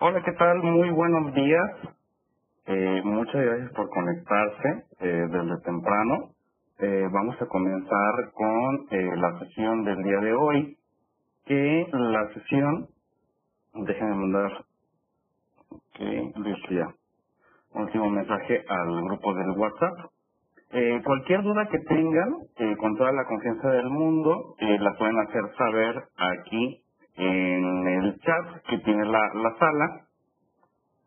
Hola, ¿qué tal? Muy buenos días. Eh, muchas gracias por conectarse eh, desde temprano. Eh, vamos a comenzar con eh, la sesión del día de hoy, que la sesión, déjenme mandar, ok, listo ya, último mensaje al grupo del WhatsApp. Eh, cualquier duda que tengan, eh, con toda la confianza del mundo, eh, la pueden hacer saber aquí en el chat que tiene la, la sala,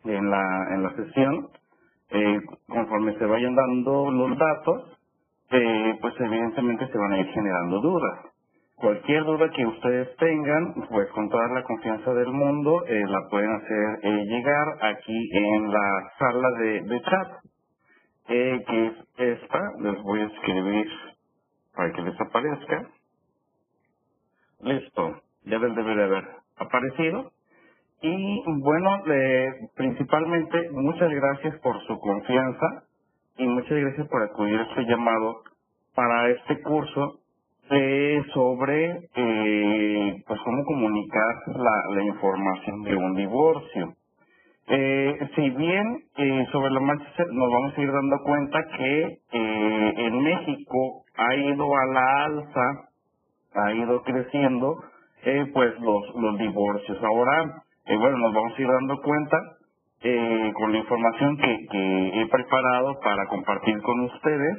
en la, en la sesión. Eh, conforme se vayan dando los datos, eh, pues evidentemente se van a ir generando dudas. Cualquier duda que ustedes tengan, pues con toda la confianza del mundo, eh, la pueden hacer llegar aquí en la sala de, de chat, que es esta. Les voy a escribir para que les aparezca. Listo, les debe de haber aparecido. Y bueno, eh, principalmente muchas gracias por su confianza y muchas gracias por acudir a este llamado para este curso eh, sobre eh, pues cómo comunicar la, información de un divorcio. Eh, si bien eh, sobre la marcha nos vamos a ir dando cuenta que eh, en México ha ido a la alza, ha ido creciendo, eh, pues los, los divorcios. Ahora, eh, bueno, nos vamos a ir dando cuenta eh, con la información que, que he preparado para compartir con ustedes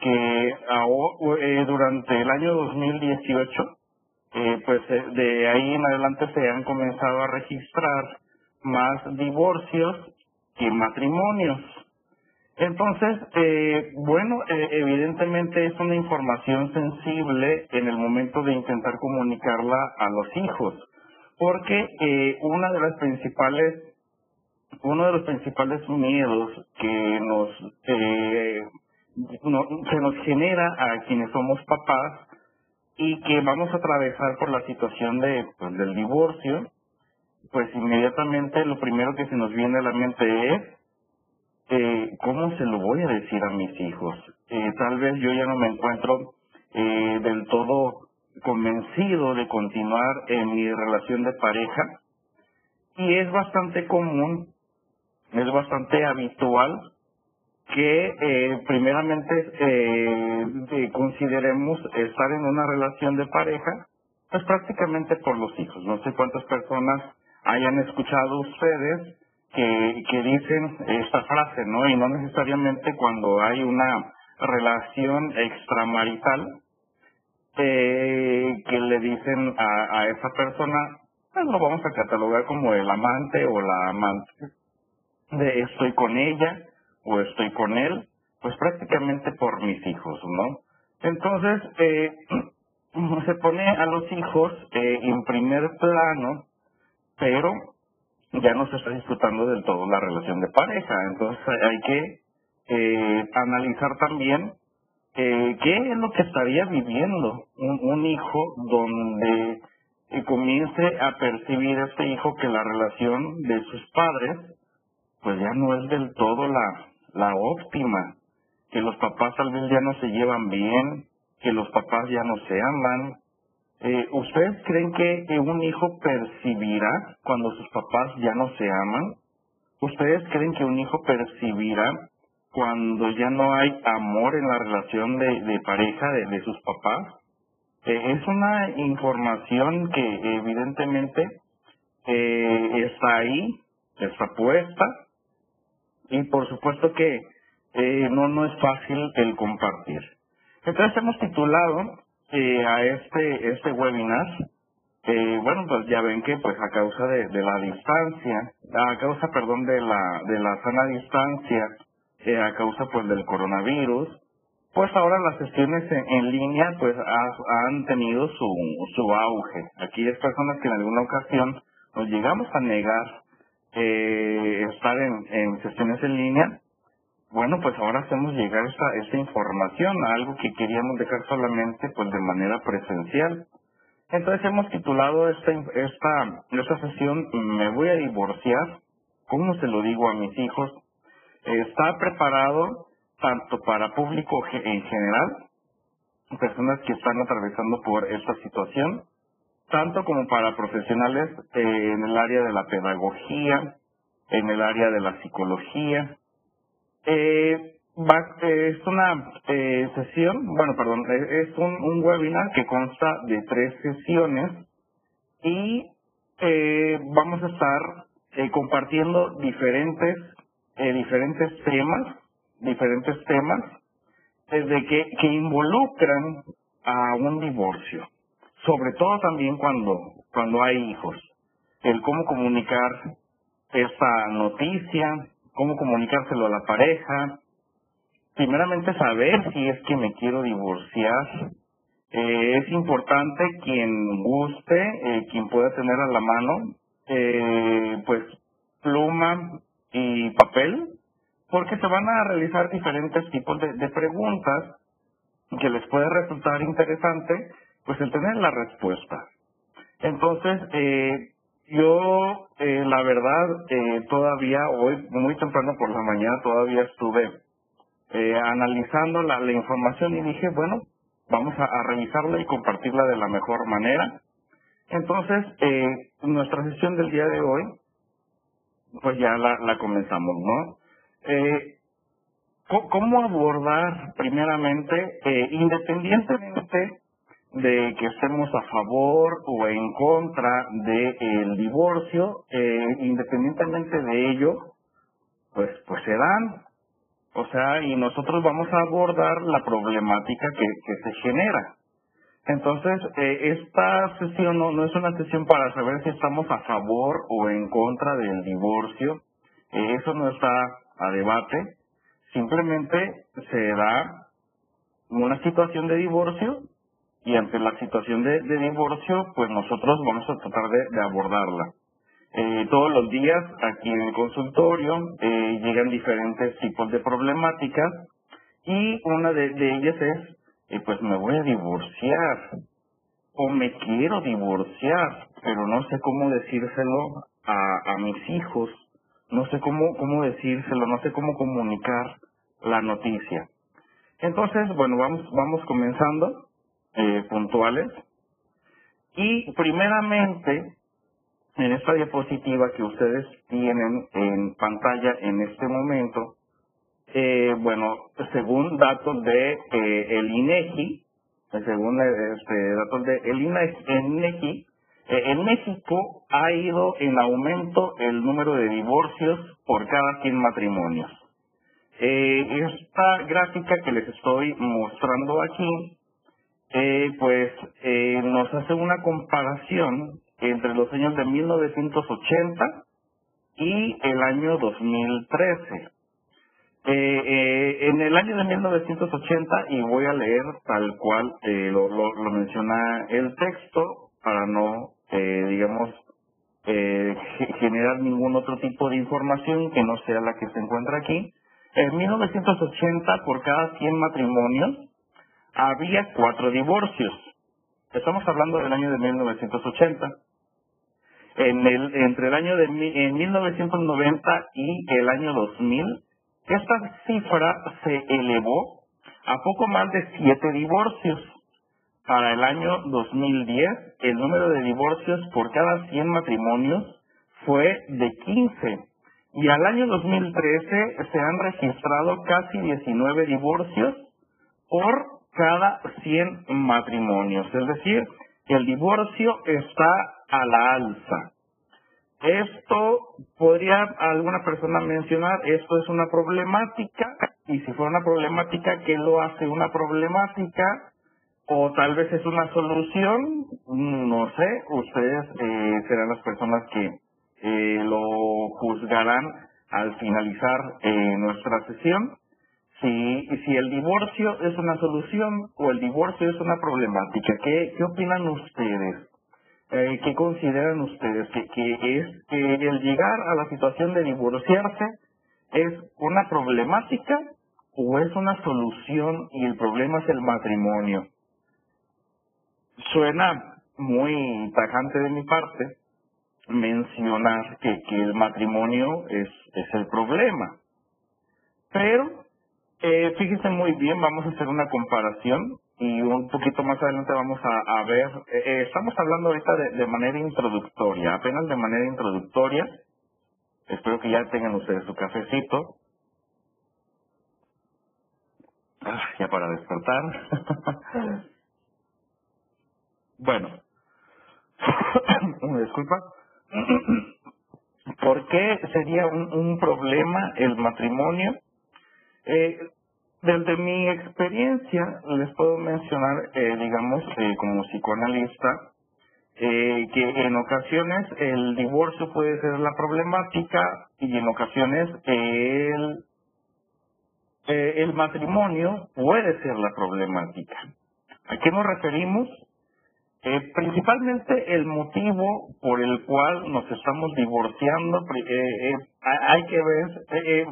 que aho- eh, durante el año 2018, eh, pues eh, de ahí en adelante se han comenzado a registrar más divorcios que matrimonios. Entonces, eh, bueno, eh, evidentemente es una información sensible en el momento de intentar comunicarla a los hijos, porque eh, una de las principales, uno de los principales miedos que nos, eh, no- se nos genera a quienes somos papás y que vamos a atravesar por la situación de, pues, del divorcio, pues inmediatamente lo primero que se nos viene a la mente es eh, ¿cómo se lo voy a decir a mis hijos? Eh, tal vez yo ya no me encuentro eh, del todo convencido de continuar en mi relación de pareja y es bastante común, es bastante habitual que eh, primeramente eh, de- consideremos estar en una relación de pareja, pues prácticamente por los hijos. No sé cuántas personas hayan escuchado ustedes que, dicen esta frase, ¿no? Y no necesariamente cuando hay una relación extramarital eh, que le dicen a, a esa persona, pues lo vamos a catalogar como el amante o la amante de estoy con ella o estoy con él, pues prácticamente por mis hijos, ¿no? Entonces, eh, se pone a los hijos eh, en primer plano, pero ya no se está disfrutando del todo la relación de pareja. Entonces hay que eh, analizar también eh, qué es lo que estaría viviendo un, un hijo donde eh, comience a percibir este hijo que la relación de sus padres pues ya no es del todo la, la óptima, que los papás tal vez ya no se llevan bien, que los papás ya no se aman. Eh, ¿Ustedes creen que, un hijo percibirá cuando sus papás ya no se aman? ¿Ustedes creen que un hijo percibirá cuando ya no hay amor en la relación de, pareja de, sus papás? Eh, es una información que evidentemente eh, está ahí, está puesta, y por supuesto que no no es fácil el compartir. Entonces hemos titulado eh, a este este webinar, eh, bueno pues ya ven que pues a causa de, la distancia, a causa perdón de la de la sana distancia, eh, a causa pues del coronavirus, pues ahora las sesiones en, línea pues ha- han tenido su su auge. Aquellas personas que en alguna ocasión nos llegamos a negar eh, estar en, en sesiones en línea, bueno, pues ahora hacemos llegar esta, esta información a algo que queríamos dejar solamente pues de manera presencial. Entonces hemos titulado esta, esta, esta sesión Me voy a divorciar, ¿cómo se lo digo a mis hijos? Está preparado tanto para público en general, personas que están atravesando por esta situación, tanto como para profesionales eh, en el área de la pedagogía, en el área de la psicología. Eh, es una eh, sesión, bueno, perdón, es un, un, webinar que consta de tres sesiones y eh, vamos a estar eh, compartiendo diferentes eh, diferentes temas, diferentes temas desde que, que involucran a un divorcio, sobre todo también cuando cuando hay hijos, el cómo comunicar esta noticia, cómo comunicárselo a la pareja, primeramente saber si es que me quiero divorciar. Eh, es importante quien guste, eh, quien pueda tener a la mano, eh, pues pluma y papel, porque se van a realizar diferentes tipos de, de preguntas que les puede resultar interesante, pues el tener la respuesta. Entonces, eh, yo, eh, la verdad, eh, todavía hoy, muy temprano por la mañana, todavía estuve eh, analizando la, información y dije, bueno, vamos a, a, revisarla y compartirla de la mejor manera. Entonces, eh, nuestra sesión del día de hoy, pues ya la, la comenzamos, ¿no? Eh, ¿Cómo abordar primeramente, eh, independientemente de que estemos a favor o en contra del divorcio, eh, independientemente de ello, pues, pues se dan. O sea, y nosotros vamos a abordar la problemática que, que se genera. Entonces, eh, esta sesión no, no es una sesión para saber si estamos a favor o en contra del divorcio. Eh, eso no está a debate. Simplemente se da una situación de divorcio y ante la situación de, divorcio, pues nosotros vamos a tratar de, abordarla. Eh, todos los días aquí en el consultorio eh, llegan diferentes tipos de problemáticas y una de, de ellas es, eh, pues me voy a divorciar o me quiero divorciar, pero no sé cómo decírselo a, a mis hijos, no sé cómo, cómo decírselo, no sé cómo comunicar la noticia. Entonces, bueno, vamos, vamos comenzando eh, puntuales. Y primeramente, en esta diapositiva que ustedes tienen en pantalla en este momento, eh, bueno, según datos de eh, el INEGI, según este, datos de el INEGI, eh, en México ha ido en aumento el número de divorcios por cada 100 matrimonios. Eh, esta gráfica que les estoy mostrando aquí eh, pues eh, nos hace una comparación entre los años de 1980 y el año 2013. Eh, eh, en el año de 1980, y voy a leer tal cual eh, lo, lo, lo, menciona el texto para no, eh, digamos, generar ningún otro tipo de información que no sea la que se encuentra aquí. En 1980, por cada 100 matrimonios, había cuatro divorcios. Estamos hablando del año de 1980. En el, entre el año de en 1990 y el año 2000, esta cifra se elevó a poco más de siete divorcios. Para el año 2010, el número de divorcios por cada 100 matrimonios fue de 15. Y al año 2013 se han registrado casi 19 divorcios por cada 100 matrimonios. Es decir, el divorcio está a la alza. Esto podría alguna persona mencionar, esto es una problemática, y si fuera una problemática, ¿qué lo hace una problemática? O tal vez es una solución, no sé, ustedes eh, serán las personas que eh, lo juzgarán al finalizar eh, nuestra sesión si, si el divorcio es una solución o el divorcio es una problemática. ¿Qué, qué opinan ustedes? Eh, ¿Qué consideran ustedes? ¿Que, que es que el llegar a la situación de divorciarse es una problemática o es una solución y el problema es el matrimonio? Suena muy tajante de mi parte mencionar que, que el matrimonio es, es el problema. Pero eh, fíjense muy bien, vamos a hacer una comparación y un poquito más adelante vamos a, a ver, eh, eh, estamos hablando ahorita de, de manera introductoria, apenas de manera introductoria. Espero que ya tengan ustedes su cafecito. Ah, ya para despertar. bueno, una disculpa. ¿Por qué sería un, un problema el matrimonio? Eh, desde mi experiencia les puedo mencionar, eh, digamos, eh, como psicoanalista, eh, que en ocasiones el divorcio puede ser la problemática y en ocasiones el, eh, el matrimonio puede ser la problemática. ¿A qué nos referimos? Principalmente el motivo por el cual nos estamos divorciando, hay que ver,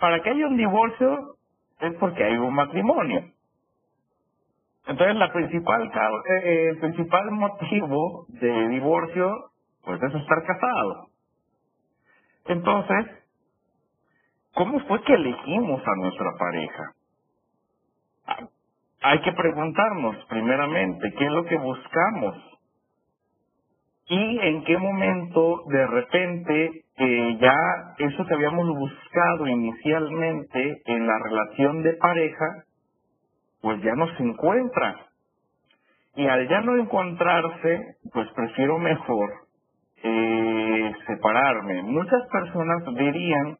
para que haya un divorcio es porque hay un matrimonio. Entonces, la principal eh, el principal motivo de divorcio, pues es estar casado. Entonces, ¿cómo fue que elegimos a nuestra pareja? Ah, Hay que preguntarnos, primeramente, ¿qué es lo que buscamos? Y en qué momento, de repente, eh, ya eso que habíamos buscado inicialmente en la relación de pareja, pues ya no se encuentra. Y al ya no encontrarse, pues prefiero mejor eh, separarme. Muchas personas dirían,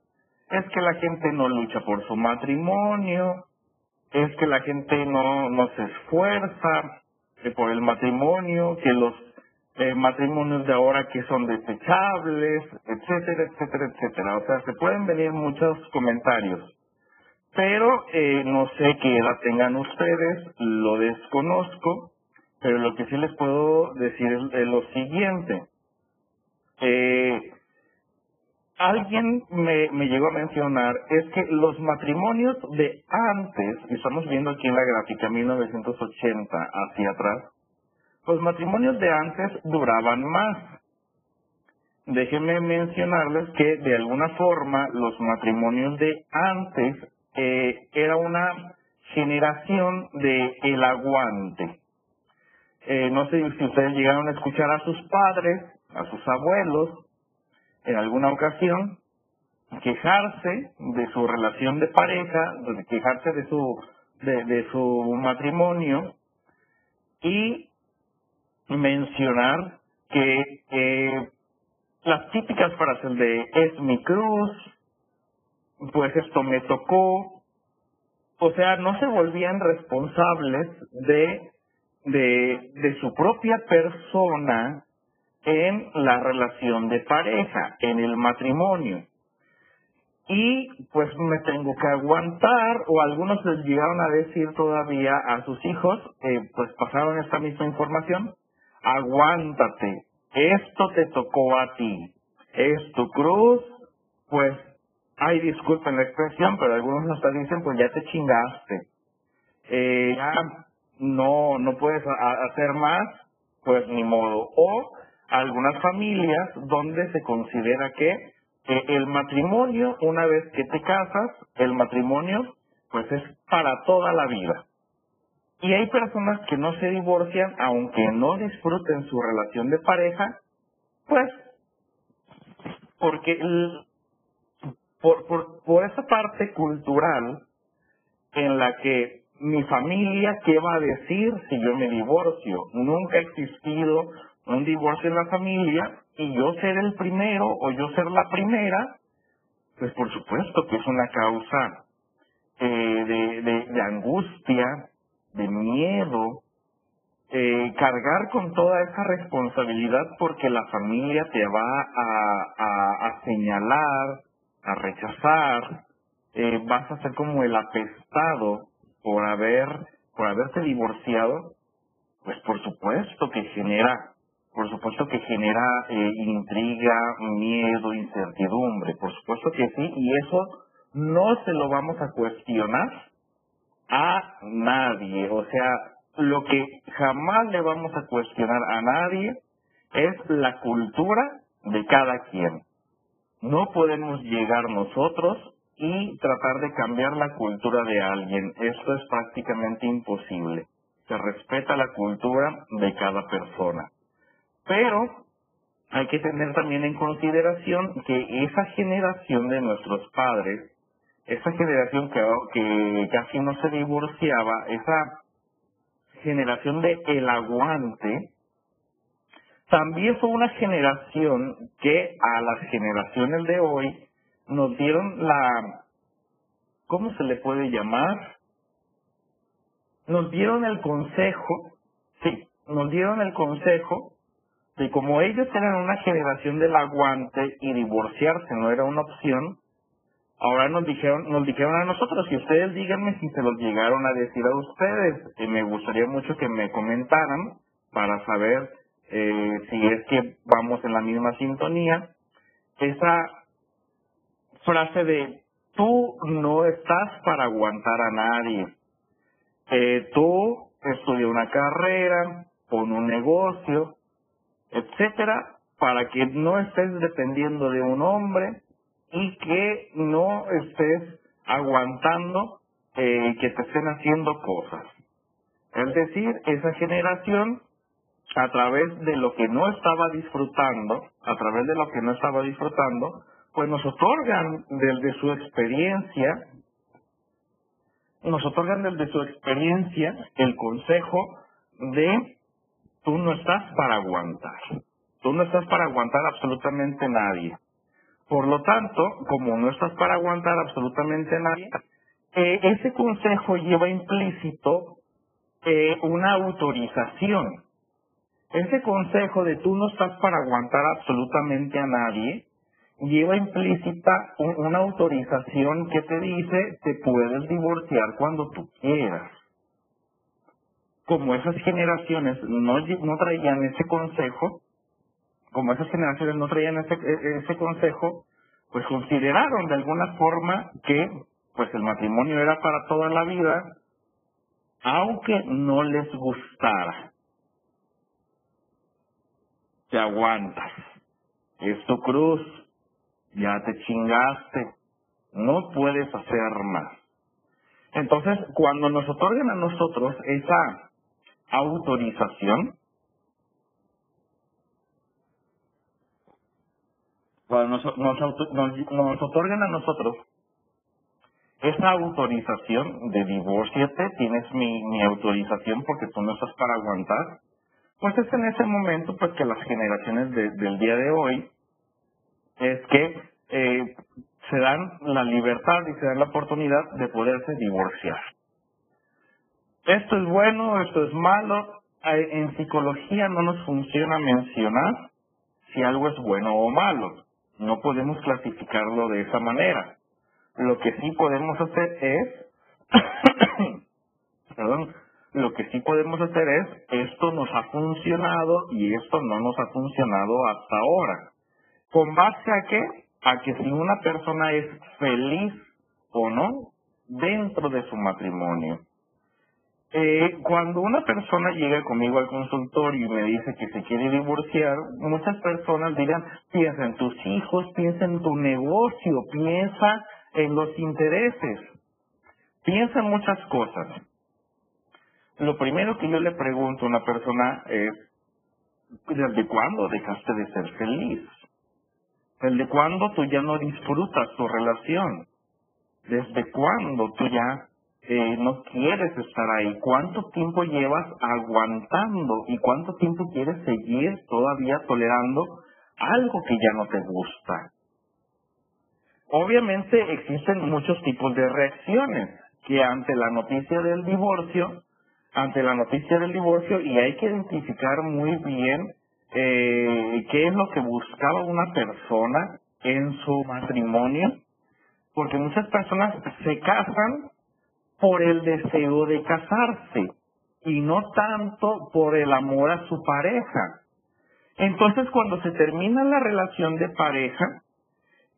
es que la gente no lucha por su matrimonio, es que la gente no, no se esfuerza por el matrimonio, que los eh, matrimonios de ahora que son desechables, etcétera, etcétera, etcétera. O sea, se pueden venir muchos comentarios. Pero eh, no sé qué edad tengan ustedes, lo desconozco, pero lo que sí les puedo decir es, lo siguiente. Eh, alguien me, me llegó a mencionar es que los matrimonios de antes, y estamos viendo aquí en la gráfica 1980 hacia atrás, los matrimonios de antes duraban más. Déjenme mencionarles que de alguna forma los matrimonios de antes eh, era una generación de el aguante. Eh, no sé si ustedes llegaron a escuchar a sus padres, a sus abuelos, en alguna ocasión, quejarse de su relación de pareja, quejarse de su, de, de su matrimonio y mencionar que las típicas frases de es mi cruz, pues esto me tocó, o sea, no se volvían responsables de, de, de su propia persona en la relación de pareja, en el matrimonio. Y pues me tengo que aguantar, o algunos les llegaron a decir todavía a sus hijos, eh, pues pasaron esta misma información, aguántate, esto te tocó a ti, es tu cruz, pues, ay, disculpen la expresión, pero algunos hasta dicen, pues ya te chingaste, eh, ya no, no puedes hacer más, pues ni modo. O algunas familias donde se considera que eh, el matrimonio, una vez que te casas, el matrimonio, pues es para toda la vida. Y hay personas que no se divorcian aunque no disfruten su relación de pareja, pues porque el- por, por, por esa parte cultural en la que mi familia, ¿qué va a decir si yo me divorcio? Nunca ha existido un divorcio en la familia y yo ser el primero o yo ser la primera, pues por supuesto que es una causa eh, de, de, de angustia, de miedo, eh, cargar con toda esa responsabilidad porque la familia te va a, a, señalar, a rechazar, eh, vas a ser como el apestado por haber, por haberte divorciado, pues por supuesto que genera, por supuesto que genera eh, intriga, miedo, incertidumbre, por supuesto que sí, y eso no se lo vamos a cuestionar a nadie, o sea, lo que jamás le vamos a cuestionar a nadie es la cultura de cada quien. No podemos llegar nosotros y tratar de cambiar la cultura de alguien. Esto es prácticamente imposible. se respeta la cultura de cada persona. Pero hay que tener también en consideración que esa generación de nuestros padres, esa generación que, casi no se divorciaba, esa generación de el aguante, también fue una generación que a las generaciones de hoy nos dieron la, ¿cómo se le puede llamar? Nos dieron el consejo, sí, nos dieron el consejo de como ellos eran una generación del aguante y divorciarse no era una opción, ahora nos dijeron, nos dijeron a nosotros, y ustedes díganme si se los llegaron a decir a ustedes, y me gustaría mucho que me comentaran para saber eh, si es que vamos en la misma sintonía, esa frase de tú no estás para aguantar a nadie, eh, tú estudia una carrera, pon un negocio, etcétera, para que no estés dependiendo de un hombre y que no estés aguantando eh, que te estén haciendo cosas. Es decir, esa generación, a través de lo que no estaba disfrutando, a través de lo que no estaba disfrutando, pues nos otorgan desde su experiencia, nos otorgan desde su experiencia el consejo de tú no estás para aguantar. Tú no estás para aguantar absolutamente nadie. Por lo tanto, como no estás para aguantar absolutamente nadie, eh, ese consejo lleva implícito eh, una autorización. Ese consejo de tú no estás para aguantar absolutamente a nadie lleva implícita una autorización que te dice te puedes divorciar cuando tú quieras como esas generaciones no, no traían ese consejo, como esas generaciones no traían ese, e, ese consejo, pues consideraron de alguna forma que pues el matrimonio era para toda la vida, aunque no les gustara. Te aguantas. Es tu cruz. Ya te chingaste. No puedes hacer más. Entonces, cuando nos otorgan a nosotros esa autorización cuando nos, nos, otorgan a nosotros esa autorización de divorciate, tienes mi, autorización porque tú no estás para aguantar, pues es en ese momento pues que las generaciones del día de hoy es que eh, se dan la libertad y se dan la oportunidad de poderse divorciar esto es bueno, esto es malo. En psicología no nos funciona mencionar si algo es bueno o malo. No podemos clasificarlo de esa manera. Lo que sí podemos hacer es, perdón, lo que sí podemos hacer es, esto nos ha funcionado y esto no nos ha funcionado hasta ahora. ¿Con base a qué? A que si una persona es feliz o no dentro de su matrimonio. Eh, cuando una persona llega conmigo al consultorio y me dice que se quiere divorciar, muchas personas dirán, piensa en tus hijos, piensa en tu negocio, piensa en los intereses, piensa en muchas cosas. Lo primero que yo le pregunto a una persona es, ¿desde cuándo dejaste de ser feliz? ¿Desde cuándo tú ya no disfrutas tu relación? ¿Desde cuándo tú ya eh, no quieres estar ahí? ¿Cuánto tiempo llevas aguantando y cuánto tiempo quieres seguir todavía tolerando algo que ya no te gusta? Obviamente existen muchos tipos de reacciones que ante la noticia del divorcio, ante la noticia del divorcio, y hay que identificar muy bien eh, qué es lo que buscaba una persona en su matrimonio, porque muchas personas se casan por el deseo de casarse y no tanto por el amor a su pareja. Entonces, cuando se termina la relación de pareja,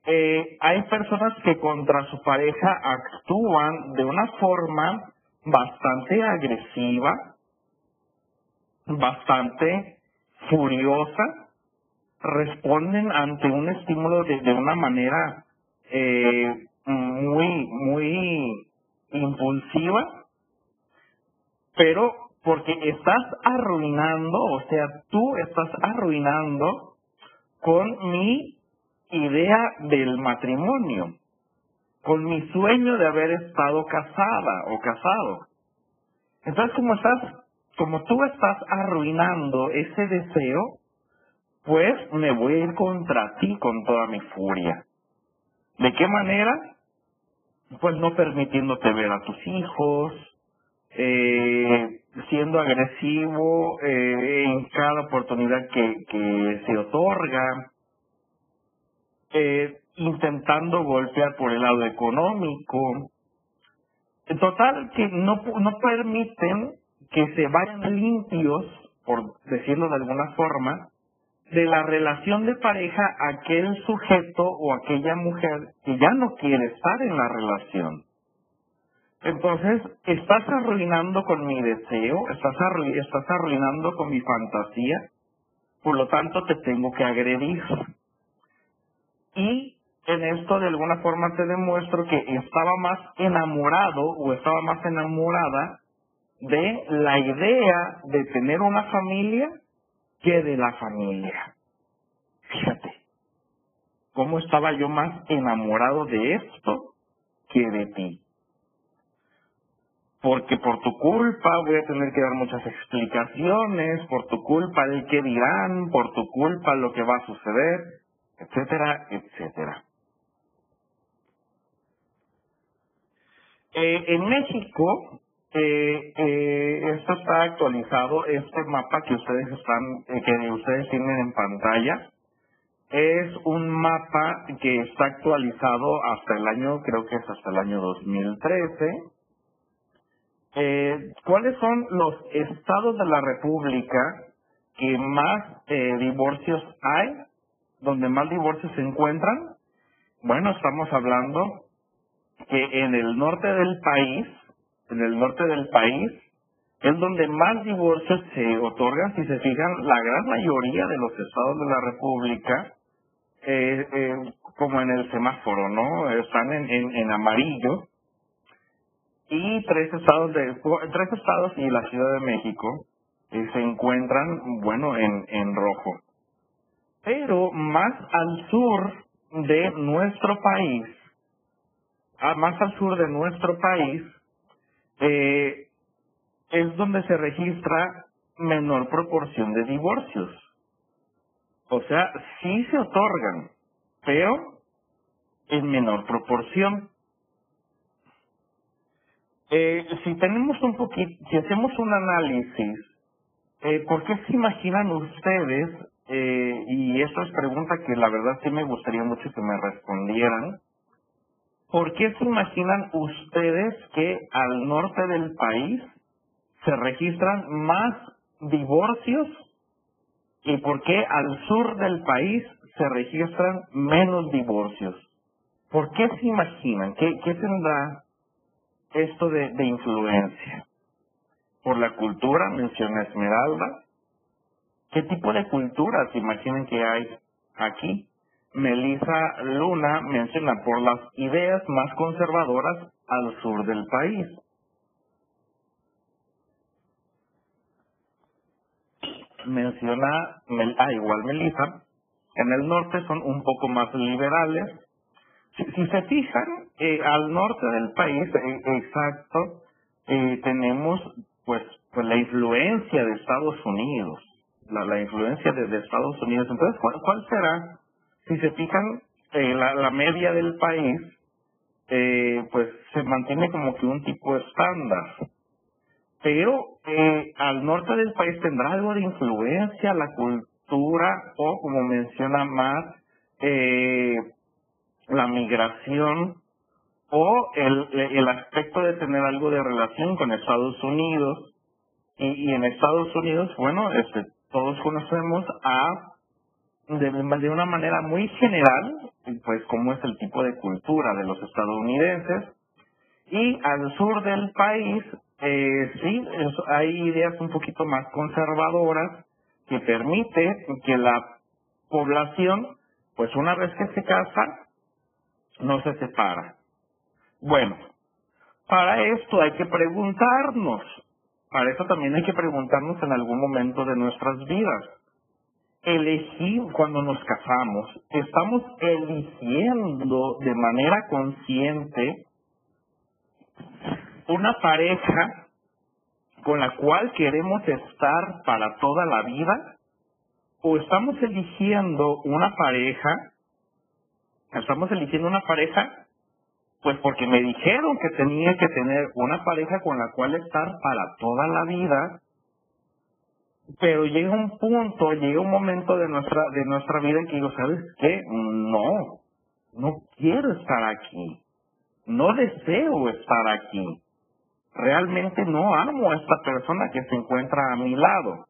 eh, hay personas que contra su pareja actúan de una forma bastante agresiva, bastante furiosa, responden ante un estímulo de, una manera eh, muy, muy impulsiva, pero porque estás arruinando, o sea, tú estás arruinando con mi idea del matrimonio, con mi sueño de haber estado casada o casado. Entonces, como estás, como tú estás arruinando ese deseo, pues me voy a ir contra ti con toda mi furia. ¿De qué manera? Pues no permitiéndote ver a tus hijos, eh, siendo agresivo eh, en cada oportunidad que, se otorga, eh, intentando golpear por el lado económico. En total, que no, no permiten que se vayan limpios, por decirlo de alguna forma, de la relación de pareja aquel sujeto o aquella mujer que ya no quiere estar en la relación. Entonces, estás arruinando con mi deseo, estás, estás arruinando con mi fantasía, por lo tanto te tengo que agredir. Y en esto de alguna forma te demuestro que estaba más enamorado o estaba más enamorada de la idea de tener una familia que de la familia. Fíjate, cómo estaba yo más enamorado de esto que de ti. Porque por tu culpa voy a tener que dar muchas explicaciones, por tu culpa el que dirán, por tu culpa lo que va a suceder, etcétera, etcétera. Eh, en México, eh, eh, esto está actualizado, este mapa que ustedes están, eh, que ustedes tienen en pantalla, es un mapa que está actualizado hasta el año, creo que es hasta el año 2013. Eh, ¿Cuáles son los estados de la República que más eh, divorcios hay? Donde más divorcios se encuentran. Bueno, estamos hablando que en el norte del país, en el norte del país, es donde más divorcios se otorgan, si se fijan, la gran mayoría de los estados de la República, eh, eh, como en el semáforo, ¿no? Están en, en, amarillo, y tres estados de tres estados y la Ciudad de México eh, se encuentran bueno en, en rojo pero más al sur de nuestro país más al sur de nuestro país eh, es donde se registra menor proporción de divorcios. O sea, sí se otorgan, pero en menor proporción. Eh, si tenemos un poquito, si hacemos un análisis, eh, ¿por qué se imaginan ustedes, eh, y esta es pregunta que la verdad sí me gustaría mucho que me respondieran, ¿Por qué se imaginan ustedes que al norte del país se registran más divorcios y por qué al sur del país se registran menos divorcios? ¿Por qué se imaginan? ¿Qué, tendrá esto de, de influencia? ¿Por la cultura? Menciona Esmeralda. ¿Qué tipo de cultura se imaginan que hay aquí? Melissa Luna menciona por las ideas más conservadoras al sur del país. Menciona, ah, igual Melissa, en el norte son un poco más liberales. Si, se fijan, eh, al norte del país, eh, exacto, eh, tenemos pues, pues la influencia de Estados Unidos, la, la influencia de, Estados Unidos. Entonces, ¿cuál será si se fijan, eh, la, la media del país, eh, pues se mantiene como que un tipo estándar. Pero eh, al norte del país tendrá algo de influencia la cultura o, como menciona más, eh, la migración o el, el aspecto de tener algo de relación con Estados Unidos. Y, y en Estados Unidos, bueno, este, todos conocemos a de, una manera muy general, pues como es el tipo de cultura de los estadounidenses, y al sur del país, eh, sí, hay ideas un poquito más conservadoras que permite que la población, pues una vez que se casa, no se separa. Bueno, para esto hay que preguntarnos, Para eso también hay que preguntarnos en algún momento de nuestras vidas. Elegir cuando nos casamos, estamos eligiendo de manera consciente una pareja con la cual queremos estar para toda la vida o estamos eligiendo una pareja, estamos eligiendo una pareja pues porque me dijeron que tenía que tener una pareja con la cual estar para toda la vida, pero llega un punto, llega un momento de nuestra de nuestra vida en que digo, ¿sabes qué? No, no quiero estar aquí, no deseo estar aquí, realmente no amo a esta persona que se encuentra a mi lado,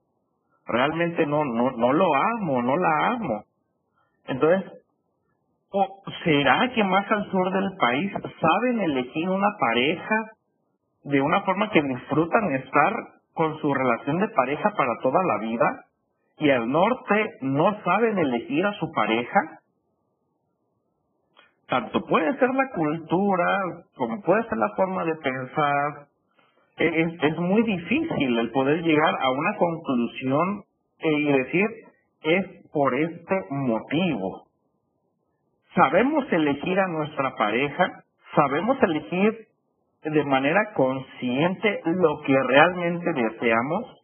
realmente no no no lo amo, no la amo. Entonces, ¿O será que más al sur del país saben elegir una pareja de una forma que disfrutan estar con su relación de pareja para toda la vida? Y al norte no saben elegir a su pareja. Tanto puede ser la cultura como puede ser la forma de pensar. E-, es, es muy difícil el poder llegar a una conclusión y decir es por este motivo sabemos elegir a nuestra pareja, sabemos elegir de manera consciente lo que realmente deseamos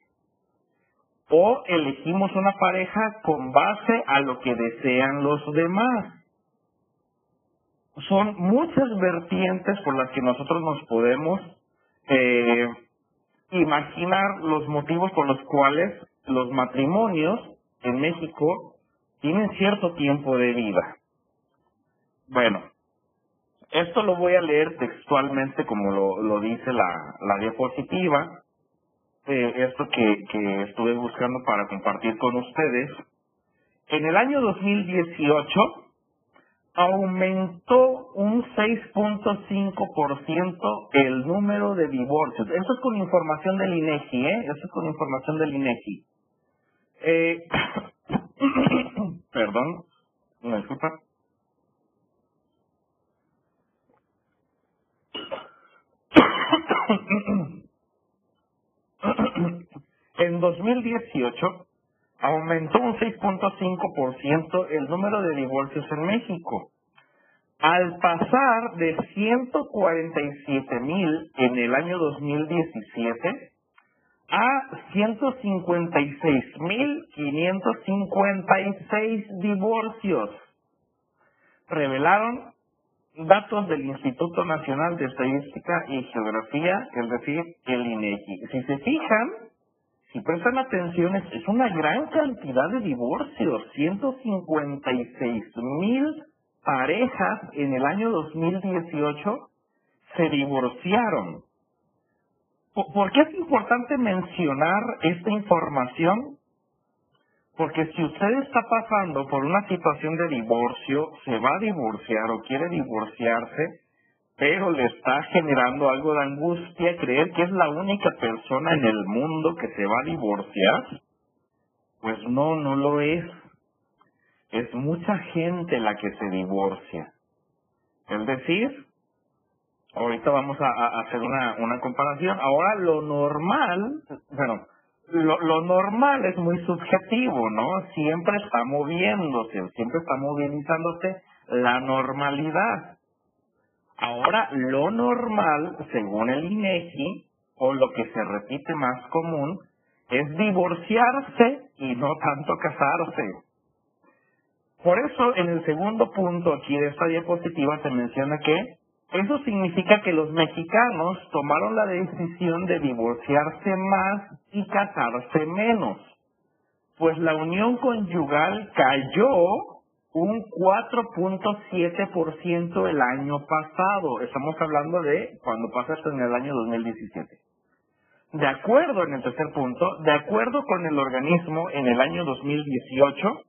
o elegimos una pareja con base a lo que desean los demás. Son muchas vertientes por las que nosotros nos podemos eh, imaginar los motivos por los cuales los matrimonios en México tienen cierto tiempo de vida. Bueno, esto lo voy a leer textualmente como lo, lo dice la, la diapositiva. Eh, esto que, que estuve buscando para compartir con ustedes. En el año 2018 aumentó un 6.5% el número de divorcios. Eso es con información del INEGI, ¿eh? Eso es con información del INEGI. Eh, perdón, me disculpa. En 2018 aumentó un 6.5% el número de divorcios en México, al pasar de 147 mil en el año 2017 a 156 mil 556 divorcios. Revelaron datos del Instituto Nacional de Estadística y Geografía, es decir, el INEGI. Si se fijan, si prestan atención, es una gran cantidad de divorcios, 156 mil parejas en el año 2018 se divorciaron. ¿Por qué es importante mencionar esta información? Porque si usted está pasando por una situación de divorcio, se va a divorciar o quiere divorciarse, pero le está generando algo de angustia creer que es la única persona en el mundo que se va a divorciar, pues no, no lo es. Es mucha gente la que se divorcia. Es decir, ahorita vamos a, hacer una, comparación. Ahora lo normal, bueno, lo, lo normal es muy subjetivo, ¿no? Siempre está moviéndose, siempre está movilizándose la normalidad. Ahora, lo normal, según el INEGI, o lo que se repite más común, es divorciarse y no tanto casarse. Por eso, en el segundo punto aquí de esta diapositiva se menciona que eso significa que los mexicanos tomaron la decisión de divorciarse más y casarse menos, pues la unión conyugal cayó un 4.7% el año pasado. Estamos hablando de cuando pasa esto en el año 2017. De acuerdo, en el tercer punto, de acuerdo con el organismo, en el año 2018,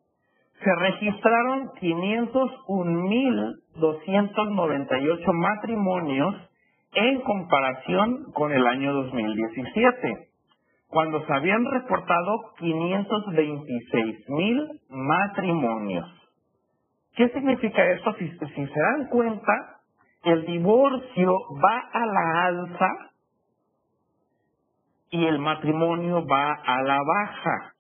se registraron 501.298 matrimonios en comparación con el año 2017, cuando se habían reportado 526.000 matrimonios. ¿Qué significa esto? Si, si se dan cuenta, el divorcio va a la alza y el matrimonio va a la baja.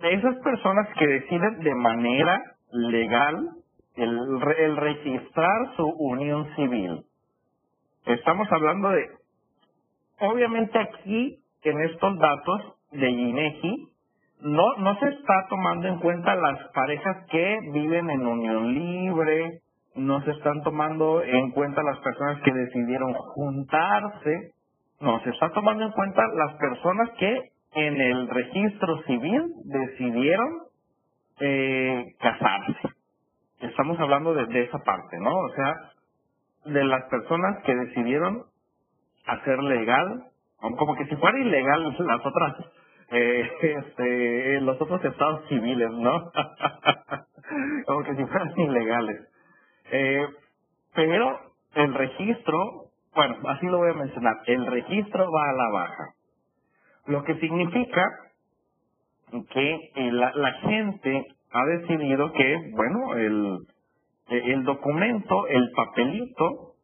De esas personas que deciden de manera legal el, el registrar su unión civil. Estamos hablando de, obviamente aquí, en estos datos de INEGI, no, no se está tomando en cuenta las parejas que viven en unión libre, no se están tomando en cuenta las personas que decidieron juntarse, no, se está tomando en cuenta las personas que en el registro civil decidieron eh, casarse. Estamos hablando de, esa parte, ¿no? O sea, de las personas que decidieron hacer legal, como que si fuera ilegal las otras, eh, este, los otros estados civiles, ¿no? como que si fueran ilegales. Eh, pero el registro, bueno, así lo voy a mencionar, el registro va a la baja. Lo que significa que eh, la, la gente ha decidido que, bueno, el, el documento, el papelito,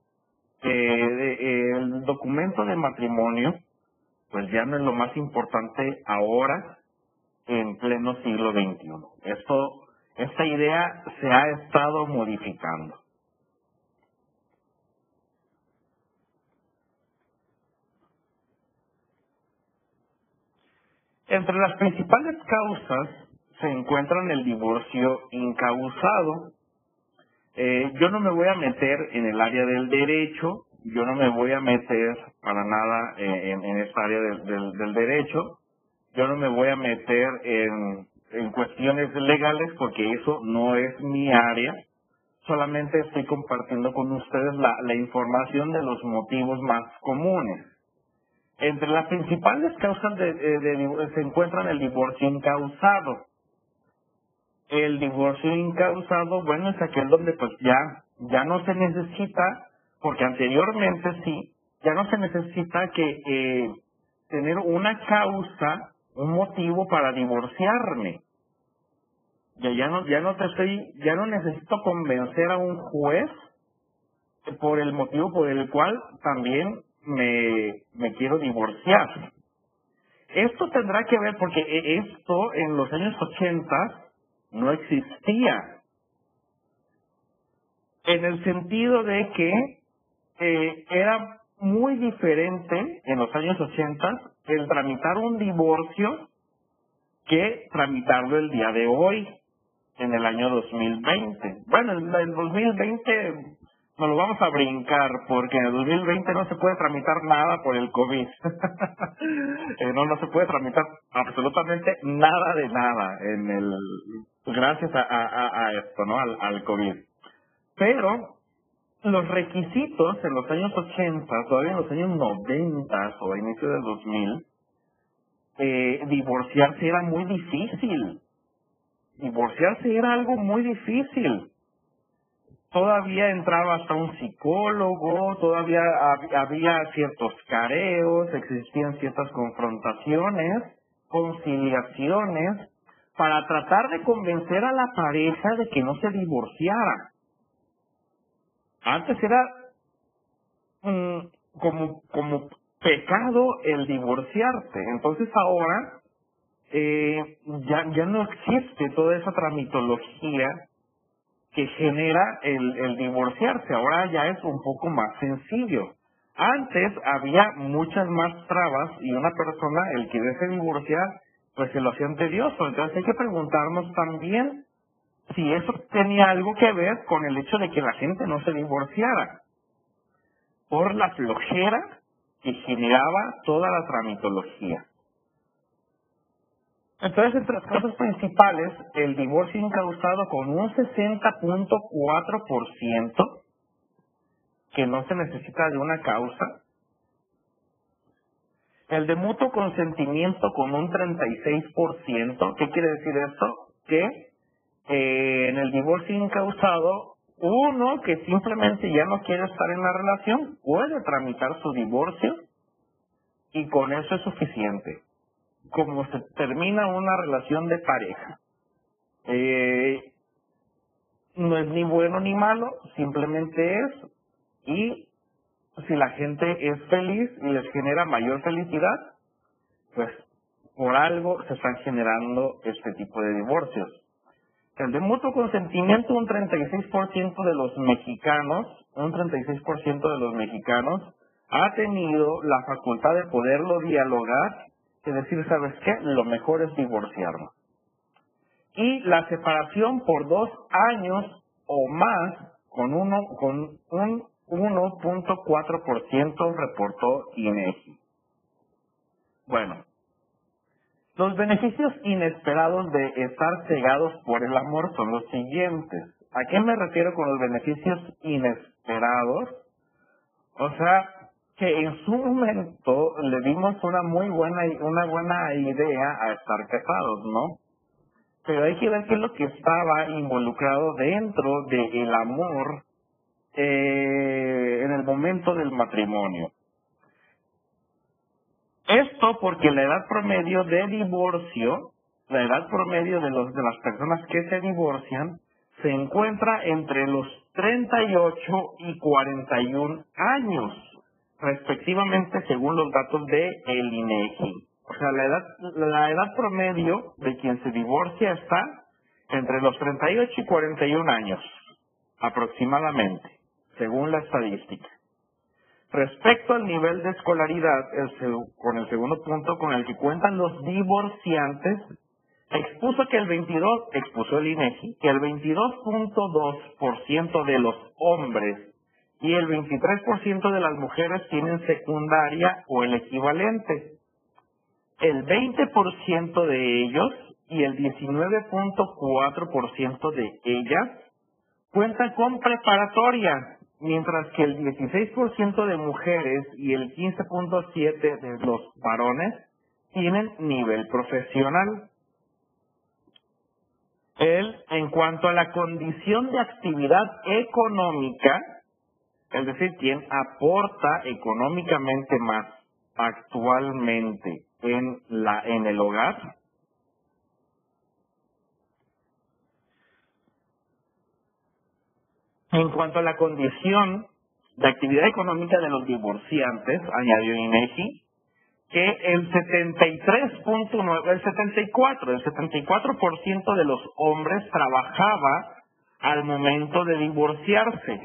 eh, el documento de matrimonio, pues ya no es lo más importante ahora en pleno siglo XXI. Esto esta idea se ha estado modificando. Entre las principales causas se encuentran el divorcio incausado. Eh, yo no me voy a meter en el área del derecho, yo no me voy a meter para nada en, esta área del derecho, yo no me voy a meter en en cuestiones legales porque eso no es mi área. Solamente estoy compartiendo con ustedes la información de los motivos más comunes. Entre las principales causas de, de, se encuentran el divorcio incausado. El divorcio incausado, bueno, es aquel donde pues ya, ya no se necesita, porque anteriormente sí, ya no se necesita que eh, tener una causa, un motivo para divorciarme ya, ya no, ya no te estoy, ya no necesito convencer a un juez por el motivo por el cual también me, me quiero divorciar. Esto tendrá que ver porque e, esto en los años 80 no existía. En el sentido de que eh, era muy diferente en los años 80 el tramitar un divorcio que tramitarlo el día de hoy en el año 2020. Bueno, en el 2020 nos lo vamos a brincar porque en el 2020 no se puede tramitar nada por el COVID. Eh, no, no se puede tramitar absolutamente nada de nada en el gracias a, a, a esto, ¿no? Al, al COVID. Pero los requisitos en los años 80, todavía en los años 90 o a inicio del 2000, eh, divorciarse era muy difícil divorciarse era algo muy difícil. Todavía entraba hasta un psicólogo, todavía había ciertos careos, existían ciertas confrontaciones, conciliaciones, para tratar de convencer a la pareja de que no se divorciara. Antes era mm, como, como pecado el divorciarte. Entonces ahora eh, ya, ya no existe toda esa tramitología que genera el, el divorciarse. Ahora ya es un poco más sencillo. Antes había muchas más trabas y una persona, el que se divorciar, pues se lo hacía tedioso. Entonces hay que preguntarnos también si eso tenía algo que ver con el hecho de que la gente no se divorciara. Por la flojera que generaba toda la tramitología. Entonces, entre las causas principales, el divorcio incausado con un 60.4%, que no se necesita de una causa. El de mutuo consentimiento con un 36%. ¿Qué quiere decir esto? Que eh, en el divorcio incausado, uno que simplemente ya no quiere estar en la relación puede tramitar su divorcio y con eso es suficiente como se termina una relación de pareja. Eh, no es ni bueno ni malo, simplemente es. Y si la gente es feliz y les genera mayor felicidad, pues por algo se están generando este tipo de divorcios. El de mutuo consentimiento, un 36% de los mexicanos, un 36% de los mexicanos ha tenido la facultad de poderlo dialogar y decir, ¿sabes qué? Lo mejor es divorciarnos. Y la separación por dos años o más con uno con un 1.4% reportó INEGI. Bueno, los beneficios inesperados de estar cegados por el amor son los siguientes. ¿A qué me refiero con los beneficios inesperados? O sea, que en su momento le dimos una muy buena una buena idea a estar casados, ¿no? Pero hay que ver qué es lo que estaba involucrado dentro del amor eh, en el momento del matrimonio. Esto porque la edad promedio de divorcio, la edad promedio de, los, de las personas que se divorcian, se encuentra entre los 38 y 41 años, respectivamente según los datos de el INEGI. O sea, la edad, la edad promedio de quien se divorcia está entre los 38 y 41 años, aproximadamente, según la estadística. Respecto al nivel de escolaridad, con el segundo punto con el que cuentan los divorciantes, expuso que el 22, expuso el INEGI, que el 22.2% de los hombres y el 23% de las mujeres tienen secundaria o el equivalente. El 20% de ellos y el 19.4% de ellas cuentan con preparatoria, mientras que el 16% de mujeres y el 15.7% de los varones tienen nivel profesional. Él, en cuanto a la condición de actividad económica, es decir, quien aporta económicamente más actualmente en la en el hogar, En cuanto a la condición de actividad económica de los divorciantes, añadió INEGI, que el 73.9, el 74, el 74% de los hombres trabajaba al momento de divorciarse.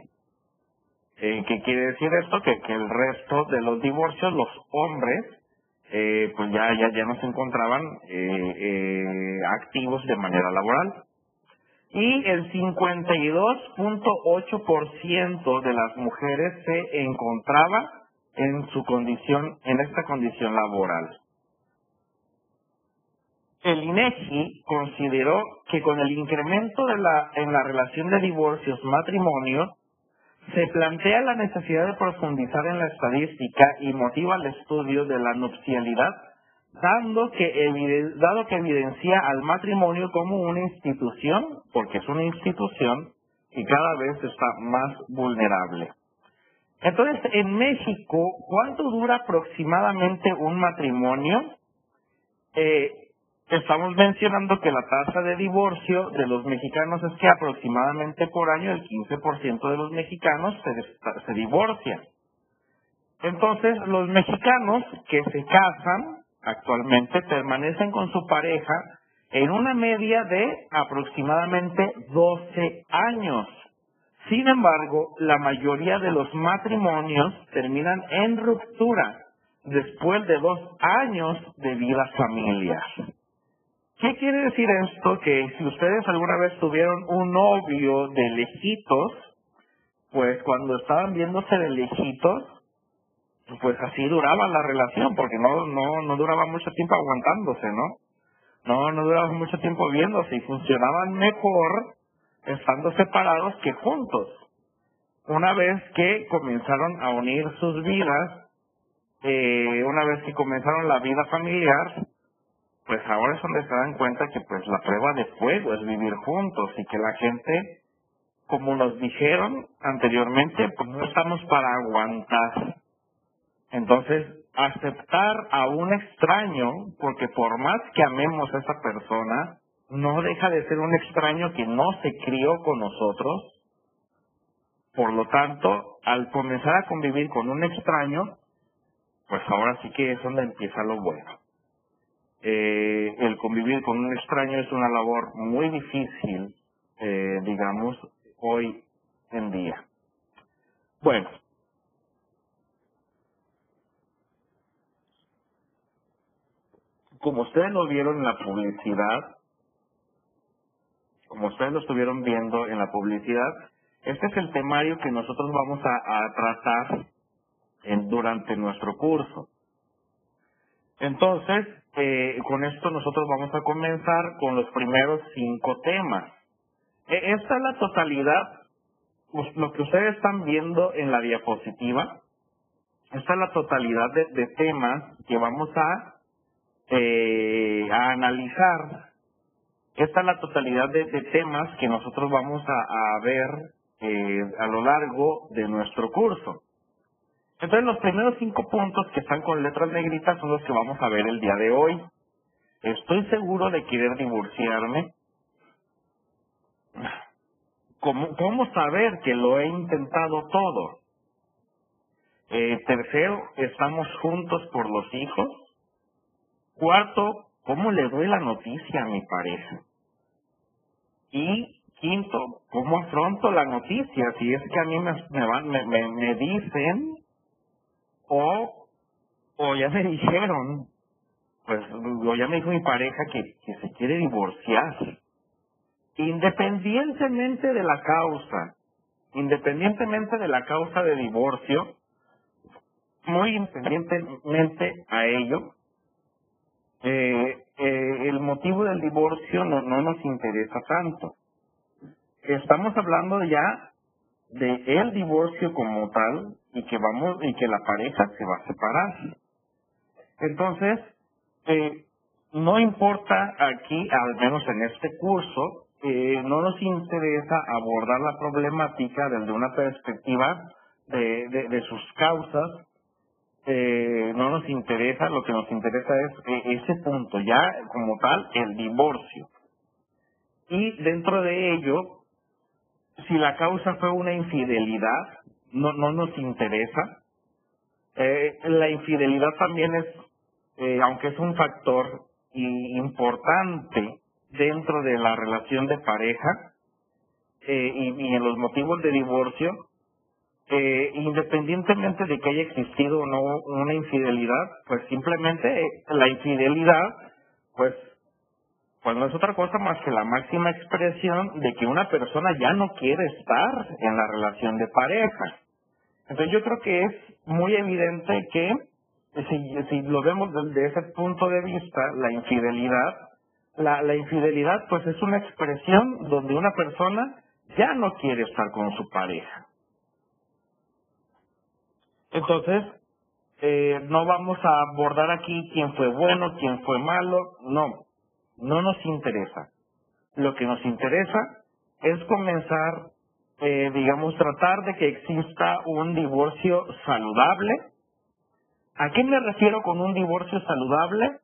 Eh, ¿Qué quiere decir esto? Que, el resto de los divorcios, los hombres, eh, pues ya, ya, ya no se encontraban eh, eh activos de manera laboral y el 52.8% de las mujeres se encontraba en su condición, en esta condición laboral. El INEGI consideró que con el incremento de la, en la relación de divorcios matrimonios, se plantea la necesidad de profundizar en la estadística y motiva el estudio de la nupcialidad dando que, dado que evidencia al matrimonio como una institución, porque es una institución y cada vez está más vulnerable. Entonces, en México, ¿cuánto dura aproximadamente un matrimonio? Eh, estamos mencionando que la tasa de divorcio de los mexicanos es que aproximadamente por año el 15% de los mexicanos se, se divorcian. Entonces, los mexicanos que se casan actualmente permanecen con su pareja en una media de aproximadamente 12 años. Sin embargo, la mayoría de los matrimonios terminan en ruptura después de dos años de vida familiar. ¿Qué quiere decir esto? Que si ustedes alguna vez tuvieron un novio de lejitos, pues cuando estaban viéndose de lejitos, pues así duraba la relación, porque no, no, no duraba mucho tiempo aguantándose, ¿no? No, no duraba mucho tiempo viéndose y funcionaban mejor estando separados que juntos. Una vez que comenzaron a unir sus vidas, eh, una vez que comenzaron la vida familiar, pues ahora es donde se dan cuenta que pues la prueba de fuego es vivir juntos y que la gente, como nos dijeron anteriormente, pues no estamos para aguantar entonces, aceptar a un extraño, porque por más que amemos a esa persona, no deja de ser un extraño que no se crió con nosotros. Por lo tanto, al comenzar a convivir con un extraño, pues ahora sí que es donde empieza lo bueno. Eh, el convivir con un extraño es una labor muy difícil, eh, digamos, hoy en día. Bueno, como ustedes lo vieron en la publicidad, como ustedes lo estuvieron viendo en la publicidad, este es el temario que nosotros vamos a, tratar en, durante nuestro curso. Entonces, eh, con esto nosotros vamos a comenzar con los primeros cinco temas. E, esta es la totalidad, pues, lo que ustedes están viendo en la diapositiva, esta es la totalidad de, temas que vamos a, eh, a analizar. Esta es la totalidad de, temas que nosotros vamos a, ver eh, a lo largo de nuestro curso. Entonces los primeros cinco puntos que están con letras negritas son los que vamos a ver el día de hoy. Estoy seguro de querer divorciarme. ¿Cómo, cómo saber que lo he intentado todo? Eh, tercero, estamos juntos por los hijos. Cuarto, ¿cómo le doy la noticia a mi pareja? Y quinto, ¿cómo afronto la noticia? Si es que a mí me, me, me dicen o, o ya me dijeron, pues, o ya me dijo mi pareja que, que se quiere divorciar. Independientemente de la causa, independientemente de la causa de divorcio, muy independientemente a ello, eh, eh, el motivo del divorcio no, no nos interesa tanto. Estamos hablando ya de el divorcio como tal y que vamos y que la pareja se va a separar. Entonces, eh, no importa aquí, al menos en este curso, eh, no nos interesa abordar la problemática desde una perspectiva de, de, sus causas, eh, no nos interesa, lo que nos interesa es eh, ese punto, ya como tal, el divorcio. Y dentro de ello, si la causa fue una infidelidad, no, no nos interesa. Eh, la infidelidad también es, eh, aunque es un factor importante dentro de la relación de pareja eh, y, en los motivos de divorcio, independientemente de que haya existido o no una infidelidad, pues simplemente la infidelidad, pues pues no es otra cosa más que la máxima expresión de que una persona ya no quiere estar en la relación de pareja. Entonces yo creo que es muy evidente que si, si lo vemos desde ese punto de vista, la infidelidad, la, infidelidad pues es una expresión donde una persona ya no quiere estar con su pareja. Entonces, eh, no vamos a abordar aquí quién fue bueno, quién fue malo, no no nos interesa. Lo que nos interesa es comenzar, eh, digamos, tratar de que exista un divorcio saludable. ¿A qué me refiero con un divorcio saludable?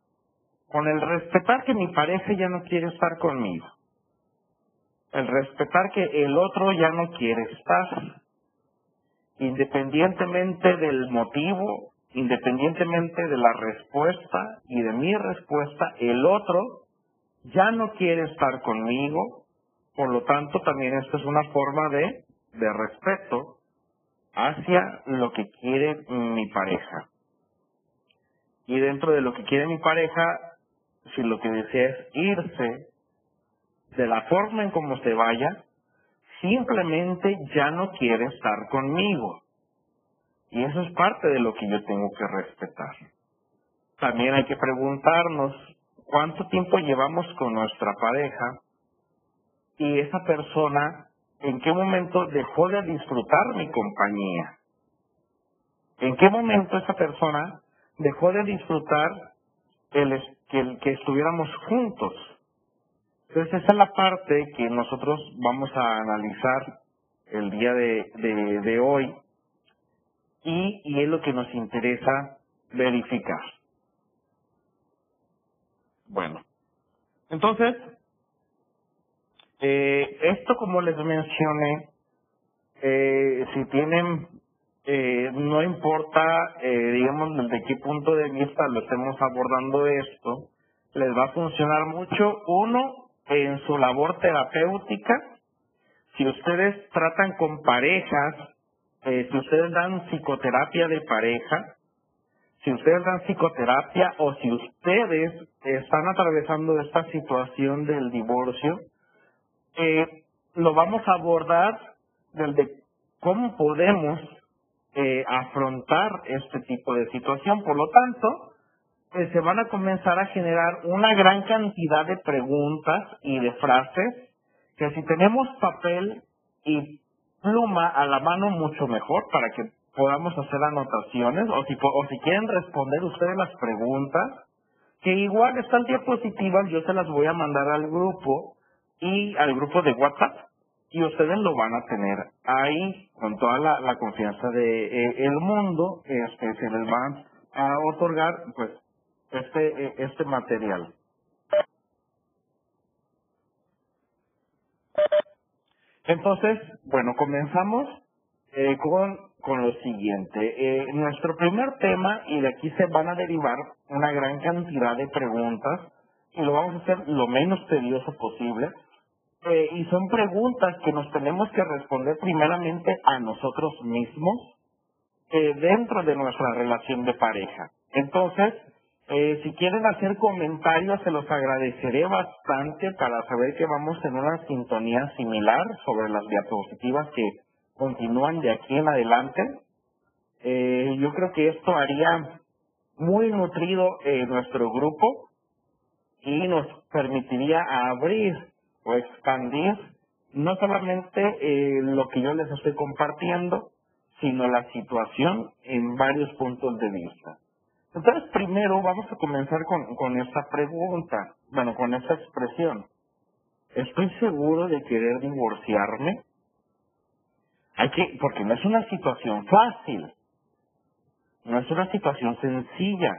Con el respetar que mi pareja ya no quiere estar conmigo. El respetar que el otro ya no quiere estar. Independientemente del motivo, independientemente de la respuesta y de mi respuesta, el otro ya no quiere estar conmigo, por lo tanto también esto es una forma de, de respeto hacia lo que quiere mi pareja. Y dentro de lo que quiere mi pareja, si lo que desea es irse de la forma en como se vaya, simplemente ya no quiere estar conmigo. Y eso es parte de lo que yo tengo que respetar. También hay que preguntarnos cuánto tiempo llevamos con nuestra pareja y esa persona en qué momento dejó de disfrutar mi compañía. ¿En qué momento esa persona dejó de disfrutar el que, estuviéramos juntos? Entonces esa es la parte que nosotros vamos a analizar el día de, hoy y es lo que nos interesa verificar. Bueno, entonces, eh, esto como les mencioné, eh, si tienen, eh, no importa, digamos, desde qué punto de vista lo estemos abordando esto, les va a funcionar mucho. Uno, en su labor terapéutica, si ustedes tratan con parejas, si ustedes dan psicoterapia de pareja, si ustedes dan psicoterapia o si ustedes están atravesando esta situación del divorcio, eh, lo vamos a abordar desde cómo podemos eh, afrontar este tipo de situación. Por lo tanto, eh, se van a comenzar a generar una gran cantidad de preguntas y de frases que si tenemos papel y pluma a la mano mucho mejor para que podamos hacer anotaciones o si, o si quieren responder ustedes las preguntas, que igual están diapositivas, yo se las voy a mandar al grupo y al grupo de WhatsApp y ustedes lo van a tener ahí con toda la, confianza de eh, el mundo, este, se les van a otorgar pues este, eh, este material. Entonces, bueno, comenzamos eh, con con lo siguiente. Eh, nuestro primer tema, y de aquí se van a derivar una gran cantidad de preguntas, y lo vamos a hacer lo menos tedioso posible, eh, y son preguntas que nos tenemos que responder primeramente a nosotros mismos eh, dentro de nuestra relación de pareja. Entonces, eh, si quieren hacer comentarios, se los agradeceré bastante para saber que vamos en una sintonía similar sobre las diapositivas que continúan de aquí en adelante. Eh, yo creo que esto haría muy nutrido eh, nuestro grupo y nos permitiría abrir o expandir no solamente eh, lo que yo les estoy compartiendo, sino la situación en varios puntos de vista. Entonces, primero vamos a comenzar con, con esta pregunta, bueno, con esta expresión. ¿Estoy seguro de querer divorciarme? Hay que, porque no es una situación fácil, no es una situación sencilla.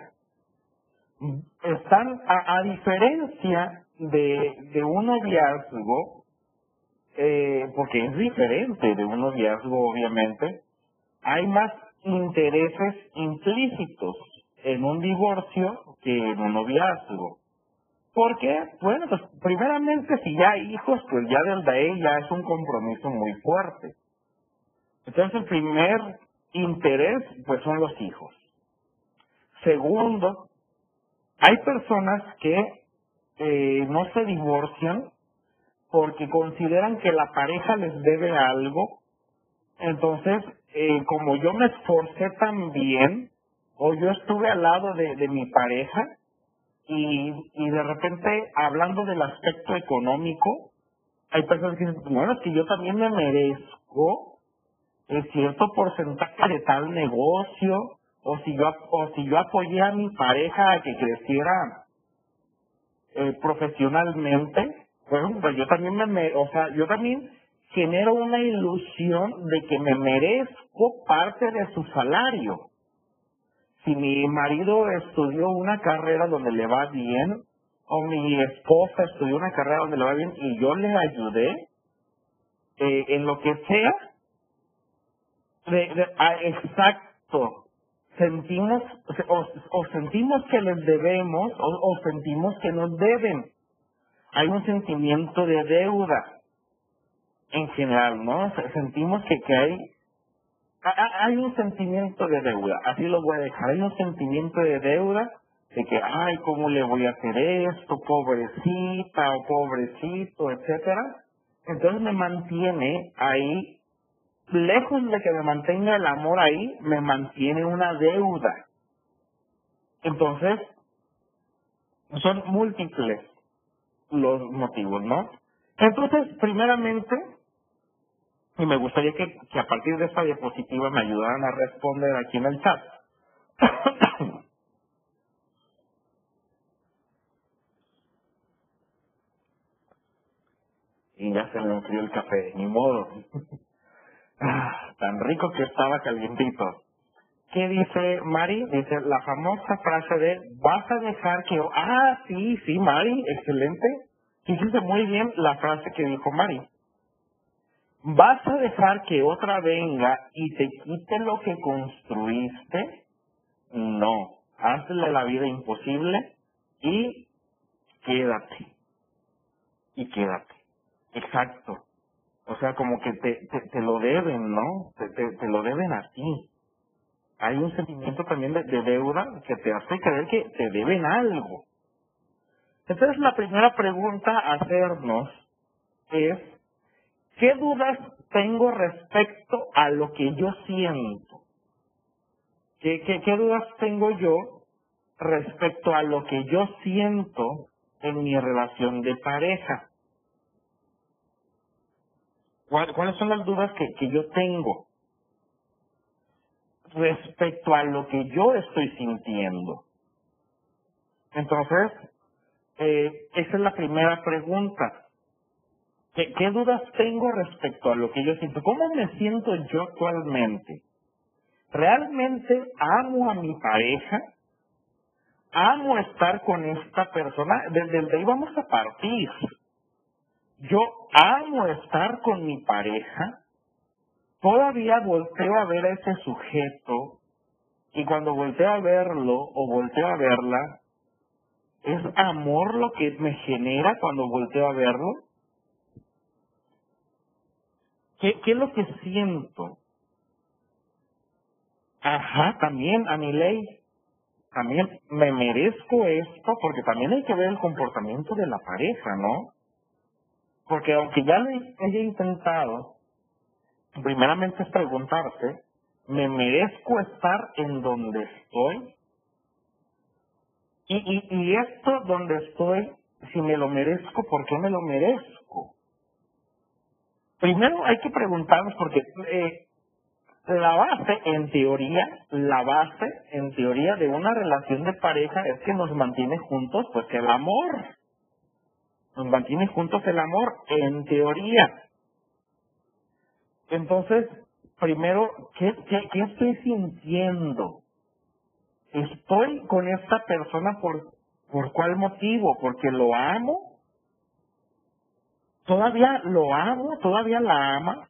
Están, a, diferencia de, de un noviazgo, eh, porque es diferente de un noviazgo obviamente, hay más intereses implícitos en un divorcio que en un noviazgo. Porque, bueno, pues primeramente si ya hay hijos, pues ya desde ahí ya es un compromiso muy fuerte. Entonces el primer interés pues son los hijos. Segundo, hay personas que eh, no se divorcian porque consideran que la pareja les debe algo. Entonces, eh, como yo me esforcé también, o yo estuve al lado de, de mi pareja, y, y de repente, hablando del aspecto económico, hay personas que dicen, bueno, es que yo también me merezco en cierto porcentaje de tal negocio o si yo o si yo apoyé a mi pareja a que creciera eh, profesionalmente bueno pues yo también me o sea yo también genero una ilusión de que me merezco parte de su salario. Si mi marido estudió una carrera donde le va bien o mi esposa estudió una carrera donde le va bien y yo le ayudé eh, en lo que sea de, ah, exacto. Sentimos, o, sentimos que les debemos, o, sentimos que nos deben. Hay un sentimiento de deuda en general, ¿no? Sentimos que, que hay, hay un sentimiento de deuda, así lo voy a dejar, hay un sentimiento de deuda de que, ay, ¿cómo le voy a hacer esto? Pobrecita o pobrecito, etcétera. Entonces me mantiene ahí lejos de que me mantenga el amor ahí, me mantiene una deuda. Entonces, son múltiples los motivos, ¿no? Entonces, primeramente, y me gustaría que, que a partir de esta diapositiva me ayudaran a responder aquí en el chat. y ya se me enfrió el café, ni modo. Ah, tan rico que estaba calientito. ¿Qué dice Mari? Dice la famosa frase de vas a dejar que... Ah, sí, sí, Mari, excelente. Fíjense muy bien la frase que dijo Mari. ¿Vas a dejar que otra venga y te quite lo que construiste? No. Hazle la vida imposible y quédate. Y quédate. Exacto. O sea, como que te, te, lo deben, ¿no? Te, te, lo deben a ti. Hay un sentimiento también de, de deuda que te hace creer que te deben algo. Entonces la primera pregunta a hacernos es, ¿qué dudas tengo respecto a lo que yo siento? ¿Qué, qué, qué dudas tengo yo respecto a lo que yo siento en mi relación de pareja? ¿Cuáles son las dudas que, que yo tengo respecto a lo que yo estoy sintiendo? Entonces, eh, esa es la primera pregunta. ¿Qué, ¿Qué, dudas tengo respecto a lo que yo siento? ¿Cómo me siento yo actualmente? ¿Realmente amo a mi pareja? ¿Amo estar con esta persona? Desde ahí vamos a partir. Yo amo estar con mi pareja. Todavía volteo a ver a ese sujeto y cuando volteo a verlo o volteo a verla, ¿Es amor lo que me genera cuando volteo a verlo? ¿Qué, qué es lo que siento? Ajá, también a mi ley, también me merezco esto, porque también hay que ver el comportamiento de la pareja, ¿no? Porque aunque ya lo haya intentado, primeramente es preguntarse, ¿me merezco estar en donde estoy? Y, y, y esto donde estoy, si me lo merezco, ¿por qué me lo merezco? Primero hay que preguntarnos porque eh, la base, en teoría, la base, en teoría, de una relación de pareja es que nos mantiene juntos, pues el amor. Nos mantiene juntos el amor, en teoría. Entonces, primero, ¿qué, qué, qué estoy sintiendo? estoy con esta persona por, por cuál motivo, porque lo amo, todavía lo amo, todavía la ama.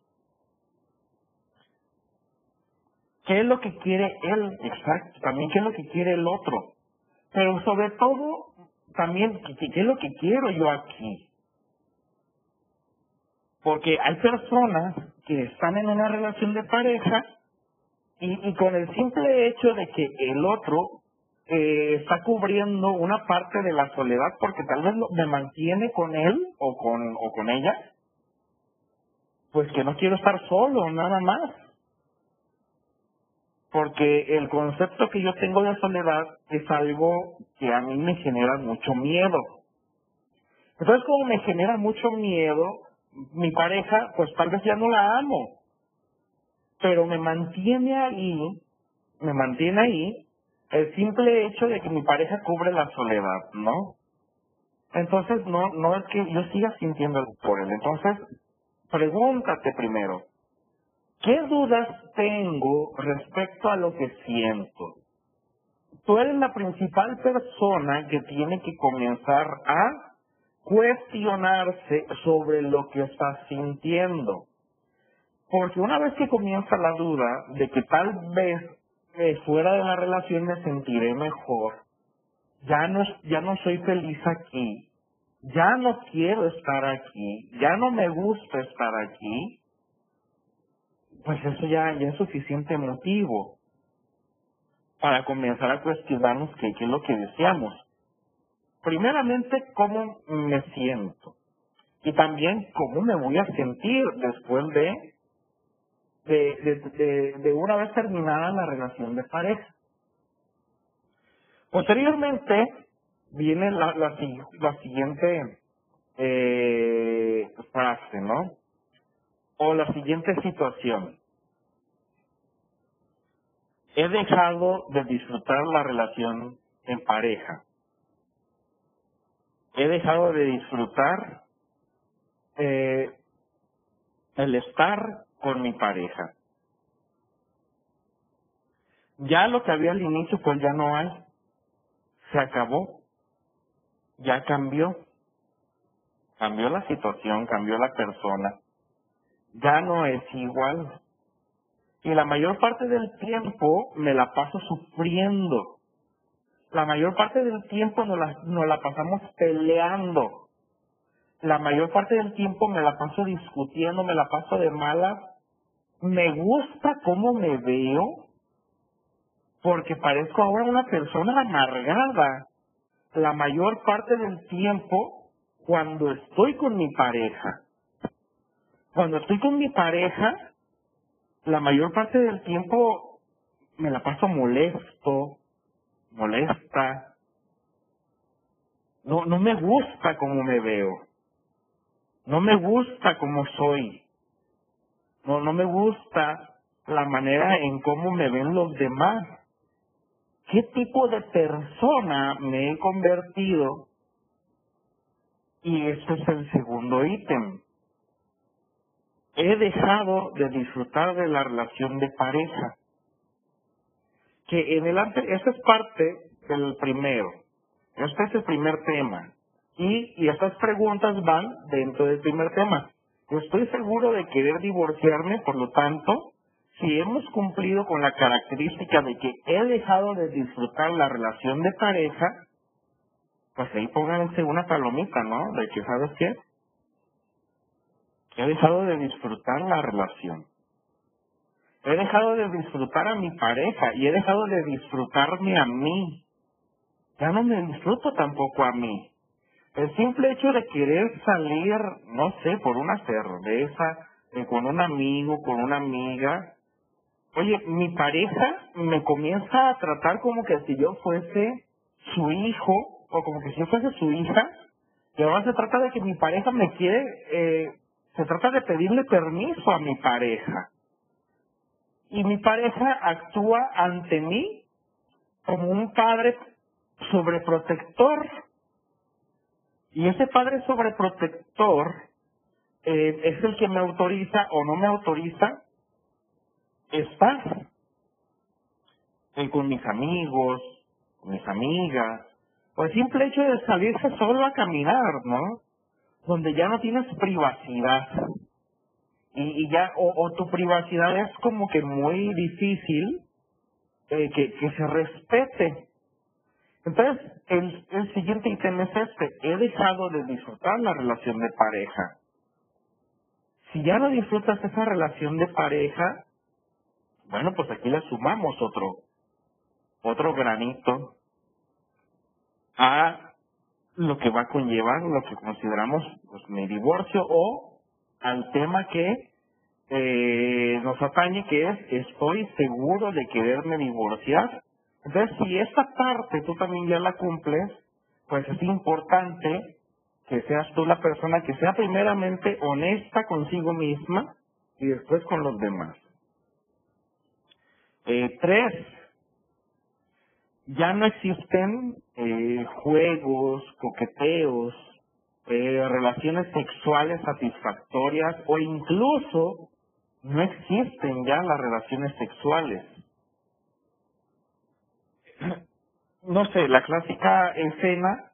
¿Qué es lo que quiere él? Exacto, también qué es lo que quiere el otro. Pero sobre todo, también, ¿qué, qué es lo que quiero yo aquí? Porque hay personas que están en una relación de pareja y, con el simple hecho de que el otro eh, está cubriendo una parte de la soledad porque tal vez me mantiene con él o con, o con ella, pues que no quiero estar solo, nada más. Porque el concepto que yo tengo de soledad es algo que a mí me genera mucho miedo. Entonces, como me genera mucho miedo, mi pareja, pues tal vez ya no la amo pero me mantiene ahí, me mantiene ahí el simple hecho de que mi pareja cubre la soledad, ¿no? Entonces no, no es que yo siga sintiendo por él. Entonces, pregúntate primero, ¿qué dudas tengo respecto a lo que siento? Tú eres la principal persona que tiene que comenzar a cuestionarse sobre lo que estás sintiendo. Porque una vez que comienza la duda de que tal vez eh, fuera de la relación me sentiré mejor, ya no, ya no soy feliz aquí, ya no quiero estar aquí, ya no me gusta estar aquí, pues eso ya, ya es suficiente motivo para comenzar a cuestionarnos qué, qué es lo que deseamos. Primeramente, cómo me siento. Y también cómo me voy a sentir después de de, de, una vez terminada la relación de pareja. Posteriormente viene la, la, la siguiente eh, frase, ¿no? O la siguiente situación. He dejado de disfrutar la relación en pareja. He dejado de disfrutar eh, el estar con mi pareja. Ya lo que había al inicio, pues ya no hay. Se acabó. Ya cambió. Cambió la situación, cambió la persona. Ya no es igual. Y la mayor parte del tiempo me la paso sufriendo. La mayor parte del tiempo nos la, pasamos peleando. La mayor parte del tiempo me la paso discutiendo, me la paso de malas. Me gusta cómo me veo porque parezco ahora una persona amargada. La mayor parte del tiempo cuando estoy con mi pareja. Cuando estoy con mi pareja, la mayor parte del tiempo me la paso molesto, molesta. No, no me gusta cómo me veo. No me gusta cómo soy. No, no me gusta la manera en cómo me ven los demás. ¿Qué tipo de persona me he convertido? Y este es el segundo ítem. He dejado de disfrutar de la relación de pareja que en el ante, esa es parte del primero. Este es el primer tema. Y, y estas preguntas van dentro del primer tema. estoy seguro de querer divorciarme, por lo tanto, si hemos cumplido con la característica de que he dejado de disfrutar la relación de pareja, pues ahí pónganse una palomita, ¿no? De que, ¿sabes qué? He dejado de disfrutar la relación. He dejado de disfrutar a mi pareja y he dejado de disfrutarme a mí. Ya no me disfruto tampoco a mí. El simple hecho de querer salir, no sé, por una cerveza, con un amigo, con una amiga. Oye, mi pareja me comienza a tratar como que si yo fuese su hijo o como que si yo fuese su hija. Y ahora se trata de que mi pareja me quiere, eh, se trata de pedirle permiso a mi pareja y mi pareja actúa ante mí como un padre sobreprotector. Y ese padre sobreprotector eh, es el que me autoriza o no me autoriza estar con mis amigos, con mis amigas, o el simple hecho de salirse solo a caminar, ¿no? Donde ya no tienes privacidad y, ya, o, tu privacidad es como que muy difícil eh, que, que se respete. Entonces, el, el siguiente ítem es este. He dejado de disfrutar la relación de pareja. Si ya no disfrutas esa relación de pareja, bueno, pues aquí le sumamos otro, otro granito a lo que va a conllevar lo que consideramos pues mi divorcio o al tema que eh, nos atañe, que es estoy seguro de quererme divorciar. Entonces, si esta parte tú también ya la cumples, pues es importante que seas tú la persona que sea primeramente honesta consigo misma y después con los demás. Eh, tres, ya no existen eh, juegos, coqueteos, eh, relaciones sexuales satisfactorias o incluso no existen ya las relaciones sexuales. No sé, la clásica escena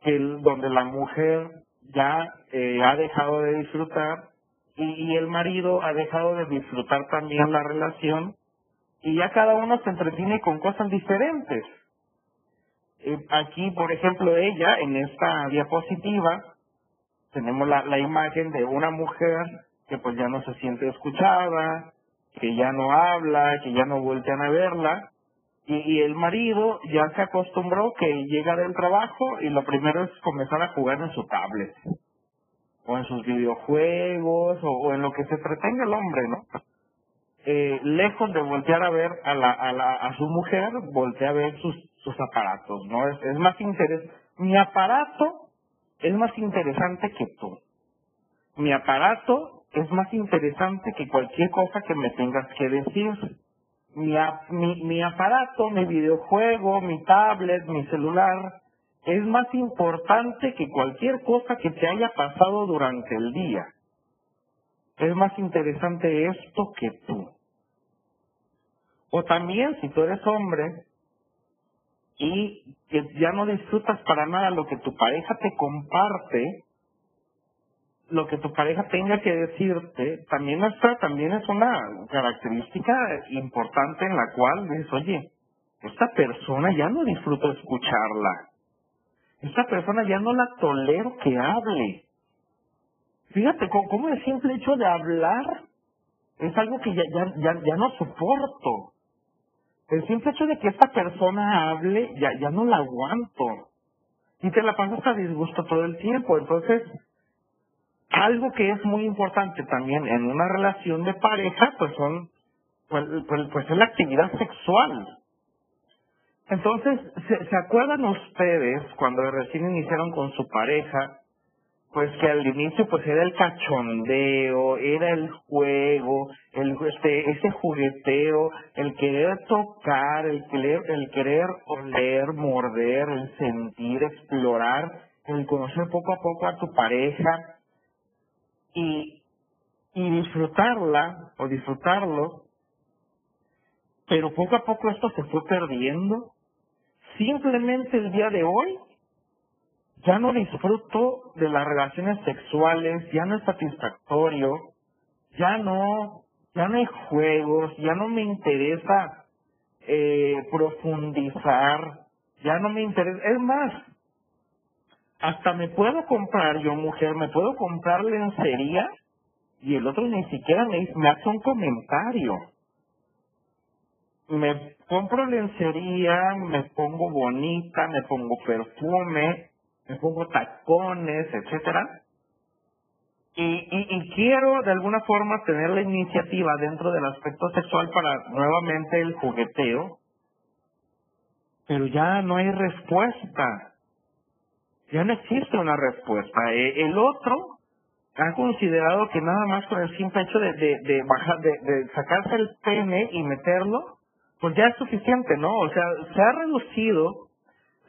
que donde la mujer ya eh, ha dejado de disfrutar y, y el marido ha dejado de disfrutar también la relación y ya cada uno se entretiene con cosas diferentes. Eh, aquí, por ejemplo, ella, en esta diapositiva, tenemos la, la imagen de una mujer que pues ya no se siente escuchada, que ya no habla, que ya no voltean a verla, y, el marido ya se acostumbró que llega del trabajo y lo primero es comenzar a jugar en su tablet, o en sus videojuegos, o, en lo que se entretenga el hombre, ¿no? Eh, lejos de voltear a ver a, la, a, la, a su mujer, voltea a ver sus sus aparatos, ¿no? Es, es más interés. Mi aparato es más interesante que tú. Mi aparato es más interesante que cualquier cosa que me tengas que decir. Mi, aparato, mi videojuego, mi tablet, mi celular, es más importante que cualquier cosa que te haya pasado durante el día. Es más interesante esto que tú. O también, si tú eres hombre, y ya no disfrutas para nada lo que tu pareja te comparte, lo que tu pareja tenga que decirte, también también es una característica importante en la cual dices, oye, esta persona ya no disfruto escucharla. Esta persona ya no la tolero que hable. Fíjate cómo el simple hecho de hablar es algo que ya, ya, ya, ya no soporto. El simple hecho de que esta persona hable, ya, ya no la aguanto. Y te la paso hasta disgusto todo el tiempo. Entonces, algo que es muy importante también en una relación de pareja, pues son, pues, pues, pues es la actividad sexual. Entonces, ¿se, ¿se acuerdan ustedes cuando recién iniciaron con su pareja pues que al inicio pues era el cachondeo, era el juego, el este ese jugueteo, el querer tocar, el querer el querer oler, morder, el sentir, explorar, el conocer poco a poco a tu pareja y y disfrutarla o disfrutarlo, pero poco a poco esto se fue perdiendo. Simplemente el día de hoy ya no disfruto de las relaciones sexuales, ya no es satisfactorio, ya no, ya no hay juegos, ya no me interesa eh, profundizar, ya no me interesa, es más, hasta me puedo comprar, yo mujer, me puedo comprar lencería y el otro ni siquiera me, me hace un comentario. Me compro lencería, me pongo bonita, me pongo perfume, me pongo tacones, etcétera. Y, y, y, quiero de alguna forma tener la iniciativa dentro del aspecto sexual para nuevamente el jugueteo, pero ya no hay respuesta. Ya no existe una respuesta. E, el otro ha considerado que nada más con el simple hecho de, de, de, bajar, de, de sacarse el pene y meterlo, pues ya es suficiente, ¿no? O sea, se ha reducido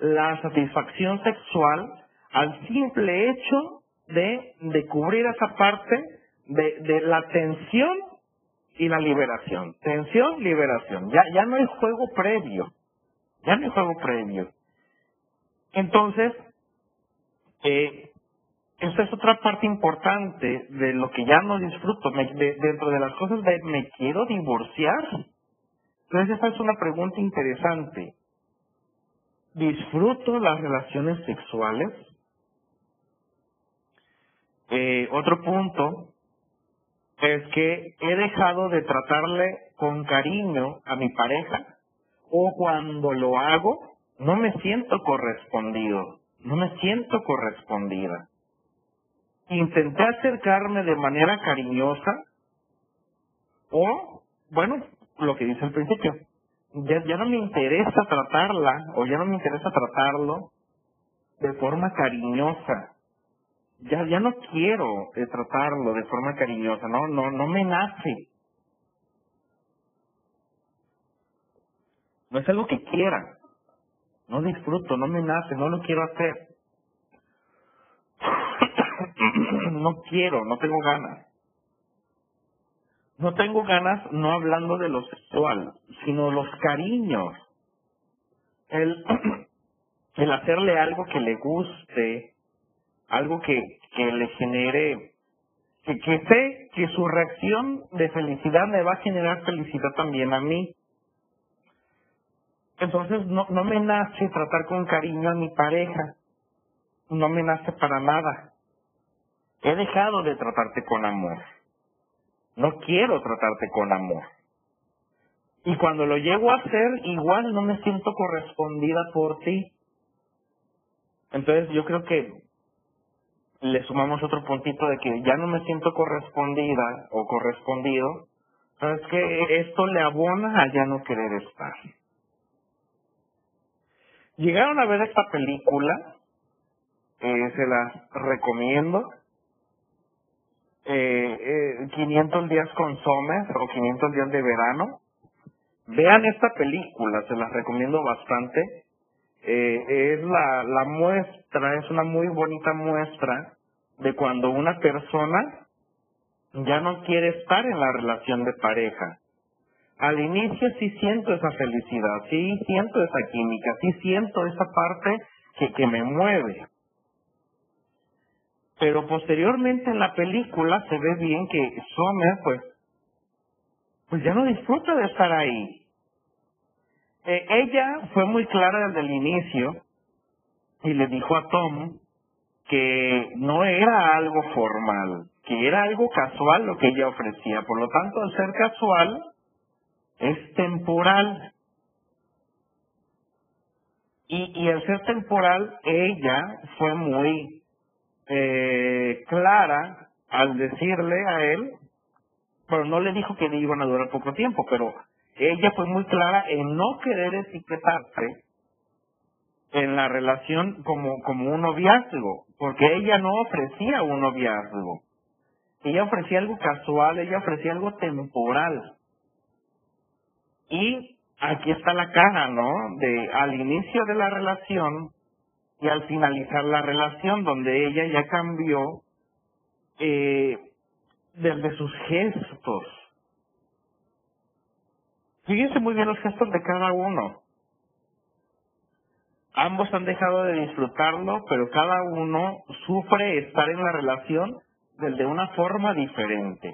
la satisfacción sexual al simple hecho de, de cubrir esa parte de, de la tensión y la liberación. Tensión, liberación. Ya, ya no hay juego previo. Ya no hay juego previo. Entonces, eh, esa es otra parte importante de lo que ya no disfruto. dentro de las cosas de me quiero divorciar. Entonces, esa es una pregunta interesante disfruto las relaciones sexuales. Eh, otro punto es que he dejado de tratarle con cariño a mi pareja o cuando lo hago no me siento correspondido, no me siento correspondida. Intenté acercarme de manera cariñosa o, bueno, lo que dice al principio, ya, ya no me interesa tratarla o ya no me interesa tratarlo de forma cariñosa. Ya, ya no quiero eh, tratarlo de forma cariñosa, no, no, no me nace. No es algo que quiera. No disfruto, no me nace, no lo quiero hacer. no quiero, no tengo ganas. No tengo ganas, no hablando de lo sexual, sino los cariños. El, el hacerle algo que le guste, algo que, que le genere, que, que sé que su reacción de felicidad me va a generar felicidad también a mí. Entonces no, no me nace tratar con cariño a mi pareja. No me nace para nada. He dejado de tratarte con amor. No quiero tratarte con amor. Y cuando lo llego a hacer, igual no me siento correspondida por ti. Entonces yo creo que le sumamos otro puntito de que ya no me siento correspondida o correspondido. Sabes que esto le abona a ya no querer estar. Llegaron a ver esta película, eh, se la recomiendo eh, 500 eh, días con Somers o 500 días de verano. Vean esta película, se las recomiendo bastante. Eh, es la, la muestra, es una muy bonita muestra de cuando una persona ya no quiere estar en la relación de pareja. Al inicio sí siento esa felicidad, sí siento esa química, sí siento esa parte que, que me mueve pero posteriormente en la película se ve bien que Sommer pues pues ya no disfruta de estar ahí. Eh, ella fue muy clara desde el inicio y le dijo a Tom que no era algo formal, que era algo casual lo que ella ofrecía. Por lo tanto, al ser casual, es temporal. Y, y al ser temporal, ella fue muy eh, clara al decirle a él, pero no le dijo que iban a durar poco tiempo, pero ella fue muy clara en no querer etiquetarse en la relación como, como un noviazgo, porque ella no ofrecía un noviazgo. Ella ofrecía algo casual, ella ofrecía algo temporal. Y aquí está la caja, ¿no? De al inicio de la relación y al finalizar la relación, donde ella ya cambió eh, desde sus gestos. Fíjense muy bien los gestos de cada uno. Ambos han dejado de disfrutarlo, pero cada uno sufre estar en la relación de una forma diferente.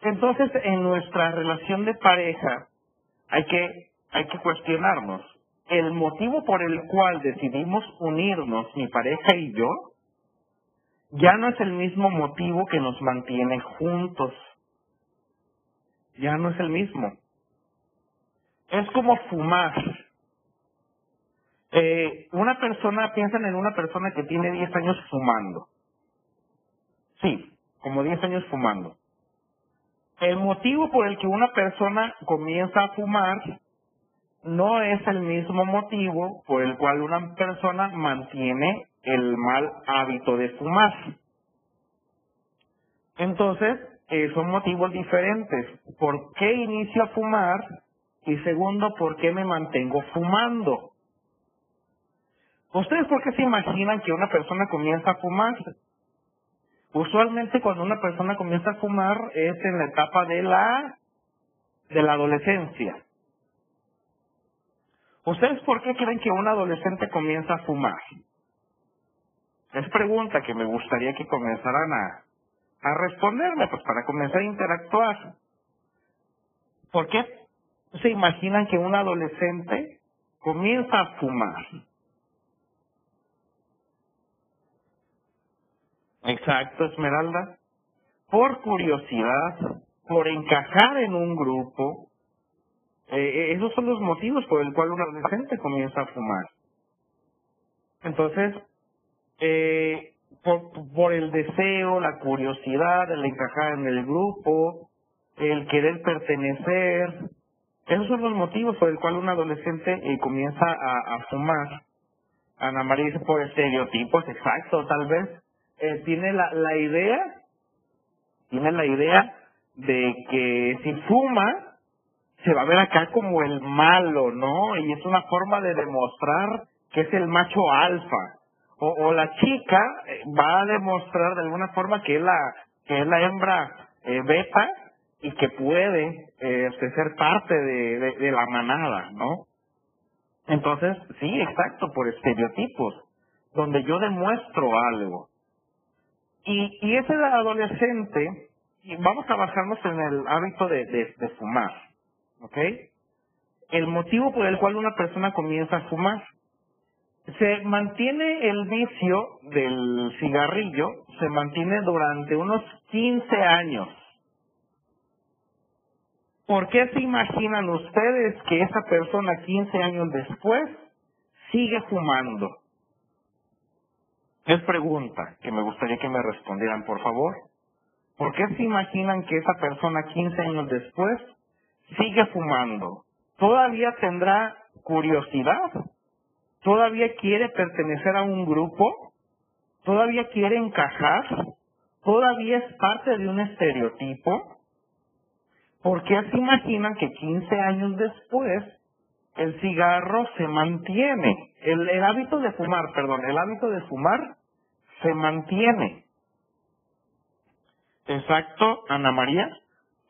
Entonces, en nuestra relación de pareja hay que, hay que cuestionarnos. El motivo por el cual decidimos unirnos, mi pareja y yo, ya no es el mismo motivo que nos mantiene juntos. Ya no es el mismo. Es como fumar. Eh, una persona, piensan en una persona que tiene 10 años fumando. Sí, como 10 años fumando. El motivo por el que una persona comienza a fumar no es el mismo motivo por el cual una persona mantiene el mal hábito de fumar. Entonces, eh, son motivos diferentes. ¿Por qué inicio a fumar? Y segundo, ¿por qué me mantengo fumando? ¿Ustedes por qué se imaginan que una persona comienza a fumar? Usualmente cuando una persona comienza a fumar es en la etapa de la de la adolescencia. ¿Ustedes por qué creen que un adolescente comienza a fumar? Es pregunta que me gustaría que comenzaran a, responderme, pues para comenzar a interactuar. ¿Por qué se imaginan que un adolescente comienza a fumar? Exacto, Esmeralda. Por curiosidad, por encajar en un grupo. Eh, eh, esos son los motivos por el cual un adolescente comienza a fumar. Entonces, eh, por, por el deseo, la curiosidad, el encajar en el grupo, el querer pertenecer, esos son los motivos por el cual un adolescente eh, comienza a, fumar. Ana María dice por estereotipos, exacto, tal vez eh, tiene la, la idea, tiene la idea de que si fuma, se va a ver acá como el malo, ¿no? Y es una forma de demostrar que es el macho alfa. O, o la chica eh, va a demostrar de alguna forma que es la, que es la hembra eh, beta y que puede eh, ser parte de, de, la manada, ¿no? Entonces, sí, exacto, por estereotipos, donde yo demuestro algo. Y, y ese adolescente, vamos a basarnos en el hábito de, fumar, ¿ok? El motivo por el cual una persona comienza a fumar. Se mantiene el vicio del cigarrillo, se mantiene durante unos 15 años. ¿Por qué se imaginan ustedes que esa persona 15 años después sigue fumando? Es pregunta que me gustaría que me respondieran, por favor. ¿Por qué se imaginan que esa persona 15 años después sigue fumando? ¿Todavía tendrá curiosidad? ¿Todavía quiere pertenecer a un grupo? ¿Todavía quiere encajar? ¿Todavía es parte de un estereotipo? ¿Por qué se imaginan que 15 años después el cigarro se mantiene. El, el, hábito de fumar, perdón, el hábito de fumar se mantiene. Exacto, Ana María,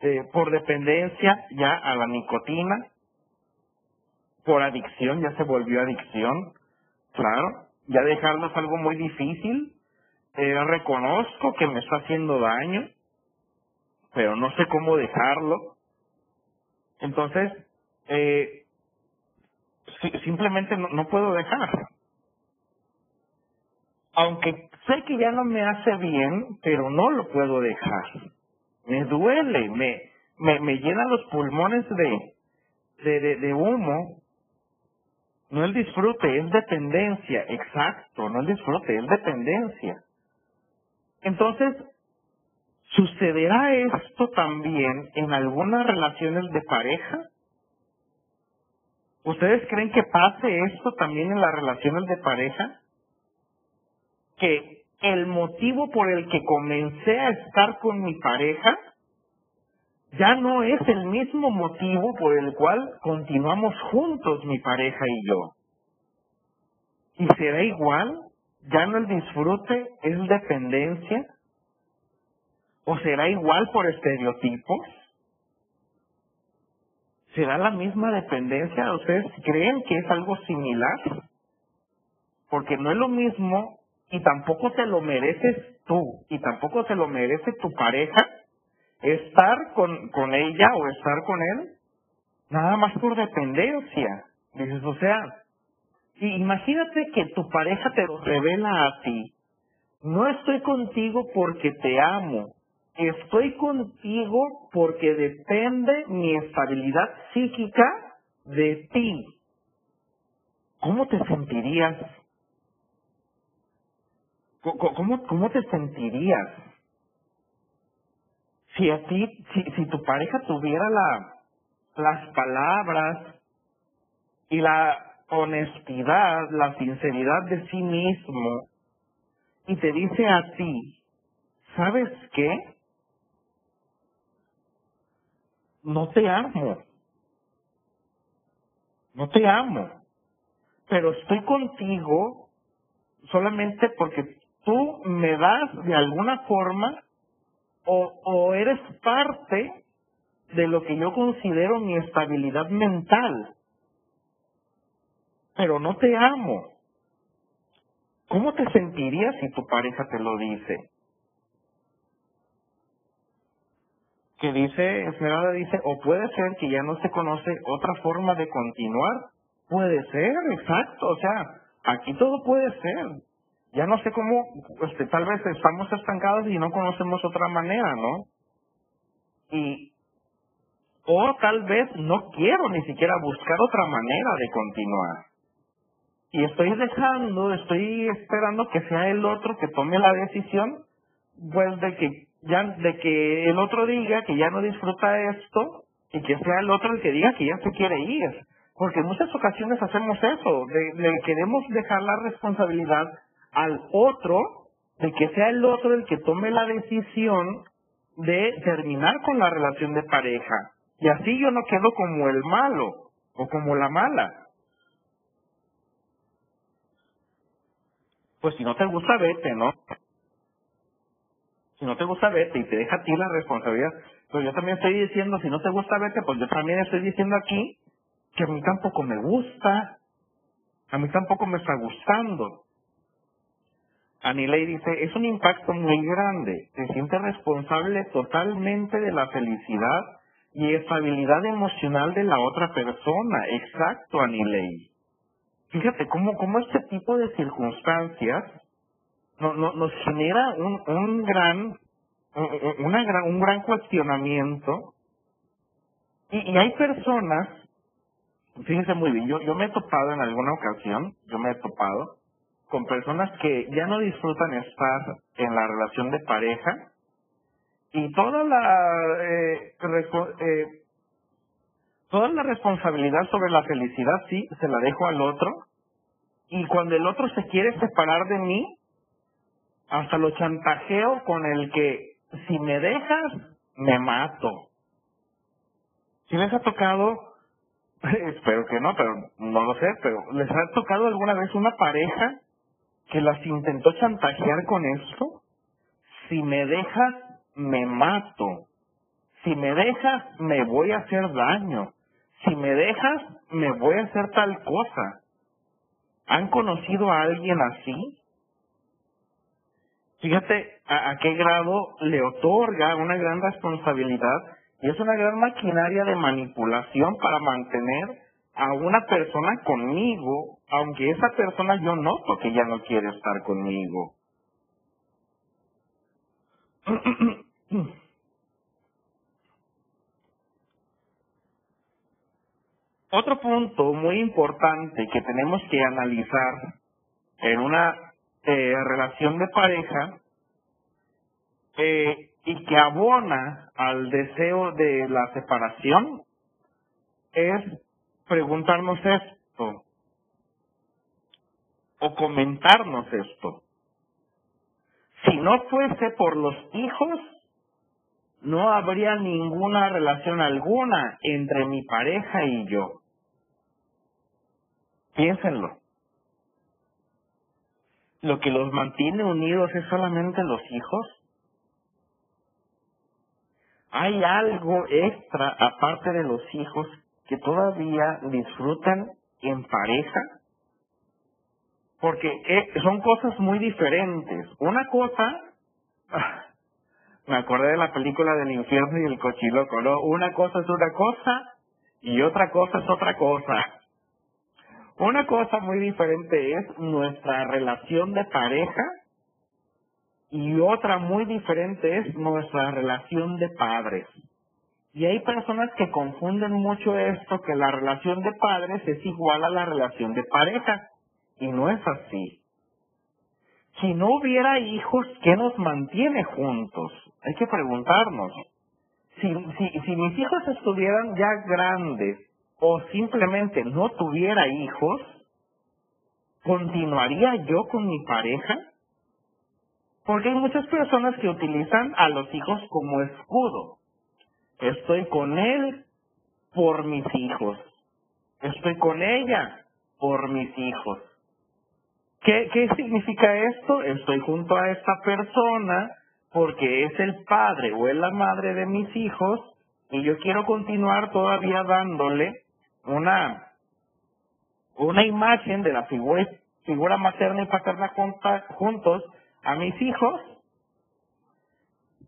eh, por dependencia ya a la nicotina, por adicción, ya se volvió adicción, claro, ya dejarlo es algo muy difícil, eh, reconozco que me está haciendo daño, pero no sé cómo dejarlo. Entonces, eh, simplemente no, no puedo dejar. Aunque sé que ya no me hace bien, pero no lo puedo dejar. Me duele, me, me, me llena los pulmones de, de, de, de humo. No el disfrute, es dependencia, exacto, no el disfrute, es dependencia. Entonces, ¿sucederá esto también en algunas relaciones de pareja? ¿Ustedes creen que pase esto también en las relaciones de pareja? Que el motivo por el que comencé a estar con mi pareja ya no es el mismo motivo por el cual continuamos juntos mi pareja y yo. ¿Y será igual? ¿Ya no el disfrute es dependencia? ¿O será igual por estereotipos? ¿Será la misma dependencia? ¿Ustedes creen que es algo similar? Porque no es lo mismo y tampoco te lo mereces tú y tampoco se lo merece tu pareja estar con, con ella o estar con él nada más por dependencia. Dices, o sea, imagínate que tu pareja te lo revela a ti. No estoy contigo porque te amo, Estoy contigo porque depende mi estabilidad psíquica de ti. ¿Cómo te sentirías? ¿Cómo, cómo te sentirías? Si a ti, si, si tu pareja tuviera la, las palabras y la honestidad, la sinceridad de sí mismo y te dice a ti, ¿sabes qué? no te amo. No te amo. Pero estoy contigo solamente porque tú me das de alguna forma o, eres parte de lo que yo considero mi estabilidad mental. Pero no te amo. ¿Cómo te sentirías si tu pareja te lo dice? que dice, Esmeralda dice, o puede ser que ya no se conoce otra forma de continuar. Puede ser, exacto, o sea, aquí todo puede ser. Ya no sé cómo, este, tal vez estamos estancados y no conocemos otra manera, ¿no? Y, o tal vez no quiero ni siquiera buscar otra manera de continuar. Y estoy dejando, estoy esperando que sea el otro que tome la decisión, pues de que ya de que el otro diga que ya no disfruta esto y que sea el otro el que diga que ya se quiere ir. Porque en muchas ocasiones hacemos eso, de, le queremos dejar la responsabilidad al otro, de que sea el otro el que tome la decisión de terminar con la relación de pareja. Y así yo no quedo como el malo o como la mala. Pues si no te gusta, vete, ¿no? Si no te gusta, vete y te deja a ti la responsabilidad. Pero yo también estoy diciendo, si no te gusta, vete, pues yo también estoy diciendo aquí que a mí tampoco me gusta. A mí tampoco me está gustando. Anilei dice, es un impacto muy grande. Se siente responsable totalmente de la felicidad y estabilidad emocional de la otra persona. Exacto, Anilei. Fíjate cómo, cómo este tipo de circunstancias no, no, nos genera un, un gran una un gran cuestionamiento y, y hay personas fíjense muy bien yo yo me he topado en alguna ocasión yo me he topado con personas que ya no disfrutan estar en la relación de pareja y toda la eh, eh, toda la responsabilidad sobre la felicidad sí se la dejo al otro y cuando el otro se quiere separar de mí hasta lo chantajeo con el que si me dejas, me mato. Si les ha tocado, espero que no, pero no lo sé, pero ¿les ha tocado alguna vez una pareja que las intentó chantajear con esto? Si me dejas, me mato. Si me dejas, me voy a hacer daño. Si me dejas, me voy a hacer tal cosa. ¿Han conocido a alguien así? Fíjate a, qué grado le otorga una gran responsabilidad y es una gran maquinaria de manipulación para mantener a una persona conmigo, aunque esa persona yo noto que ya no quiere estar conmigo. Otro punto muy importante que tenemos que analizar en una eh, relación de pareja eh, y que abona al deseo de la separación es preguntarnos esto o comentarnos esto. Si no fuese por los hijos, no habría ninguna relación alguna entre mi pareja y yo. Piénsenlo. ¿Lo que los mantiene unidos es solamente los hijos? ¿Hay algo extra aparte de los hijos que todavía disfrutan en pareja? Porque eh, son cosas muy diferentes. Una cosa, me acordé de la película del infierno y el cochiloco, ¿no? Una cosa es una cosa y otra cosa es otra cosa. Una cosa muy diferente es nuestra relación de pareja y otra muy diferente es nuestra relación de padres. Y hay personas que confunden mucho esto, que la relación de padres es igual a la relación de pareja. Y no es así. Si no hubiera hijos, ¿qué nos mantiene juntos? Hay que preguntarnos. Si, si, mis hijos estuvieran ya grandes o simplemente no tuviera hijos, ¿continuaría yo con mi pareja? Porque hay muchas personas que utilizan a los hijos como escudo. Estoy con él por mis hijos. Estoy con ella por mis hijos. ¿Qué, ¿Qué significa esto? Estoy junto a esta persona porque es el padre o es la madre de mis hijos y yo quiero continuar todavía dándole una, una imagen de la figura, figura materna y paterna juntos a mis hijos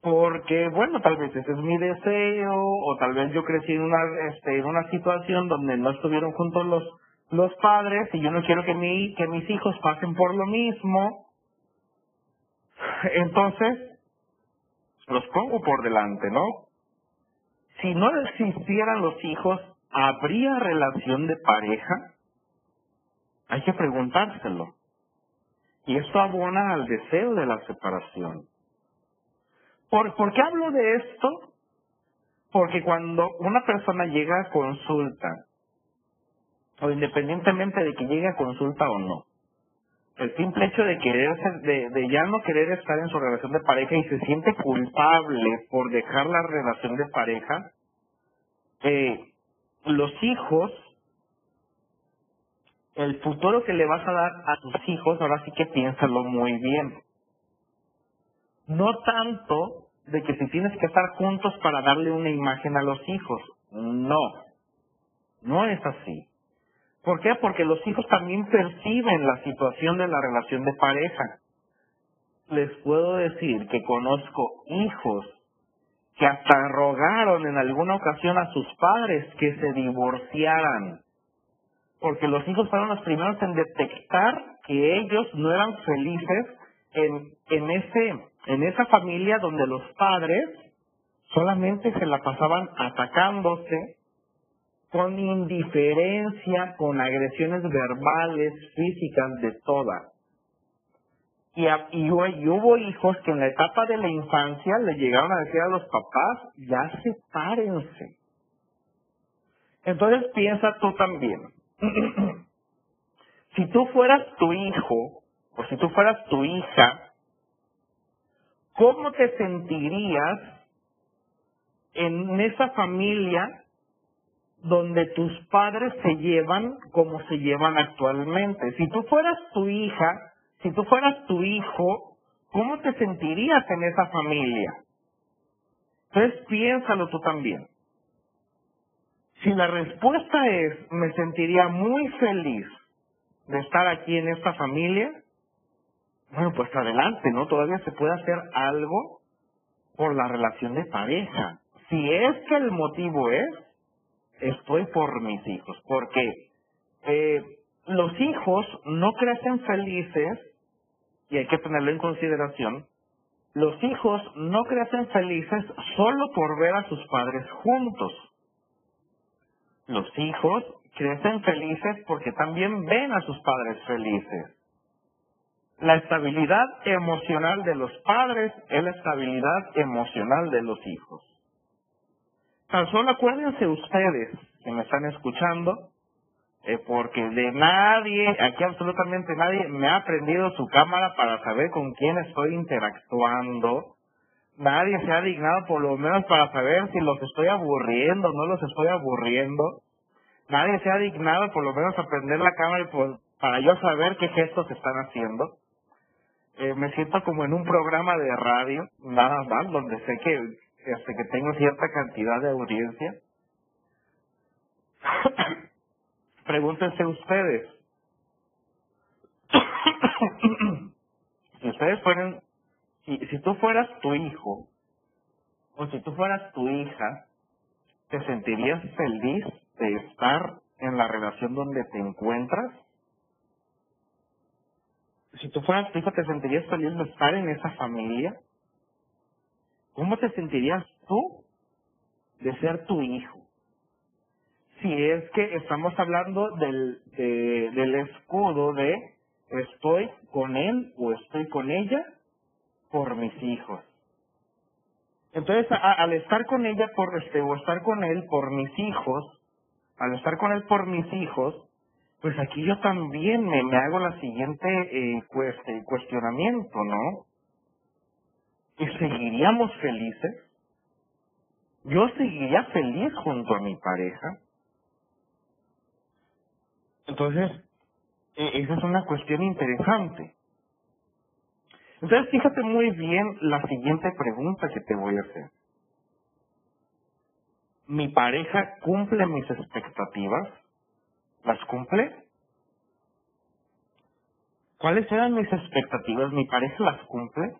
porque bueno tal vez ese es mi deseo o tal vez yo crecí en una este en una situación donde no estuvieron juntos los los padres y yo no quiero que mi que mis hijos pasen por lo mismo. Entonces los pongo por delante no si no existieran los hijos habría relación de pareja hay que preguntárselo. Y esto abona al deseo de la separación ¿Por, ¿Por qué hablo de esto? Porque cuando una persona llega a consulta, o independientemente de que llegue a consulta o no, el simple hecho de querer de, de ya no querer estar en su relación de pareja y se siente culpable por dejar la relación de pareja, eh, los hijos, el futuro que le vas a dar a tus hijos, ahora sí que piénsalo muy bien no tanto de que si tienes que estar juntos para darle una imagen a los hijos. No, no es así. ¿Por qué? Porque los hijos también perciben la situación de la relación de pareja. Les puedo decir que conozco hijos que hasta rogaron en alguna ocasión a sus padres que se divorciaran, porque los hijos fueron los primeros en detectar que ellos no eran felices en, en ese en esa familia donde los padres solamente se la pasaban atacándose con indiferencia, con agresiones verbales, físicas, de todas. Y, y, hubo hijos que en la etapa de la infancia le llegaron a decir a los papás, ya sepárense. Entonces piensa tú también. si tú fueras tu hijo, o si tú fueras tu hija, ¿Cómo te sentirías en esa familia donde tus padres se llevan como se llevan actualmente? Si tú fueras tu hija, si tú fueras tu hijo, ¿cómo te sentirías en esa familia? Entonces piénsalo tú también. Si la respuesta es me sentiría muy feliz de estar aquí en esta familia, bueno, pues adelante, ¿no? Todavía se puede hacer algo por la relación de pareja. Si es que el motivo es estoy por mis hijos, porque eh, los hijos no crecen felices, y hay que tenerlo en consideración, los hijos no crecen felices solo por ver a sus padres juntos. Los hijos crecen felices porque también ven a sus padres felices. La estabilidad emocional de los padres es la estabilidad emocional de los hijos. Tan solo acuérdense ustedes que me están escuchando, eh, porque de nadie, aquí absolutamente nadie, me ha prendido su cámara para saber con quién estoy interactuando. Nadie se ha dignado por lo menos para saber si los estoy aburriendo, no los estoy aburriendo. Nadie se ha dignado por lo menos a prender la cámara para yo saber qué gestos están haciendo. Eh, me siento como en un programa de radio, nada más, donde sé que, este, que tengo cierta cantidad de audiencia. Pregúntense ustedes. si ustedes fueran, si, si tú fueras tu hijo, o si tú fueras tu hija, ¿te sentirías feliz de estar en la relación donde te encuentras? Si tú fueras tu hijo, ¿te sentirías feliz de estar en esa familia? ¿Cómo te sentirías tú de ser tu hijo? Si es que estamos hablando del, del escudo de estoy con él o estoy con ella por mis hijos. Entonces, al estar con ella por este o estar con él por mis hijos, al estar con él por mis hijos, pues aquí yo también me, me hago la siguiente eh, este, cuestionamiento, ¿no? ¿Y seguiríamos felices? ¿Yo seguiría feliz junto a mi pareja? Entonces, e, esa es una cuestión interesante. Entonces, fíjate muy bien la siguiente pregunta que te voy a hacer. ¿Mi pareja cumple mis expectativas? ¿Las cumple? ¿Cuáles eran mis expectativas? ¿Mi pareja las cumple?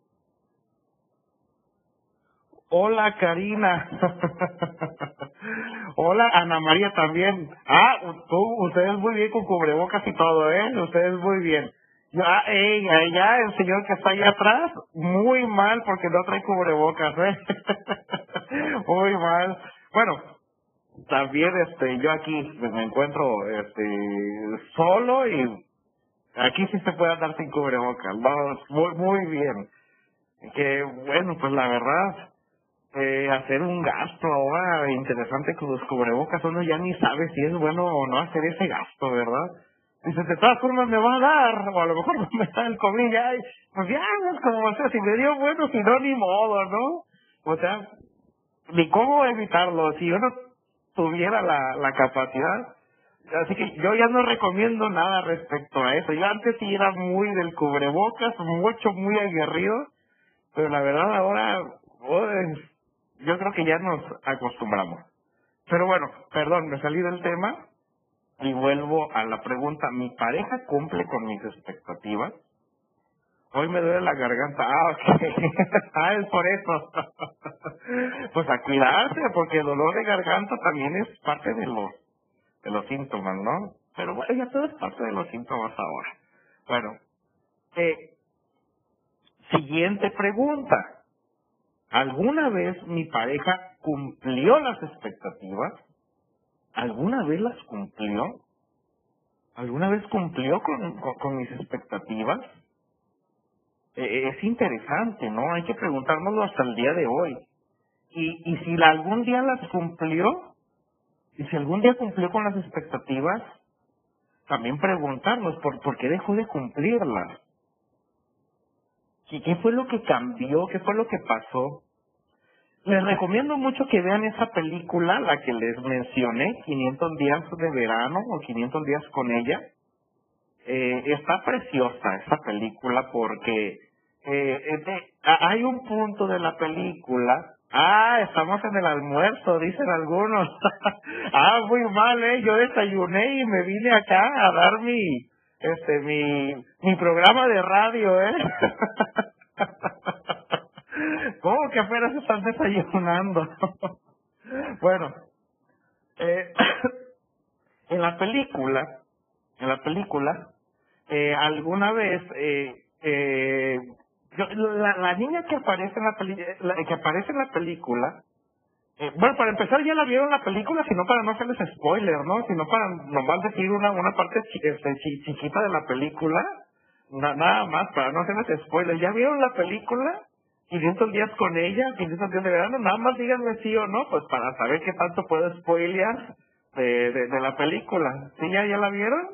Hola Karina. Hola Ana María también. Ah, tú, ustedes muy bien con cubrebocas y todo, ¿eh? Ustedes muy bien. Ya, ya el señor que está ahí atrás, muy mal porque no trae cubrebocas, ¿eh? muy mal. Bueno, también este yo aquí pues, me encuentro este solo y aquí sí se puede andar sin cubrebocas vamos muy muy bien. Que bueno pues la verdad eh, hacer un gasto ahora interesante con los cubrebocas uno ya ni sabe si es bueno o no hacer ese gasto verdad dice de todas formas me va a dar o a lo mejor me da el COVID ya pues ya es como o sea si me dio bueno si no ni modo no o sea ni cómo evitarlo si uno tuviera la, la capacidad. Así que yo ya no recomiendo nada respecto a eso. Yo antes sí era muy del cubrebocas, mucho, muy aguerrido, pero la verdad ahora pues, yo creo que ya nos acostumbramos. Pero bueno, perdón, me salí del tema y vuelvo a la pregunta. ¿Mi pareja cumple con mis expectativas? Hoy me duele la garganta. Ah, ok. ah, es por eso. pues a cuidarse, porque el dolor de garganta también es parte de los, de los síntomas, ¿no? Pero bueno, ya todo es parte de los síntomas ahora. Bueno, eh, siguiente pregunta. ¿Alguna vez mi pareja cumplió las expectativas? ¿Alguna vez las cumplió? ¿Alguna vez cumplió con, con mis expectativas? Eh, es interesante, ¿no? Hay que preguntárnoslo hasta el día de hoy. Y, y si algún día las cumplió, y si algún día cumplió con las expectativas, también preguntarnos por, por qué dejó de cumplirlas. ¿Qué, ¿Qué fue lo que cambió? ¿Qué fue lo que pasó? Les recomiendo mucho que vean esa película, la que les mencioné, 500 días de verano o 500 días con ella. Eh, está preciosa esa película porque eh, este, hay un punto de la película. Ah, estamos en el almuerzo, dicen algunos. ah, muy mal, eh. Yo desayuné y me vine acá a dar mi, este, mi, mi programa de radio, eh. ¿Cómo que apenas están desayunando? bueno, eh, la película, en la película, eh, alguna vez, eh, eh, la, la niña que aparece en la, peli la que aparece en la película, eh, bueno, para empezar ya la vieron la película, sino para no hacerles spoiler, ¿no? Sino para nomás decir una, una parte este, chiquita de la película, nada más, para no hacerles spoiler. ¿Ya vieron la película? 500 días con ella, 500 días de verano, nada más díganme sí o no, pues para saber qué tanto puedo spoilear de, de, de la película. ¿Sí ya, ya la vieron?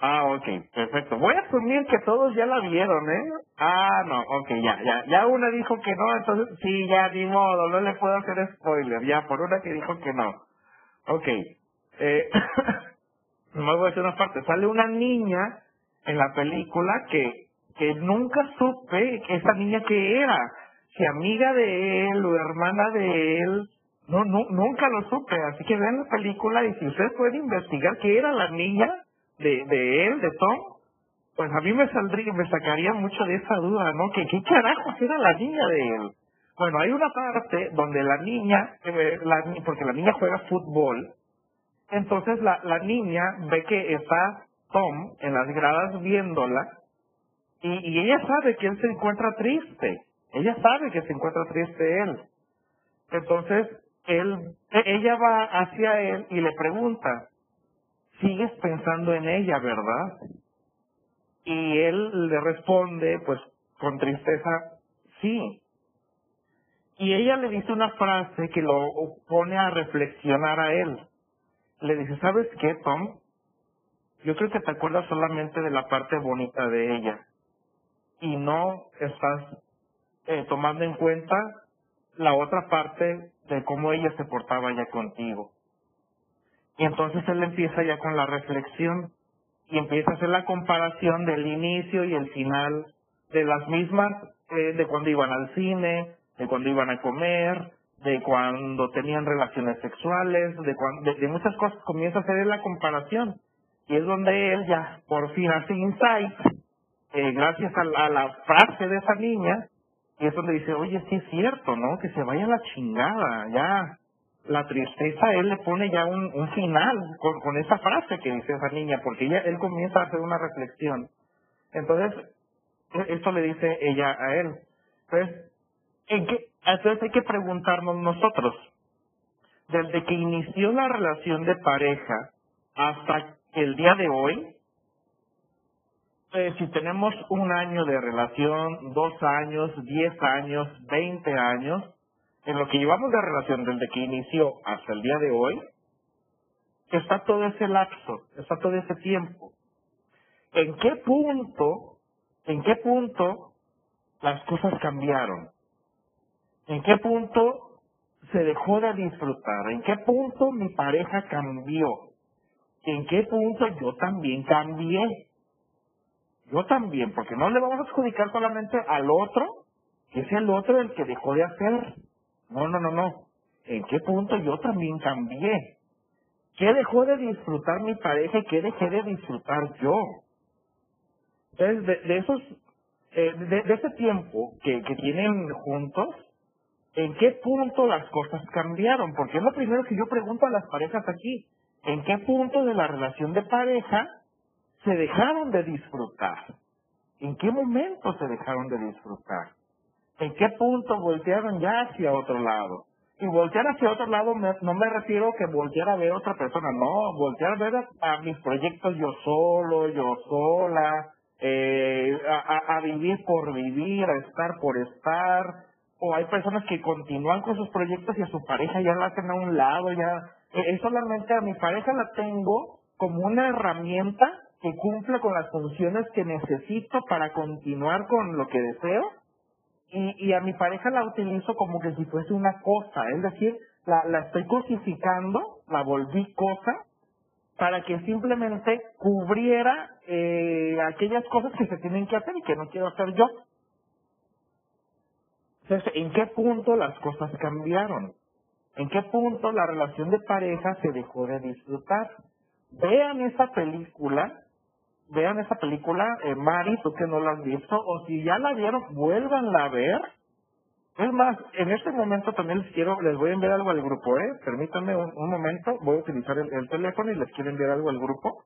Ah, ok, perfecto. Voy a asumir que todos ya la vieron, ¿eh? Ah, no, ok, ya, ya. Ya una dijo que no, entonces sí, ya, ni modo, no le puedo hacer spoiler, ya, por una que dijo que no. Ok. Eh, nomás voy a hacer una parte. Sale una niña en la película que, que nunca supe que esa niña que era. Si amiga de él o hermana de él. No, no, nunca lo supe. Así que vean la película y si ustedes pueden investigar qué era la niña, de, de él, de Tom, pues a mí me saldría, me sacaría mucho de esa duda, ¿no? Que qué carajos era la niña de él. Bueno, hay una parte donde la niña, eh, la, porque la niña juega fútbol, entonces la, la niña ve que está Tom en las gradas viéndola y, y ella sabe que él se encuentra triste. Ella sabe que se encuentra triste él. Entonces, él, ella va hacia él y le pregunta, sigues pensando en ella, ¿verdad? Y él le responde, pues con tristeza, sí. Y ella le dice una frase que lo pone a reflexionar a él. Le dice, ¿sabes qué, Tom? Yo creo que te acuerdas solamente de la parte bonita de ella y no estás eh, tomando en cuenta la otra parte de cómo ella se portaba ya contigo. Y entonces él empieza ya con la reflexión y empieza a hacer la comparación del inicio y el final de las mismas, eh, de cuando iban al cine, de cuando iban a comer, de cuando tenían relaciones sexuales, de, cuando, de, muchas cosas comienza a hacer la comparación. Y es donde él ya por fin hace insight, eh, gracias a, a, la frase de esa niña, y es donde dice, oye, sí es cierto, ¿no? Que se vaya la chingada, ya, la tristeza él le pone ya un, un final con, con, esa frase que dice esa niña, porque ella, él comienza a hacer una reflexión. Entonces, esto le dice ella a él. Entonces, ¿en qué? entonces hay que preguntarnos nosotros, desde que inició la relación de pareja hasta el día de hoy, eh, si tenemos un año de relación, dos años, diez años, veinte años, en lo que llevamos de relación desde que inició hasta el día de hoy, está todo ese lapso, está todo ese tiempo. ¿En qué punto, en qué punto las cosas cambiaron? ¿En qué punto se dejó de disfrutar? ¿En qué punto mi pareja cambió? ¿En qué punto yo también cambié? Yo también, porque no le vamos a adjudicar solamente al otro, que es el otro el que dejó de hacer. No, no, no, no. ¿En qué punto yo también cambié? ¿Qué dejó de disfrutar mi pareja y qué dejé de disfrutar yo? Entonces, de, esos, eh, de, de, ese tiempo que, que tienen juntos, ¿en qué punto las cosas cambiaron? Porque es lo primero que yo pregunto a las parejas aquí. ¿En qué punto de la relación de pareja se dejaron de disfrutar? ¿En qué momento se dejaron de disfrutar? ¿En qué punto voltearon ya hacia otro lado? Y voltear hacia otro lado no me refiero que voltear a ver a otra persona, no, voltear a ver a, mis proyectos yo solo, yo sola, eh, a, vivir por vivir, a estar por estar, o hay personas que continúan con sus proyectos y a su pareja ya la hacen a un lado, ya, eh, solamente a mi pareja la tengo como una herramienta que cumple con las funciones que necesito para continuar con lo que deseo y, y a mi pareja la utilizo como que si fuese una cosa, es decir, la, la estoy cosificando, la volví cosa, para que simplemente cubriera eh, aquellas cosas que se tienen que hacer y que no quiero hacer yo. Entonces, ¿en qué punto las cosas cambiaron? ¿En qué punto la relación de pareja se dejó de disfrutar? Vean esa película vean esa película, eh, Mari, tú que no la has visto, o si ya la vieron, vuélvanla a ver, Es más, en este momento también les quiero, les voy a enviar algo al grupo, ¿eh? Permítanme un, momento, voy a utilizar el, el teléfono y les quiero enviar algo al grupo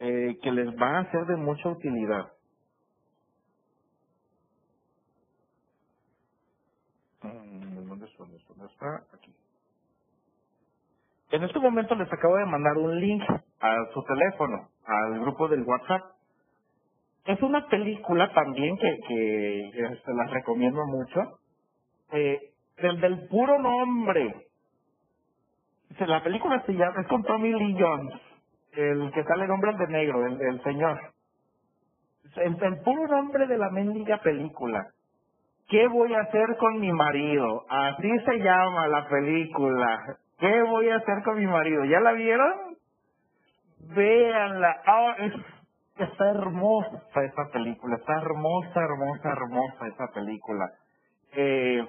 eh, que les va a ser de mucha utilidad. Mm, ¿Dónde está? ¿Dónde está? Aquí. En este momento les acabo de mandar un link a su teléfono, al grupo del WhatsApp. Es una película también que, que, se las recomiendo mucho. Eh, del, puro nombre. La película se llama, es con Tommy Lee Jones, el que sale en Hombres de Negro, el, el señor. El, el puro nombre de la mendiga película. ¿Qué voy a hacer con mi marido? Así se llama la película. ¿Qué voy a hacer con mi marido? ¿Ya la vieron? Véanla. Ah, es, está hermosa esa película. Está hermosa, hermosa, hermosa esa película. Eh,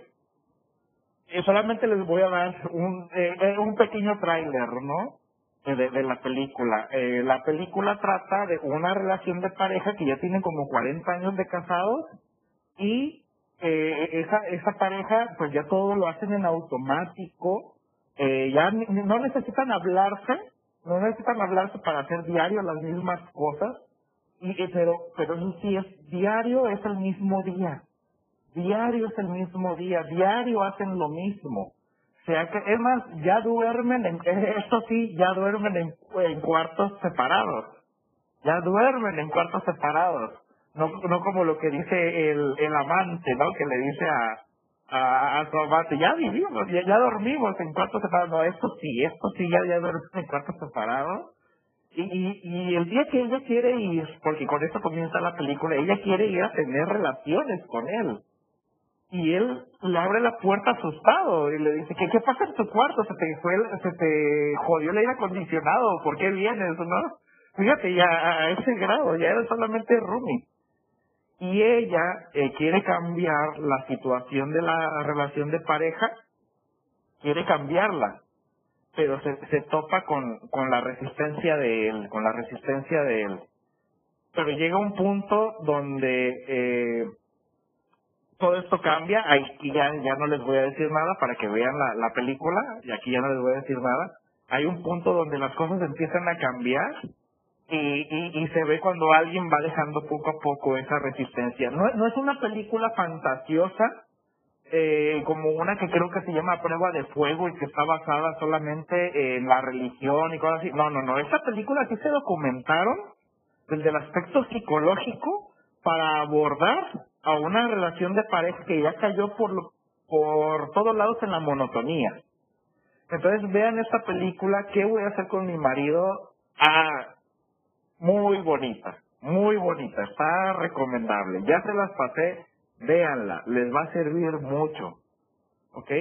eh, solamente les voy a dar un, eh, eh, un pequeño tráiler, ¿no? Eh, De, de la película. Eh, la película trata de una relación de pareja que ya tienen como 40 años de casados y esa, esa pareja pues ya todo lo hacen en automático, eh, ya no necesitan hablarse, no necesitan hablarse para hacer diario las mismas cosas, y, eh, pero, pero eso sí es diario, es el mismo día, diario es el mismo día, diario hacen lo mismo. O sea que, es más, ya duermen, en, eh, esto sí, ya duermen en, en cuartos separados ya duermen en cuartos separados. No, no como lo que dice el, el amante, ¿no? Que le dice a, a, a ya vivimos, ya, ya dormimos en cuartos separados. No, esto sí, esto sí, ya, ya duermen en cuartos separados. Y, y, el día que ella quiere ir, porque con esto comienza la película, ella quiere ir a tener relaciones con él. Y él le abre la puerta asustado y le dice, ¿qué, qué pasa en tu cuarto? Se te, fue, se te jodió el aire acondicionado, ¿por qué vienes? ¿no? Fíjate, ya a ese grado, ya era solamente roomie. Y ella eh, quiere cambiar la situación de la relación de pareja, quiere cambiarla, pero se, se topa con, con la resistencia de él, con la resistencia de él. Pero llega un punto donde eh, todo esto cambia, aquí ya, ya no les voy a decir nada para que vean la, la película, y aquí ya no les voy a decir nada. Hay un punto donde las cosas empiezan a cambiar y, y, se ve cuando alguien va dejando poco a poco esa resistencia. No, no es una película fantasiosa, eh, como una que creo que se llama Prueba de Fuego y que está basada solamente en la religión y cosas así. No, no, no. Esta película sí se documentaron desde el aspecto psicológico para abordar a una relación de pareja que ya cayó por, lo- por todos lados en la monotonía. Entonces vean esta película, ¿qué voy a hacer con mi marido? Ah, muy bonita, muy bonita, está recomendable. Ya se las pasé, véanla, les va a servir mucho. ¿Ok?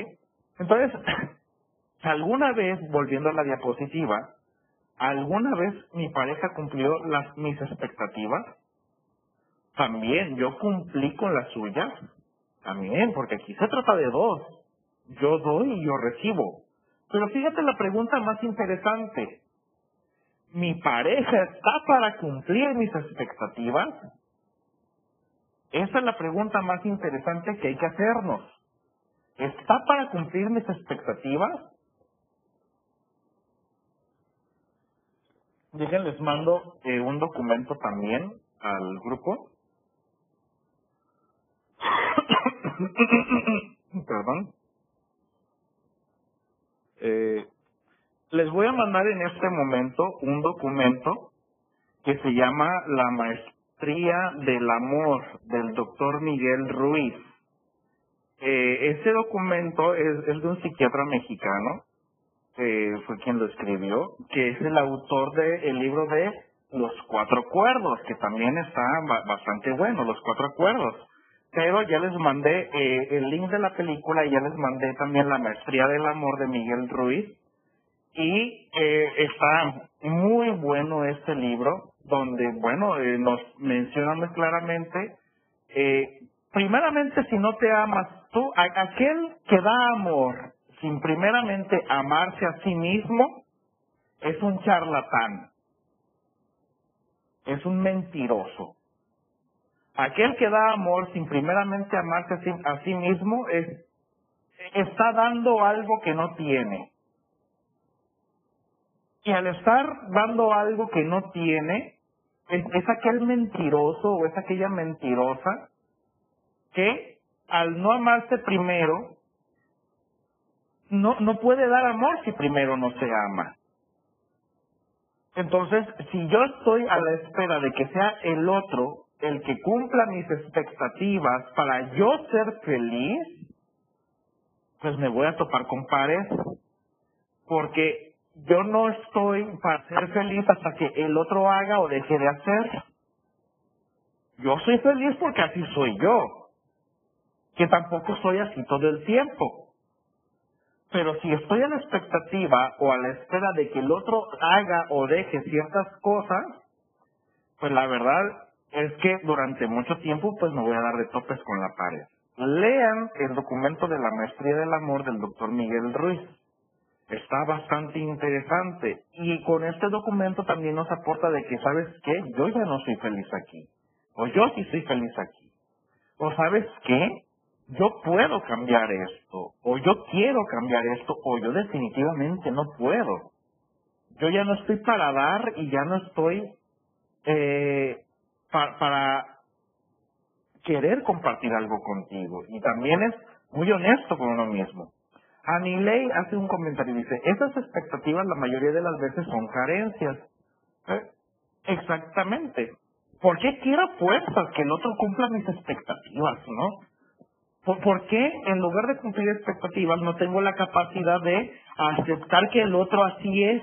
Entonces, alguna vez, volviendo a la diapositiva, ¿alguna vez mi pareja cumplió las mis expectativas? También yo cumplí con las suyas. También, porque aquí se trata de dos. Yo doy y yo recibo. Pero fíjate la pregunta más interesante. ¿Mi pareja está para cumplir mis expectativas? Esa es la pregunta más interesante que hay que hacernos. ¿Está para cumplir mis expectativas? Dejen, les mando eh, un documento también al grupo. Perdón. Eh, les voy a mandar en este momento un documento que se llama La Maestría del Amor del doctor Miguel Ruiz. Eh, este documento es, de un psiquiatra mexicano, que fue quien lo escribió, que es el autor del libro de Los Cuatro Acuerdos, que también está ba- bastante bueno, Los Cuatro Acuerdos. Pero ya les mandé eh, el link de la película y ya les mandé también La Maestría del Amor de Miguel Ruiz. Y eh, está muy bueno este libro, donde, bueno, eh, nos menciona muy claramente, eh, primeramente, si no te amas tú, aquel que da amor sin primeramente amarse a sí mismo, es un charlatán, es un mentiroso. Aquel que da amor sin primeramente amarse a sí, a sí mismo es, está dando algo que no tiene. Y al estar dando algo que no tiene, es, aquel mentiroso o es aquella mentirosa que al no amarse primero, no, no puede dar amor si primero no se ama. Entonces, si yo estoy a la espera de que sea el otro el que cumpla mis expectativas para yo ser feliz, pues me voy a topar con pares. Porque yo no estoy para ser feliz hasta que el otro haga o deje de hacer. Yo soy feliz porque así soy yo. Que tampoco soy así todo el tiempo. Pero si estoy a la expectativa o a la espera de que el otro haga o deje ciertas cosas, pues la verdad es que durante mucho tiempo pues me voy a dar de topes con la pared. Lean el documento de la maestría del amor del doctor Miguel Ruiz. Está bastante interesante y con este documento también nos aporta de que, ¿sabes qué? Yo ya no soy feliz aquí. O yo sí soy feliz aquí. O ¿sabes qué? Yo puedo cambiar esto. O yo quiero cambiar esto. O yo definitivamente no puedo. Yo ya no estoy para dar y ya no estoy eh, para, para querer compartir algo contigo. Y también es muy honesto con uno mismo. Anilei hace un comentario y dice, esas expectativas la mayoría de las veces son carencias. ¿Eh? Exactamente. ¿Por qué quiero fuerzas que el otro cumpla mis expectativas, no? ¿Por, ¿Por qué en lugar de cumplir expectativas no tengo la capacidad de aceptar que el otro así es?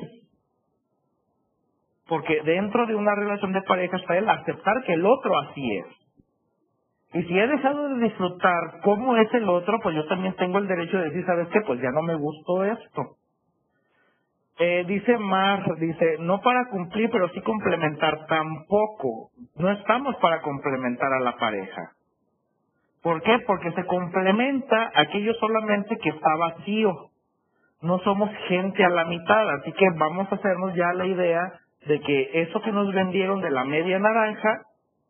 Porque dentro de una relación de pareja está el aceptar que el otro así es. Y si he dejado de disfrutar cómo es el otro, pues yo también tengo el derecho de decir, ¿sabes qué? Pues ya no me gustó esto. Eh, dice Mar, dice, no para cumplir, pero sí complementar. Tampoco. No estamos para complementar a la pareja. ¿Por qué? Porque se complementa aquello solamente que está vacío. No somos gente a la mitad, así que vamos a hacernos ya la idea de que eso que nos vendieron de la media naranja,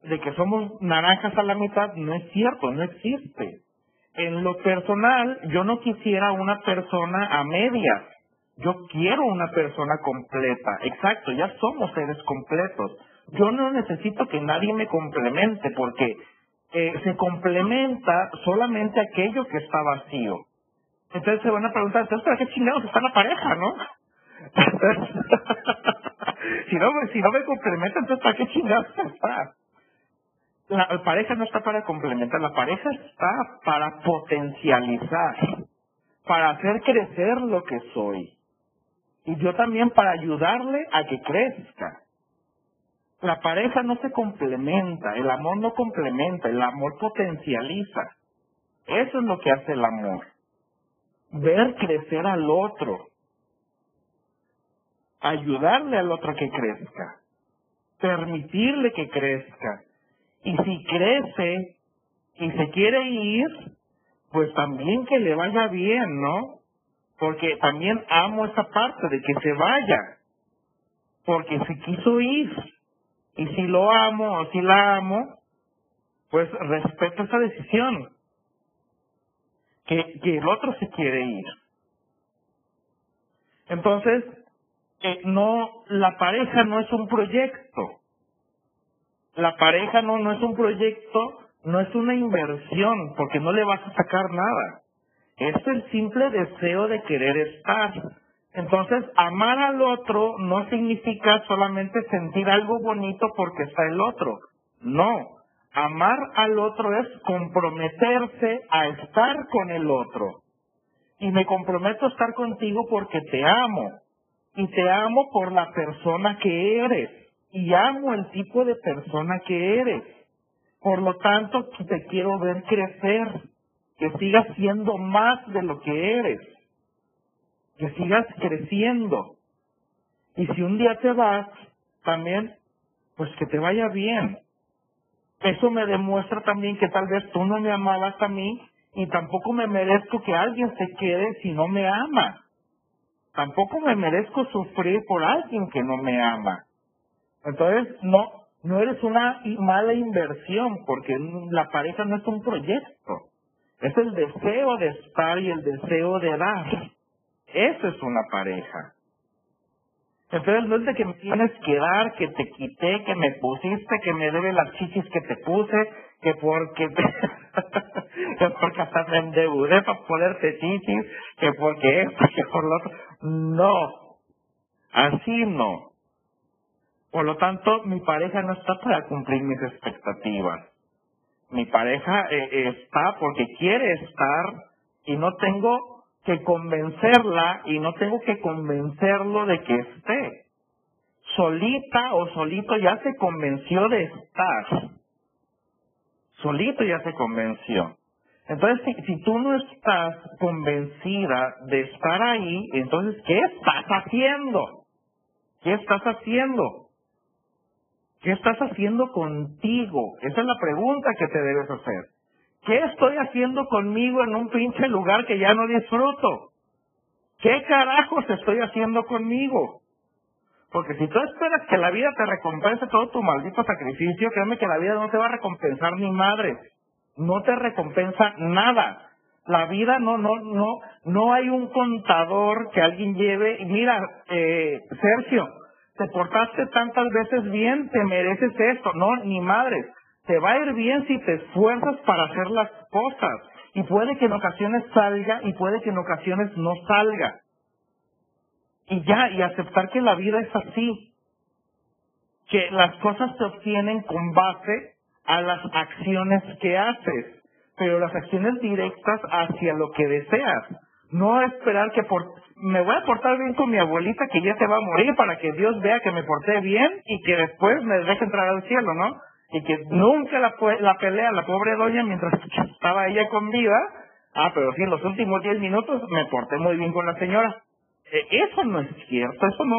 de que somos naranjas a la mitad, no es cierto, no existe. En lo personal, yo no quisiera una persona a medias. Yo quiero una persona completa. Exacto, ya somos seres completos. Yo no necesito que nadie me complemente porque eh, se complementa solamente aquello que está vacío. Entonces se van a preguntar, entonces ¿para qué chingados está la pareja, no? si no, si no me complementa, entonces ¿para qué chingados está? La, pareja no está para complementar, la pareja está para potencializar, para hacer crecer lo que soy. Y yo también para ayudarle a que crezca. La pareja no se complementa, el amor no complementa, el amor potencializa. Eso es lo que hace el amor. Ver crecer al otro, ayudarle al otro a que crezca, permitirle que crezca. Y si crece y se quiere ir, pues también que le vaya bien, ¿no? Porque también amo esa parte de que se vaya, porque se quiso ir. Y si lo amo o si la amo, pues respeto esa decisión. Que, el otro se quiere ir. Entonces, no, la pareja no es un proyecto. La pareja no, no es un proyecto, no es una inversión, porque no le vas a sacar nada. Es el simple deseo de querer estar. Entonces, amar al otro no significa solamente sentir algo bonito porque está el otro. No. Amar al otro es comprometerse a estar con el otro. Y me comprometo a estar contigo porque te amo y te amo por la persona que eres y amo el tipo de persona que eres. Por lo tanto, te quiero ver crecer, que sigas siendo más de lo que eres, que sigas creciendo. Y si un día te vas, también, pues que te vaya bien. Eso me demuestra también que tal vez tú no me amabas a mí y tampoco me merezco que alguien se quede si no me ama. Tampoco me merezco sufrir por alguien que no me ama. Entonces, no, no eres una mala inversión, porque la pareja no es un proyecto. Es el deseo de estar y el deseo de dar. Eso es una pareja. Entonces no es de que me tienes que dar, que te quité, que me pusiste, que me debe las chichis que te puse, que porque te... que porque hasta me endeudé para ponerte chichis, que porque esto, que por lo otro. No. Así no. Por lo tanto, mi pareja no está para cumplir mis expectativas. Mi pareja eh, está porque quiere estar y no tengo que convencerla y no tengo que convencerlo de que esté. Solita o solito ya se convenció de estar. Solito ya se convenció. Entonces, si, si tú no estás convencida de estar ahí, entonces, ¿qué estás haciendo? ¿Qué estás haciendo? ¿Qué estás haciendo contigo? Esa es la pregunta que te debes hacer. ¿Qué estoy haciendo conmigo en un pinche lugar que ya no disfruto? ¿Qué carajos estoy haciendo conmigo? Porque si tú esperas que la vida te recompense todo tu maldito sacrificio, créeme que la vida no te va a recompensar ni madre. No te recompensa nada. La vida no, no, no, no hay un contador que alguien lleve. Mira, eh, Sergio, te portaste tantas veces bien, te mereces esto. No, ni madre. Te va a ir bien si te esfuerzas para hacer las cosas. Y puede que en ocasiones salga y puede que en ocasiones no salga. Y ya, y aceptar que la vida es así. Que las cosas se obtienen con base a las acciones que haces, pero las acciones directas hacia lo que deseas. No esperar que por, me voy a portar bien con mi abuelita que ya se va a morir para que Dios vea que me porté bien y que después me deje entrar al cielo, ¿no? y que nunca la, la pelea la pobre doña mientras estaba ella con vida. Ah, pero sí, en los últimos 10 minutos me porté muy bien con la señora. Eh, eso no es cierto, eso no,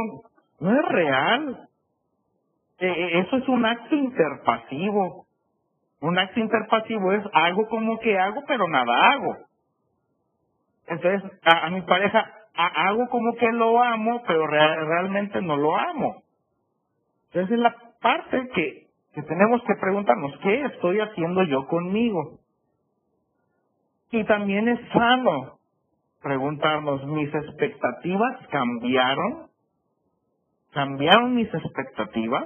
no es real. Eh, eh, eso es un acto interpasivo. Un acto interpasivo es algo como que hago, pero nada hago. Entonces, a, mi pareja hago como que lo amo, pero realmente no lo amo. Entonces, es la parte que tenemos que preguntarnos, ¿qué estoy haciendo yo conmigo? Y también es sano preguntarnos, ¿mis expectativas cambiaron? ¿Cambiaron mis expectativas?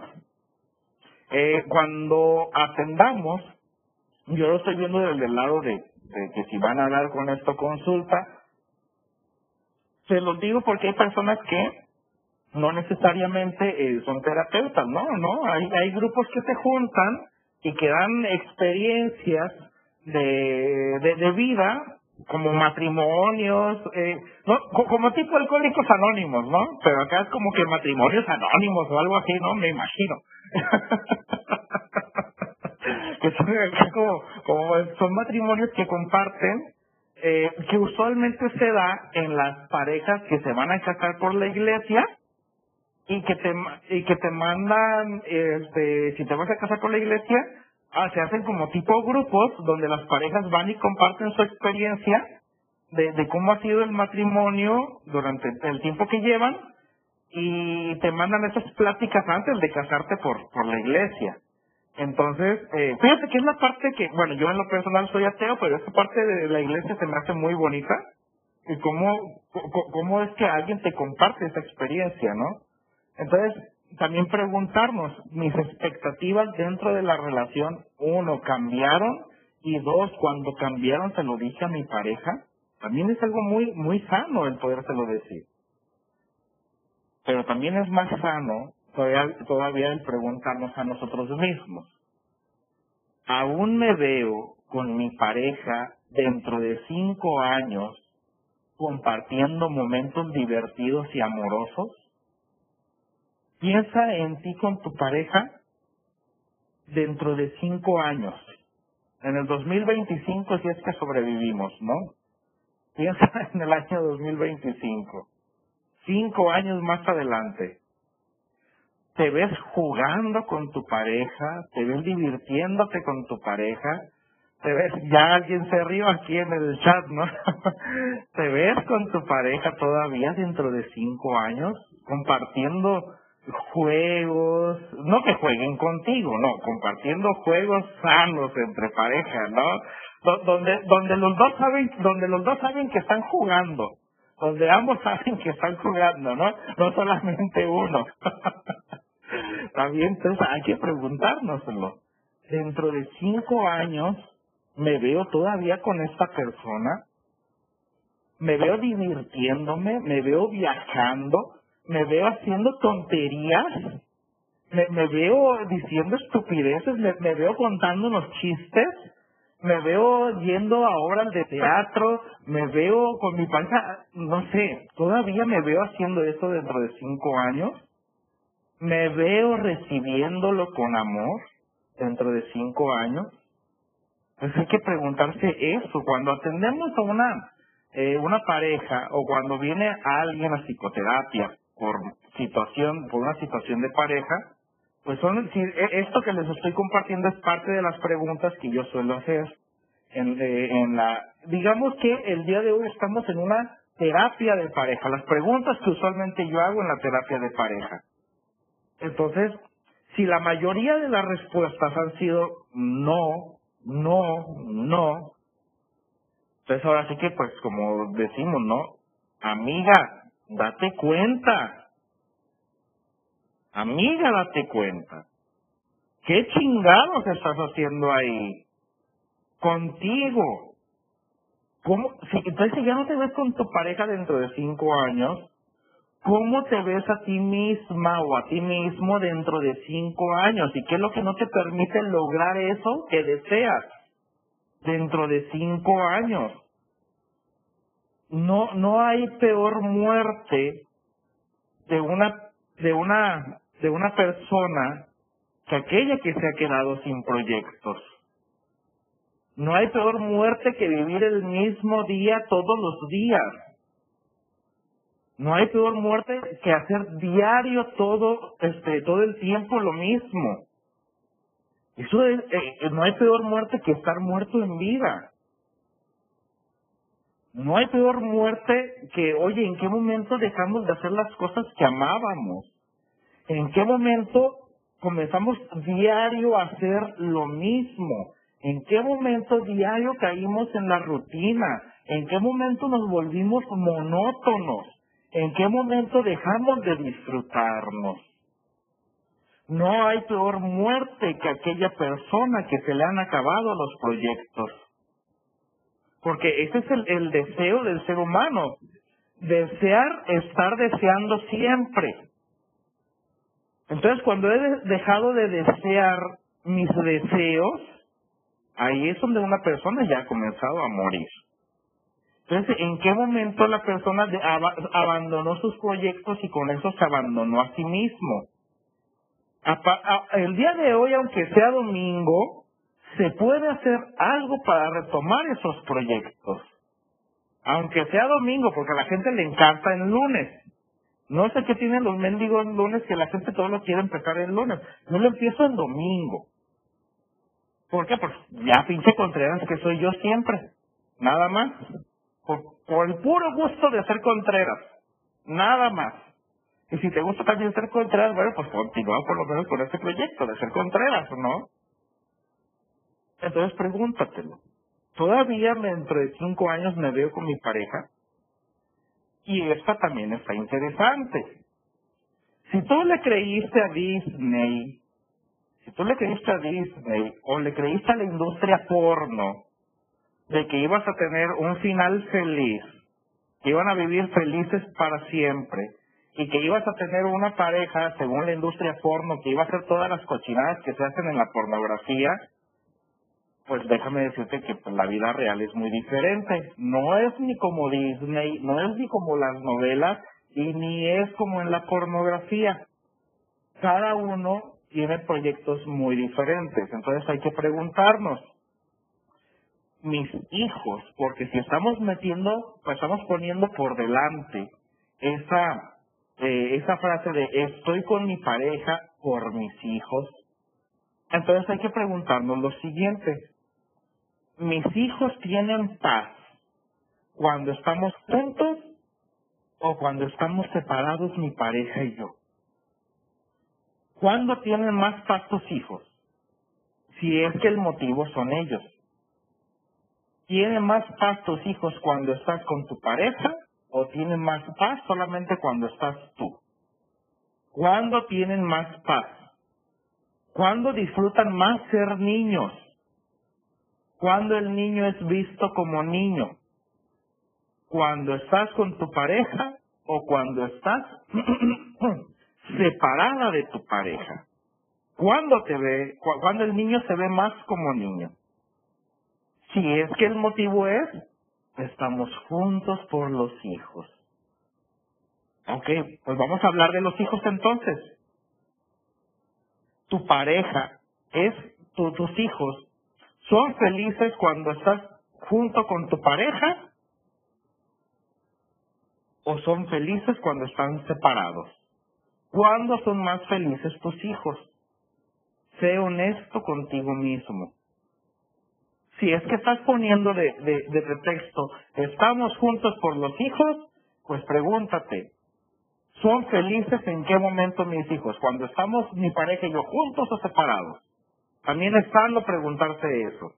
Eh, cuando atendamos, yo lo estoy viendo desde el lado de, que si van a hablar con esto consulta, se los digo porque hay personas que no necesariamente eh, son terapeutas, no, no, hay, hay grupos que se juntan y que dan experiencias de, de, vida como matrimonios, eh, no, como tipo alcohólicos anónimos, ¿no? Pero acá es como que matrimonios anónimos o algo así, ¿no? Me imagino. que son como, como son matrimonios que comparten, eh, que usualmente se da en las parejas que se van a casar por la iglesia y que te y que te mandan este si te vas a casar con la iglesia ah, se hacen como tipo grupos donde las parejas van y comparten su experiencia de, de cómo ha sido el matrimonio durante el tiempo que llevan y te mandan esas pláticas antes de casarte por por la iglesia entonces eh, fíjate que es la parte que bueno yo en lo personal soy ateo pero esa parte de la iglesia se me hace muy bonita y cómo cómo es que alguien te comparte esa experiencia no entonces, también preguntarnos, mis expectativas dentro de la relación, uno, cambiaron y dos, cuando cambiaron se lo dije a mi pareja, también es algo muy, muy sano el podérselo decir. Pero también es más sano todavía, todavía el preguntarnos a nosotros mismos. ¿Aún me veo con mi pareja dentro de cinco años compartiendo momentos divertidos y amorosos? Piensa en ti con tu pareja dentro de cinco años. En el 2025 si es que sobrevivimos, ¿no? Piensa en el año 2025. Cinco años más adelante. Te ves jugando con tu pareja, te ves divirtiéndote con tu pareja, te ves, ya alguien se rió aquí en el chat, ¿no? te ves con tu pareja todavía dentro de cinco años, compartiendo juegos, no que jueguen contigo, no, compartiendo juegos sanos entre parejas, ¿no? donde donde los dos saben donde los dos saben que están jugando donde ambos saben que están jugando no no solamente uno también entonces hay que preguntárnoslo dentro de cinco años me veo todavía con esta persona. Me veo divirtiéndome me veo viajando me veo haciendo tonterías. Me, me veo diciendo estupideces me, me veo contando unos chistes. Me veo yendo a obras de teatro, me veo con mi panza, no sé, todavía me veo haciendo eso dentro de cinco años, me veo recibiéndolo con amor dentro de cinco años. Entonces hay que preguntarse eso, cuando atendemos a una, eh, una pareja o cuando viene alguien a psicoterapia por situación, por una situación de pareja, pues son, si, e, esto que les estoy compartiendo es parte de las preguntas que yo suelo hacer eh, en la, digamos que el día de hoy estamos en una terapia de pareja, las preguntas que usualmente yo hago en la terapia de pareja. Entonces, si la mayoría de las respuestas han sido no, no, no, entonces ahora sí que pues como decimos, ¿no? Amiga, date cuenta, Amiga, date cuenta. ¿Qué chingados estás haciendo ahí? Contigo. ¿Cómo? Si, entonces, si ya no te ves con tu pareja dentro de cinco años, ¿cómo te ves a ti misma o a ti mismo dentro de cinco años? ¿Y qué es lo que no te permite lograr eso que deseas dentro de cinco años? No, no hay peor muerte de una, de una de una persona que aquella que se ha quedado sin proyectos. No hay peor muerte que vivir el mismo día todos los días. No hay peor muerte que hacer diario todo, este, todo el tiempo lo mismo. Eso es, eh, no hay peor muerte que estar muerto en vida. No hay peor muerte que, oye, ¿en qué momento dejamos de hacer las cosas que amábamos? ¿En qué momento comenzamos diario a hacer lo mismo? ¿En qué momento diario caímos en la rutina? ¿En qué momento nos volvimos monótonos? ¿En qué momento dejamos de disfrutarnos? No hay peor muerte que aquella persona que se le han acabado los proyectos. Porque ese es el, deseo del ser humano. Desear estar deseando siempre. Entonces, cuando he dejado de desear mis deseos, ahí es donde una persona ya ha comenzado a morir. Entonces, ¿en qué momento la persona abandonó sus proyectos y con eso se abandonó a sí mismo? el día de hoy, aunque sea domingo, se puede hacer algo para retomar esos proyectos. Aunque sea domingo, porque a la gente le encanta el lunes. No sé qué tienen los mendigos lunes que la gente todo lo quiere empezar el lunes. No lo empiezo el domingo. ¿Por qué? Pues ya pinche Contreras que soy yo siempre. Nada más. Por, por el puro gusto de ser Contreras. Nada más. Y si te gusta también ser Contreras, bueno, pues continúa por lo menos con este proyecto de ser Contreras, ¿no? Entonces pregúntatelo. ¿Todavía dentro de cinco años me veo con mi pareja? Y esta también está interesante. Si tú le creíste a Disney, si tú le creíste a Disney o le creíste a la industria porno de que ibas a tener un final feliz, que iban a vivir felices para siempre y que ibas a tener una pareja, según la industria porno, que iba a hacer todas las cochinadas que se hacen en la pornografía, pues déjame decirte que pues, la vida real es muy diferente. No es ni como Disney, no es ni como las novelas y ni es como en la pornografía. Cada uno tiene proyectos muy diferentes. Entonces hay que preguntarnos, mis hijos, porque si estamos metiendo, pues estamos poniendo por delante esa, eh, esa frase de estoy con mi pareja por mis hijos, entonces hay que preguntarnos lo siguiente, mis hijos tienen paz cuando estamos juntos o cuando estamos separados mi pareja y yo. ¿Cuándo tienen más paz tus hijos? Si es que el motivo son ellos. ¿Tienen más paz tus hijos cuando estás con tu pareja o tienen más paz solamente cuando estás tú? ¿Cuándo tienen más paz? ¿Cuándo disfrutan más ser niños? ¿Cuándo el niño es visto como niño? ¿Cuando estás con tu pareja o cuando estás separada de tu pareja? ¿Cuándo te ve, cuando el niño se ve más como niño? Si es que el motivo es, estamos juntos por los hijos. Ok, pues vamos a hablar de los hijos entonces. Tu pareja es, tus hijos, ¿son felices cuando estás junto con tu pareja? ¿O son felices cuando están separados? ¿Cuándo son más felices tus hijos? Sé honesto contigo mismo. Si es que estás poniendo de, de, pretexto, estamos juntos por los hijos, pues pregúntate, ¿son felices en qué momento mis hijos? ¿Cuando estamos mi pareja y yo juntos o separados? También es sano preguntarse eso.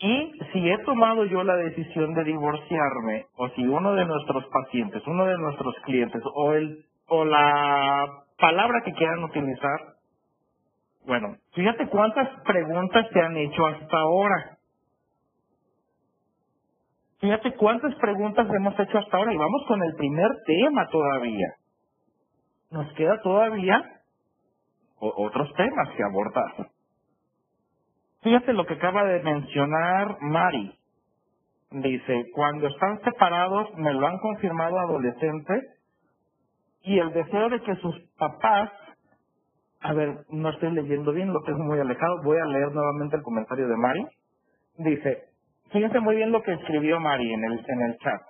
Y si he tomado yo la decisión de divorciarme, o si uno de nuestros pacientes, uno de nuestros clientes, o el, o la palabra que quieran utilizar, bueno, fíjate cuántas preguntas se han hecho hasta ahora. Fíjate cuántas preguntas hemos hecho hasta ahora y vamos con el primer tema todavía. Nos queda todavía otros temas que abordar. Fíjate lo que acaba de mencionar Mari. Dice, cuando están separados, me lo han confirmado adolescentes, y el deseo de que sus papás a ver, no estoy leyendo bien, lo tengo muy alejado. Voy a leer nuevamente el comentario de Mari. Dice, fíjense muy bien lo que escribió Mari en el, en el chat.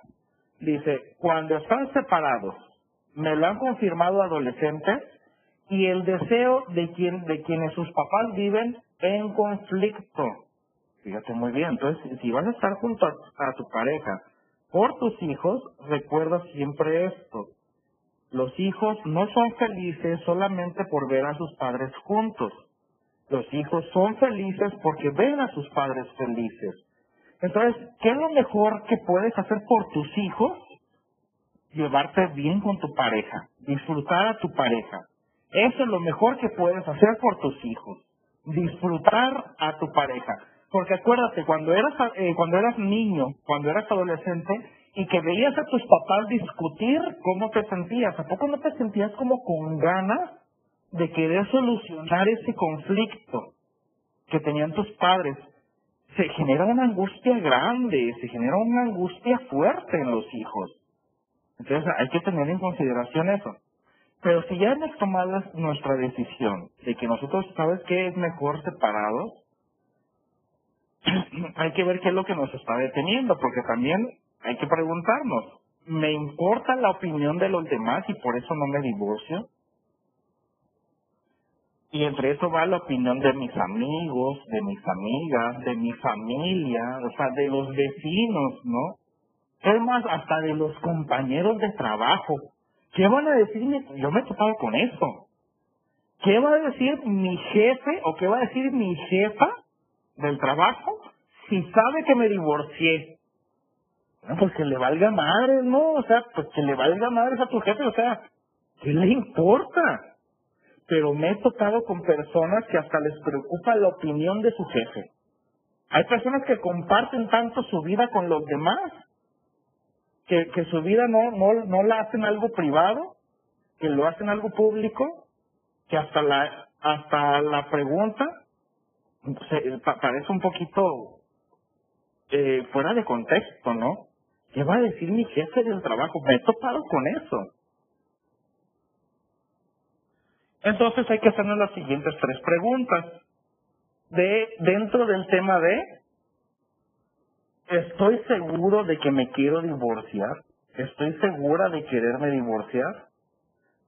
Dice, cuando están separados, me lo han confirmado adolescentes y el deseo de, quien, de quienes sus papás viven en conflicto. Fíjate muy bien. Entonces, si vas a estar junto a tu pareja por tus hijos, recuerda siempre esto los hijos no son felices solamente por ver a sus padres juntos. Los hijos son felices porque ven a sus padres felices. Entonces, ¿qué es lo mejor que puedes hacer por tus hijos? Llevarte bien con tu pareja, disfrutar a tu pareja. Eso es lo mejor que puedes hacer por tus hijos. Disfrutar a tu pareja. Porque acuérdate, cuando eras, eh, cuando eras niño, cuando eras adolescente, y que veías a tus papás discutir, ¿cómo te sentías? ¿A poco no te sentías como con ganas de querer solucionar ese conflicto que tenían tus padres? Se genera una angustia grande, se genera una angustia fuerte en los hijos. Entonces hay que tener en consideración eso. Pero si ya hemos tomado nuestra decisión de que nosotros, ¿sabes qué es mejor separados? hay que ver qué es lo que nos está deteniendo, porque también hay que preguntarnos, ¿me importa la opinión de los demás y por eso no me divorcio? Y entre eso va la opinión de mis amigos, de mis amigas, de mi familia, o sea, de los vecinos, ¿no? Es más, hasta de los compañeros de trabajo. ¿Qué van a decirme? Yo me he topado con eso. ¿Qué va a decir mi jefe o qué va a decir mi jefa del trabajo si sabe que me divorcié? Pues que le valga madre, ¿no? O sea, pues que le valga madre a tu jefe, o sea, ¿qué le importa? Pero me he tocado con personas que hasta les preocupa la opinión de su jefe. Hay personas que comparten tanto su vida con los demás, que, que su vida no, no, no la hacen algo privado, que lo hacen algo público, que hasta la, hasta la pregunta se, parece un poquito eh, fuera de contexto, ¿no? ¿Qué va a decir mi jefe del trabajo? Me he topado con eso. Entonces hay que hacernos las siguientes tres preguntas. De, dentro del tema de, ¿estoy seguro de que me quiero divorciar? ¿Estoy segura de quererme divorciar?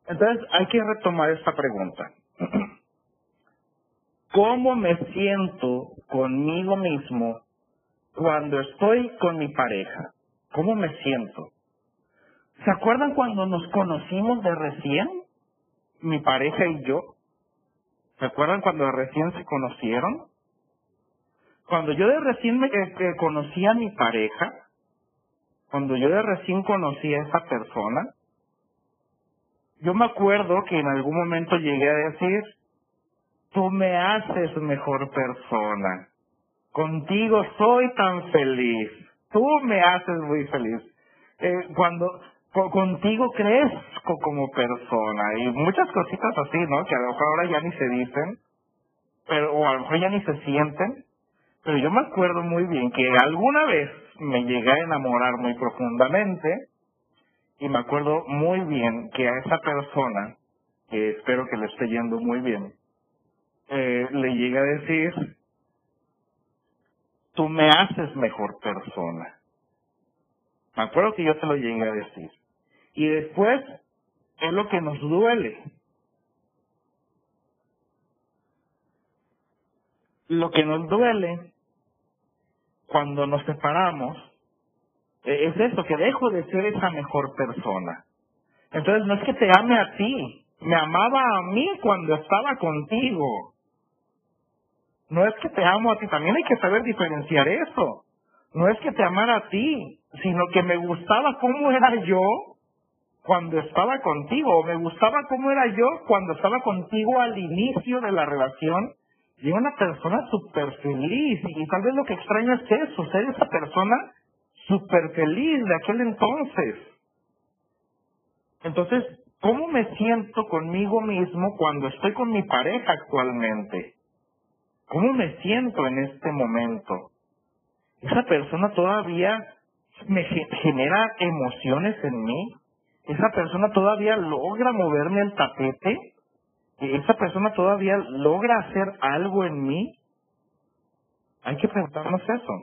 Entonces hay que retomar esta pregunta. ¿Cómo me siento conmigo mismo cuando estoy con mi pareja? ¿Cómo me siento? ¿Se acuerdan cuando nos conocimos de recién? mi pareja y yo. ¿Se acuerdan cuando recién se conocieron? Cuando yo de recién me, eh, conocí a mi pareja, cuando yo de recién conocí a esa persona, yo me acuerdo que en algún momento llegué a decir, tú me haces mejor persona. Contigo soy tan feliz. Tú me haces muy feliz. Eh, cuando contigo crezco como persona y muchas cositas así, ¿no? Que a lo mejor ahora ya ni se dicen, pero o a lo mejor ya ni se sienten. Pero yo me acuerdo muy bien que alguna vez me llegué a enamorar muy profundamente y me acuerdo muy bien que a esa persona, que espero que le esté yendo muy bien, eh, le llegué a decir, tú me haces mejor persona. Me acuerdo que yo te lo llegué a decir. Y después es lo que nos duele. Lo que nos duele cuando nos separamos eh, es eso, que dejo de ser esa mejor persona. Entonces no es que te ame a ti, me amaba a mí cuando estaba contigo. No es que te amo a ti, también hay que saber diferenciar eso. No es que te amara a ti, sino que me gustaba cómo era yo cuando estaba contigo, o me gustaba cómo era yo cuando estaba contigo al inicio de la relación. Y una persona súper feliz, y tal vez lo que extraño es eso, ser esa persona súper feliz de aquel entonces. Entonces, ¿cómo me siento conmigo mismo cuando estoy con mi pareja actualmente? ¿Cómo me siento en este momento? Esa persona todavía me genera emociones en mí. Esa persona todavía logra moverme el tapete. Esa persona todavía logra hacer algo en mí. Hay que preguntarnos eso.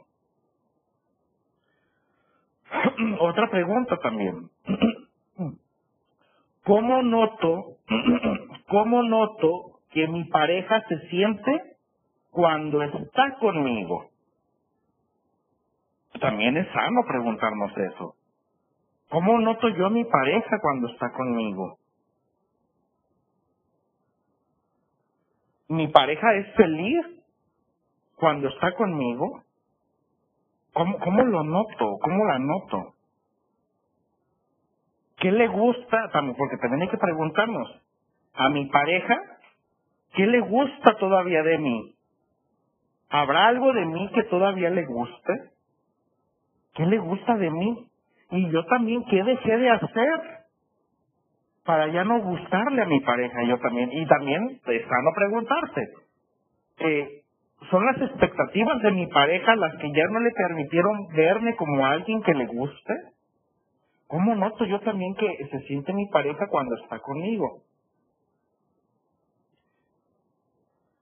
Otra pregunta también. ¿Cómo noto, cómo noto que mi pareja se siente cuando está conmigo? También es sano preguntarnos eso. ¿Cómo noto yo a mi pareja cuando está conmigo? ¿Mi pareja es feliz cuando está conmigo? ¿Cómo, cómo lo noto? ¿Cómo la noto? ¿Qué le gusta? Porque también hay que preguntarnos. A mi pareja, ¿qué le gusta todavía de mí? ¿Habrá algo de mí que todavía le guste? ¿Qué le gusta de mí? Y yo también, ¿qué dejé de hacer? Para ya no gustarle a mi pareja, yo también. Y también es sano preguntarse. Eh, ¿Son las expectativas de mi pareja las que ya no le permitieron verme como alguien que le guste? ¿Cómo noto yo también que se siente mi pareja cuando está conmigo?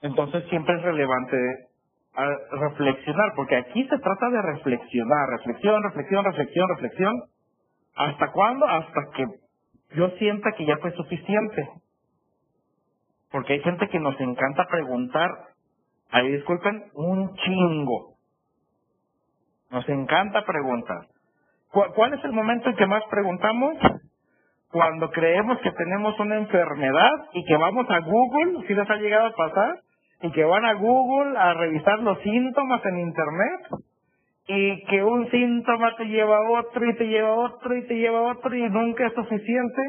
Entonces siempre es relevante a reflexionar, porque aquí se trata de reflexionar, reflexión, reflexión, reflexión, reflexión. ¿Hasta cuándo? Hasta que yo sienta que ya fue suficiente. Porque hay gente que nos encanta preguntar, ahí disculpen, un chingo. Nos encanta preguntar. ¿Cuál es el momento en que más preguntamos? Cuando creemos que tenemos una enfermedad y que vamos a Google, si les ha llegado a pasar, y que van a Google a revisar los síntomas en Internet y que un síntoma te lleva a otro y te lleva a otro y te lleva a otro y nunca es suficiente.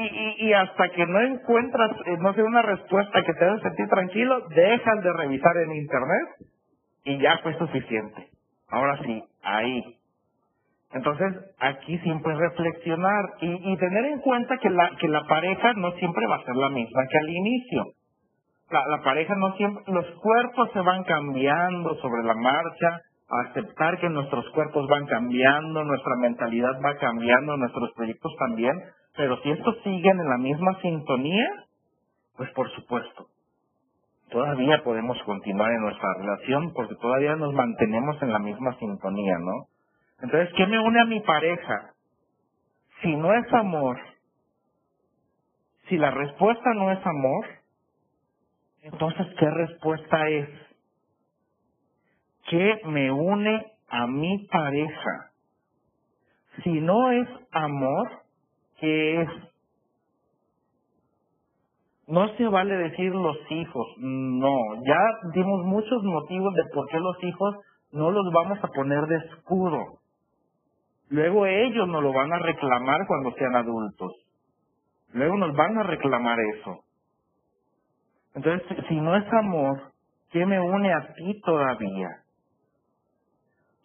Y, y, hasta que no encuentras, eh, no sé, una respuesta que te haga sentir tranquilo, dejas de revisar en Internet y ya fue suficiente. Ahora sí, ahí. Entonces, aquí siempre reflexionar y, y tener en cuenta que la, que la pareja no siempre va a ser la misma que al inicio la, pareja no siempre, los cuerpos se van cambiando sobre la marcha, aceptar que nuestros cuerpos van cambiando, nuestra mentalidad va cambiando, nuestros proyectos también, pero si estos siguen en la misma sintonía, pues por supuesto, todavía podemos continuar en nuestra relación porque todavía nos mantenemos en la misma sintonía, ¿no? Entonces, ¿qué me une a mi pareja? Si no es amor, si la respuesta no es amor, entonces, ¿qué respuesta es? ¿Qué me une a mi pareja? Si no es amor, ¿qué es? no se vale decir los hijos, no, ya dimos muchos motivos de por qué los hijos no los vamos a poner de escudo. Luego ellos nos lo van a reclamar cuando sean adultos. Luego nos van a reclamar eso. Entonces, si no es amor, ¿qué me une a ti todavía?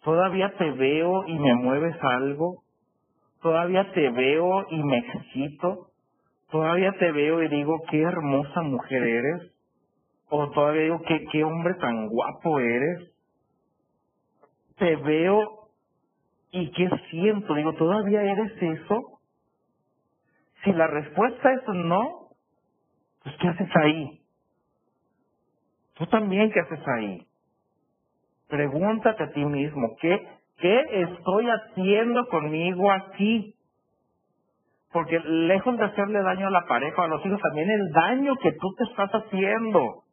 ¿Todavía te veo y me mueves algo? ¿Todavía te veo y me excito? todavía te veo y digo, qué hermosa mujer eres. O todavía digo, qué, qué hombre tan guapo eres. Te veo y qué siento. Digo, ¿todavía eres eso? Si la respuesta es no, pues ¿qué haces ahí? Tú también, ¿qué haces ahí? Pregúntate a ti mismo, ¿qué, qué estoy haciendo conmigo aquí? porque lejos de hacerle daño a la pareja o a los hijos, también el daño que tú te estás haciendo.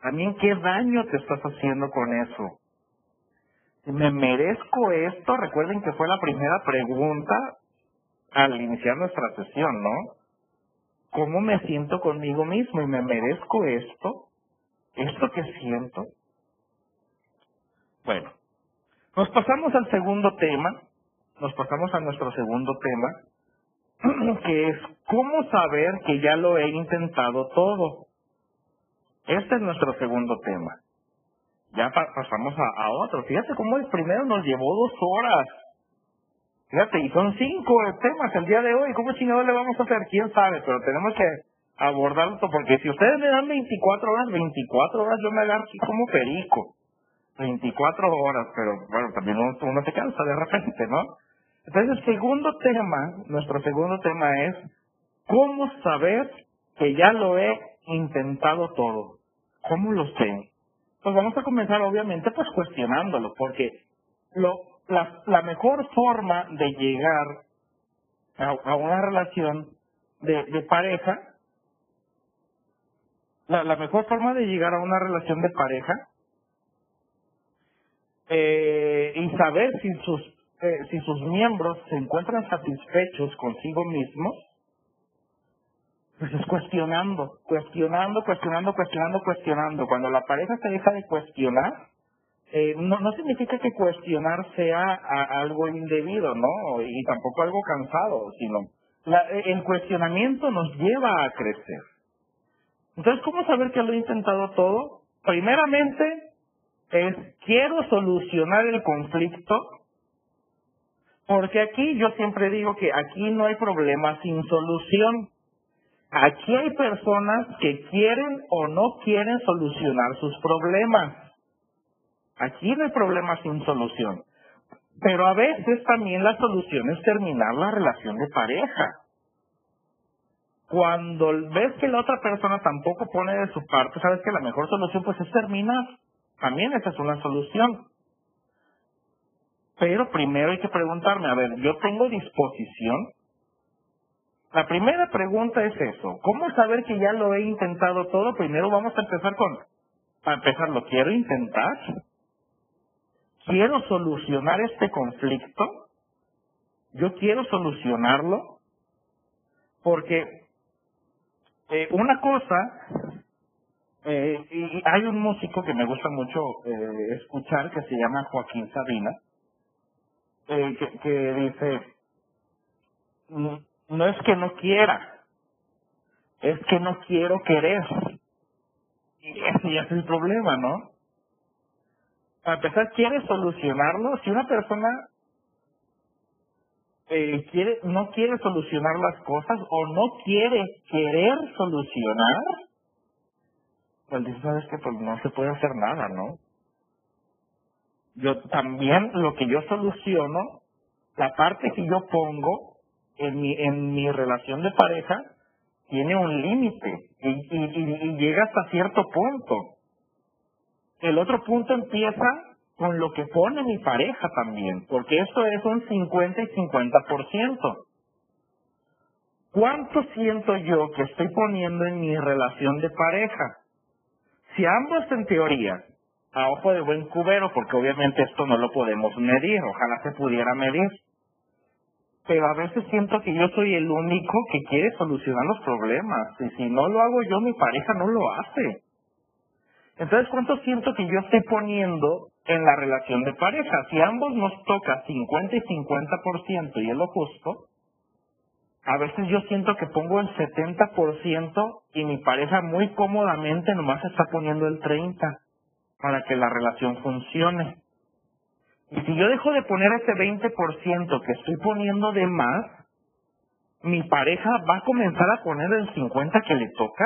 También qué daño te estás haciendo con eso. ¿Me merezco esto? Recuerden que fue la primera pregunta al iniciar nuestra sesión, ¿no? ¿Cómo me siento conmigo mismo y me merezco esto? ¿Esto que siento? Bueno, nos pasamos al segundo tema, nos pasamos a nuestro segundo tema, que es cómo saber que ya lo he intentado todo. Este es nuestro segundo tema. Ya pasamos a, otro. Fíjate cómo el primero nos llevó dos horas. Fíjate, y son cinco temas el día de hoy. ¿Cómo chingados le vamos a hacer? ¿Quién sabe? Pero tenemos que abordarlo porque si ustedes me dan 24 horas, 24 horas yo me agarro aquí como perico. 24 horas, pero bueno, también uno, se cansa de repente, ¿no? Entonces, el segundo tema, nuestro segundo tema es cómo saber que ya lo he intentado todo. ¿Cómo lo sé? Pues vamos a comenzar obviamente pues cuestionándolo, porque lo, la, la mejor forma de llegar a, una relación de, de pareja, la, mejor forma de llegar a una relación de pareja eh, y saber si sus eh, si sus miembros se encuentran satisfechos consigo mismos, pues es cuestionando, cuestionando, cuestionando, cuestionando, cuestionando. Cuando la pareja se deja de cuestionar, eh, no, no significa que cuestionar sea algo indebido, ¿no? Y tampoco algo cansado, sino la, el cuestionamiento nos lleva a crecer. Entonces, ¿cómo saber que lo he intentado todo? Primeramente, es quiero solucionar el conflicto porque aquí yo siempre digo que aquí no hay problema sin solución. Aquí hay personas que quieren o no quieren solucionar sus problemas. Aquí no hay problema sin solución. Pero a veces también la solución es terminar la relación de pareja. Cuando ves que la otra persona tampoco pone de su parte, sabes que la mejor solución pues es terminar. También esa es una solución. Pero primero hay que preguntarme, a ver, ¿yo tengo disposición? La primera pregunta es eso. ¿Cómo saber que ya lo he intentado todo? Primero vamos a empezar con, para empezar, ¿lo quiero intentar? ¿Quiero solucionar este conflicto? ¿Yo quiero solucionarlo? Porque eh, una cosa, eh, y hay un músico que me gusta mucho eh, escuchar que se llama Joaquín Sabina, eh, que, dice, no es que no quiera, es que no quiero querer. Y ese es el problema, ¿no? Para empezar, quiere solucionarlo. Si una persona eh, quiere, no quiere solucionar las cosas o no quiere querer solucionar, pues dice, sabes pues no se puede hacer nada, ¿no? yo también lo que yo soluciono, la parte que yo pongo en mi, en mi relación de pareja, tiene un límite y, y, llega hasta cierto punto. El otro punto empieza con lo que pone mi pareja también, porque esto es un 50 y 50%. ¿Cuánto siento yo que estoy poniendo en mi relación de pareja? Si ambos en teoría a ojo de buen cubero, porque obviamente esto no lo podemos medir, ojalá se pudiera medir. pero a veces siento que yo soy el único que quiere solucionar los problemas. Y si no lo hago yo, mi pareja no lo hace. Entonces, ¿cuánto siento que yo estoy poniendo en la relación de pareja? Si ambos nos toca 50 y 50% y es lo justo, a veces yo siento que pongo el 70% y mi pareja muy cómodamente nomás está poniendo el 30% para que la relación funcione. Y si yo dejo de poner ese 20% que estoy poniendo de más, mi pareja va a comenzar a poner el 50% que le toca.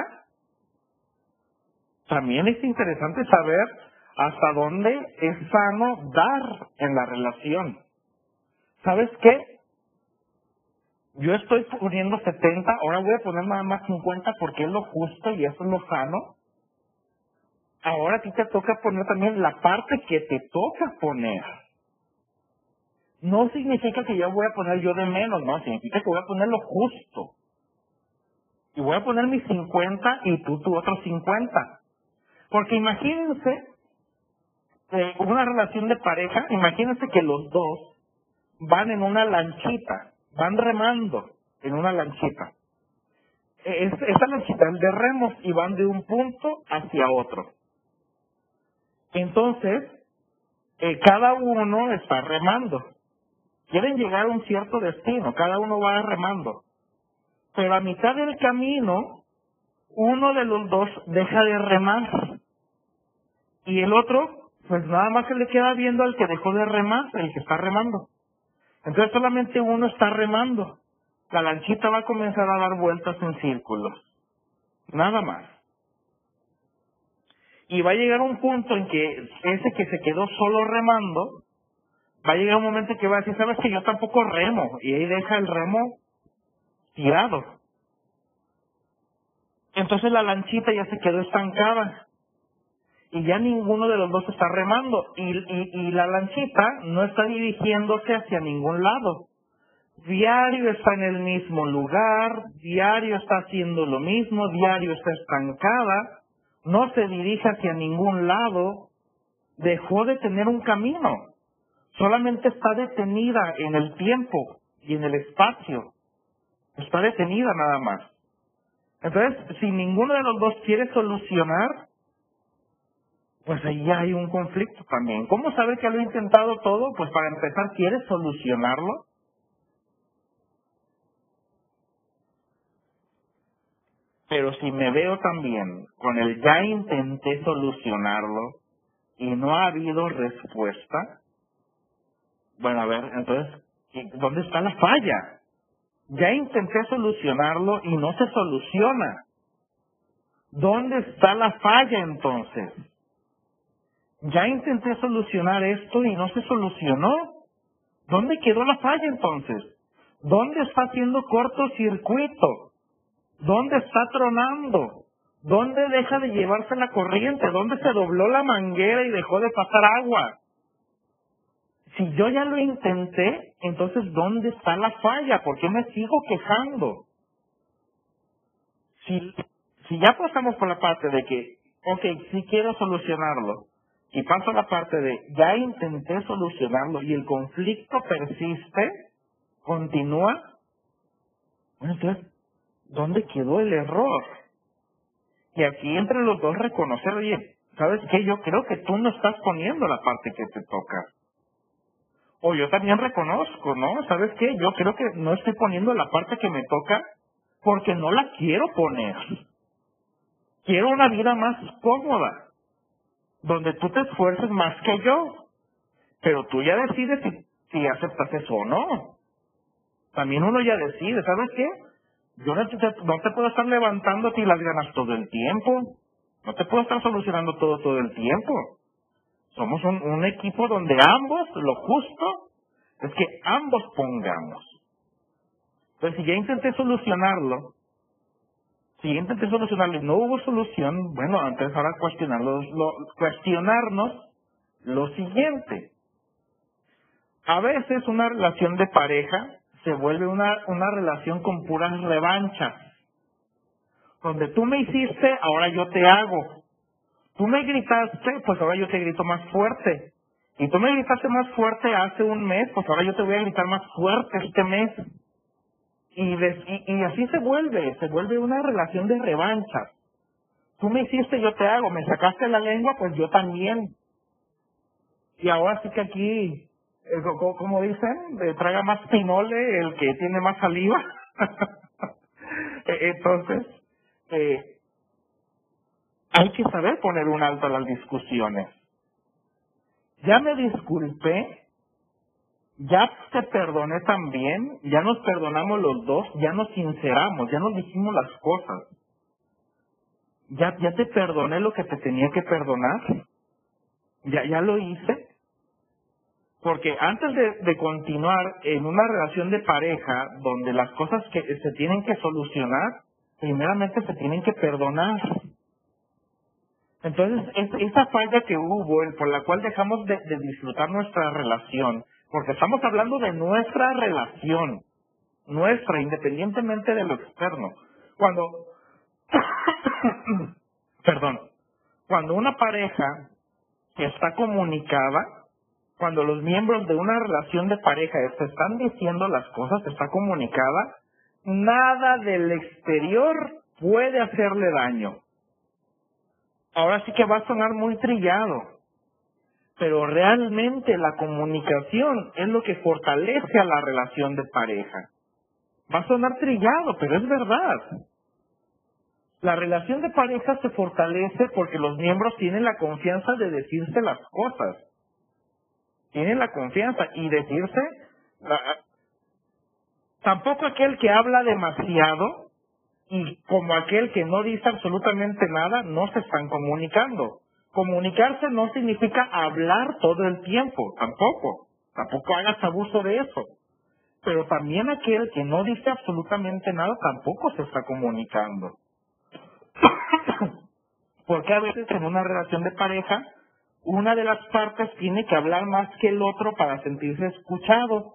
También es interesante saber hasta dónde es sano dar en la relación. ¿Sabes qué? Yo estoy poniendo 70, ahora voy a poner nada más 50 porque es lo justo y eso es lo sano. Ahora a ti te toca poner también la parte que te toca poner no significa que yo voy a poner yo de menos, no, significa que voy a poner lo justo. Y voy a poner mis 50 y tú tu otro 50. Porque imagínense eh, una relación de pareja, imagínense que los dos van en una lanchita, van remando en una lanchita. Es, esa lanchita es de remos y van de un punto hacia otro. Entonces, eh, cada uno está remando quieren llegar a un cierto destino, cada uno va remando. Pero a mitad del camino, uno de los dos deja de remar. Y el otro, pues nada más se le queda viendo al que dejó de remar, el que está remando. Entonces solamente uno está remando. La lanchita va a comenzar a dar vueltas en círculos. Nada más. Y va a llegar un punto en que ese que se quedó solo remando va a llegar un momento que va a decir, sabes que yo tampoco remo, y ahí deja el remo tirado. Entonces la lanchita ya se quedó estancada y ya ninguno de los dos está remando y, y, y la lanchita no está dirigiéndose hacia ningún lado. Diario está en el mismo lugar, diario está haciendo lo mismo, diario está estancada, no se dirige hacia ningún lado, dejó de tener un camino solamente está detenida en el tiempo y en el espacio. Está detenida nada más. Entonces, si ninguno de los dos quiere solucionar, pues ahí ya hay un conflicto también. ¿Cómo saber que lo ha intentado todo? Pues para empezar, ¿quiere solucionarlo? Pero si me veo también con el ya intenté solucionarlo y no ha habido respuesta, bueno, a ver, entonces, ¿dónde está la falla? Ya intenté solucionarlo y no se soluciona. ¿Dónde está la falla entonces? Ya intenté solucionar esto y no se solucionó. ¿Dónde quedó la falla entonces? ¿Dónde está haciendo cortocircuito? ¿Dónde está tronando? ¿Dónde deja de llevarse la corriente? ¿Dónde se dobló la manguera y dejó de pasar agua? Si yo ya lo intenté, entonces ¿dónde está la falla? ¿Por qué me sigo quejando? Si, si ya pasamos por la parte de que, ok, sí quiero solucionarlo, y paso a la parte de, ya intenté solucionarlo y el conflicto persiste, continúa, entonces, ¿dónde quedó el error? Y aquí entre los dos reconocer, oye, ¿sabes qué? Yo creo que tú no estás poniendo la parte que te toca o yo también reconozco, ¿no? ¿Sabes qué? Yo creo que no estoy poniendo la parte que me toca porque no la quiero poner. Quiero una vida más cómoda, donde tú te esfuerces más que yo, pero tú ya decides si, aceptas eso o no. También uno ya decide, ¿sabes qué? Yo no te, no te puedo estar levantando a ti las ganas todo el tiempo. No te puedo estar solucionando todo todo el tiempo. Somos un, equipo donde ambos, lo justo es que ambos pongamos. Entonces, si ya intenté solucionarlo, si intenté solucionarlo no hubo solución, bueno, antes ahora cuestionarlo, lo, cuestionarnos lo siguiente. A veces una relación de pareja se vuelve una, una relación con puras revanchas. Donde tú me hiciste, ahora yo te hago. Tú me gritaste, pues ahora yo te grito más fuerte. Y tú me gritaste más fuerte hace un mes, pues ahora yo te voy a gritar más fuerte este mes. Y, así se vuelve, se vuelve una relación de revancha. Tú me hiciste, yo te hago, me sacaste la lengua, pues yo también. Y ahora sí que aquí, eh, como dicen, traga más pinole el que tiene más saliva. E, entonces, eh, hay que saber poner un alto a las discusiones. Ya me disculpé, ya te perdoné también, ya nos perdonamos los dos, ya nos sinceramos, ya nos dijimos las cosas. Ya, ya te perdoné lo que te tenía que perdonar. Ya, ya lo hice. Porque antes de, de continuar en una relación de pareja donde las cosas que se tienen que solucionar, primeramente se tienen que perdonar. Entonces, esa falla que hubo, por la cual dejamos de, disfrutar nuestra relación, porque estamos hablando de nuestra relación, nuestra, independientemente de lo externo. Cuando, perdón, cuando una pareja está comunicada, cuando los miembros de una relación de pareja se están diciendo las cosas, está comunicada, nada del exterior puede hacerle daño ahora sí que va a sonar muy trillado, pero realmente la comunicación es lo que fortalece a la relación de pareja. Va a sonar trillado, pero es verdad. La relación de pareja se fortalece porque los miembros tienen la confianza de decirse las cosas. Tienen la confianza y decirse, tampoco aquel que habla demasiado y como aquel que no dice absolutamente nada, no se están comunicando. Comunicarse no significa hablar todo el tiempo, tampoco. Tampoco hagas abuso de eso. Pero también aquel que no dice absolutamente nada tampoco se está comunicando. Porque a veces en una relación de pareja, una de las partes tiene que hablar más que el otro para sentirse escuchado.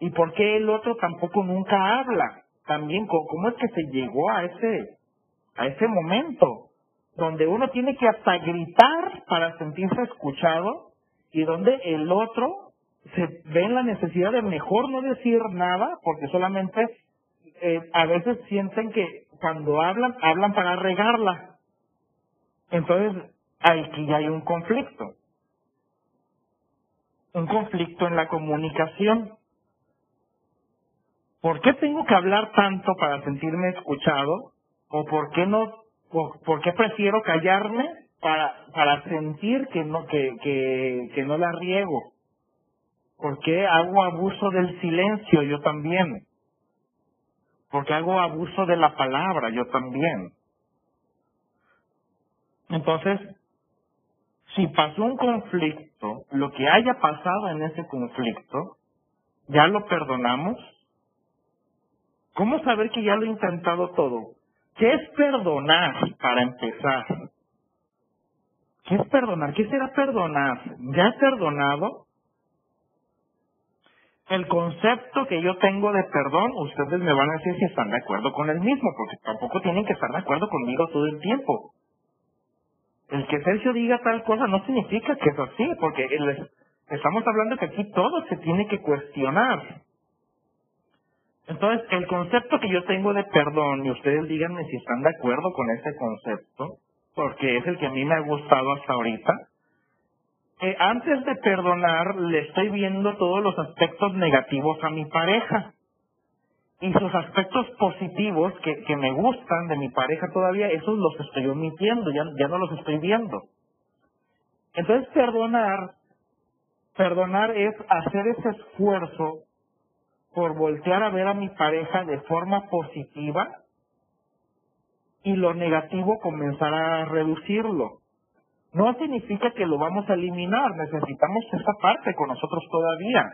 ¿Y por qué el otro tampoco nunca habla? también cómo es que se llegó a ese, a ese momento donde uno tiene que hasta gritar para sentirse escuchado y donde el otro se ve en la necesidad de mejor no decir nada porque solamente eh, a veces sienten que cuando hablan, hablan para regarla. Entonces, aquí ya hay un conflicto. Un conflicto en la comunicación. ¿por qué tengo que hablar tanto para sentirme escuchado? ¿O por qué no, por qué prefiero callarme para, para sentir que no, que, que, que no la riego? ¿Por qué hago abuso del silencio yo también? ¿Por qué hago abuso de la palabra yo también? Entonces, si pasó un conflicto, lo que haya pasado en ese conflicto, ya lo perdonamos, ¿Cómo saber que ya lo he intentado todo? ¿Qué es perdonar para empezar? ¿Qué es perdonar? ¿Qué será perdonar? ¿Ya perdonado? El concepto que yo tengo de perdón, ustedes me van a decir si están de acuerdo con el mismo, porque tampoco tienen que estar de acuerdo conmigo todo el tiempo. El que Sergio diga tal cosa no significa que es así, porque estamos hablando que aquí todo se tiene que cuestionar. Entonces, el concepto que yo tengo de perdón, y ustedes díganme si están de acuerdo con ese concepto, porque es el que a mí me ha gustado hasta ahorita, eh, antes de perdonar, le estoy viendo todos los aspectos negativos a mi pareja. Y sus aspectos positivos que, que me gustan de mi pareja todavía, esos los estoy omitiendo, ya, ya no los estoy viendo. Entonces, perdonar, perdonar es hacer ese esfuerzo por voltear a ver a mi pareja de forma positiva y lo negativo comenzar a reducirlo. No significa que lo vamos a eliminar, necesitamos esa parte con nosotros todavía.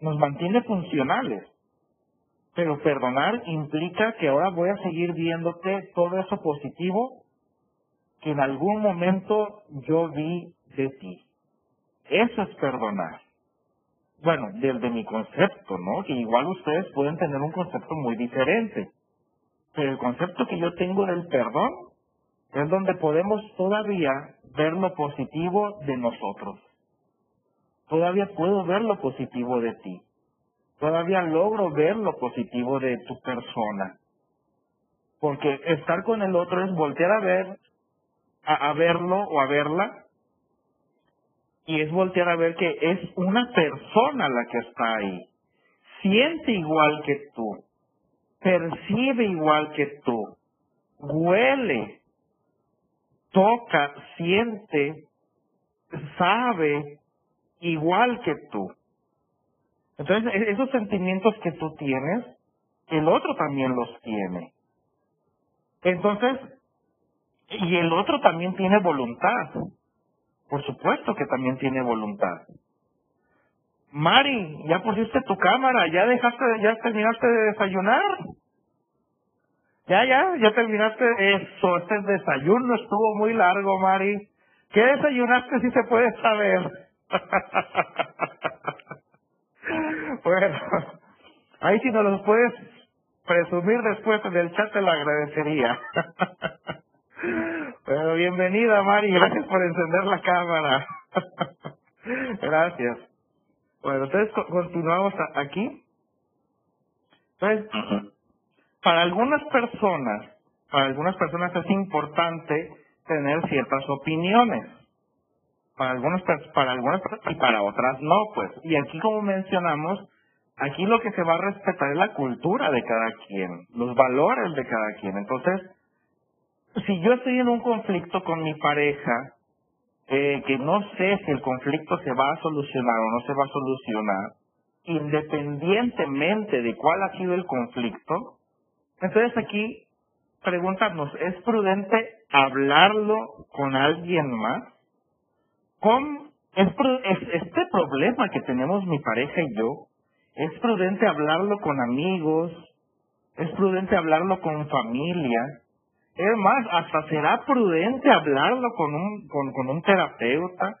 Nos mantiene funcionales. Pero perdonar implica que ahora voy a seguir viéndote todo eso positivo que en algún momento yo vi de ti. Eso es perdonar bueno, desde mi concepto, ¿no? Que igual ustedes pueden tener un concepto muy diferente. Pero el concepto que yo tengo del perdón es donde podemos todavía ver lo positivo de nosotros. todavía puedo ver lo positivo de ti. Todavía logro ver lo positivo de tu persona. Porque estar con el otro es voltear a ver, a, a verlo o a verla, y es voltear a ver que es una persona la que está ahí. Siente igual que tú, percibe igual que tú, huele, toca, siente, sabe igual que tú. Entonces, e-, esos sentimientos que tú tienes, el otro también los tiene. Entonces, y el otro también tiene voluntad. Por supuesto que también tiene voluntad. Mari, ya pusiste tu cámara, ya dejaste, ya terminaste de desayunar. Ya, ya, ya terminaste eso, este desayuno estuvo muy largo, Mari. ¿Qué desayunaste si se puede saber? bueno, ahí si nos lo puedes presumir después en el chat te lo agradecería. Pero bienvenida Mari, gracias por encender la cámara. gracias. Bueno, entonces continuamos aquí. Entonces, para algunas personas, para algunas personas es importante tener ciertas opiniones. Para algunas, para algunas y para otras no, pues. Y aquí, como mencionamos, aquí lo que se va a respetar es la cultura de cada quien, los valores de cada quien. Entonces, si yo estoy en un conflicto con mi pareja, eh, que no sé si el conflicto se va a solucionar o no se va a solucionar, independientemente de cuál ha sido el conflicto, entonces aquí preguntarnos, ¿es prudente hablarlo con alguien más? ¿Con es, este problema que tenemos mi pareja y yo, ¿es prudente hablarlo con amigos? ¿Es prudente hablarlo con familia? Es más, hasta será prudente hablarlo con un, con, un terapeuta.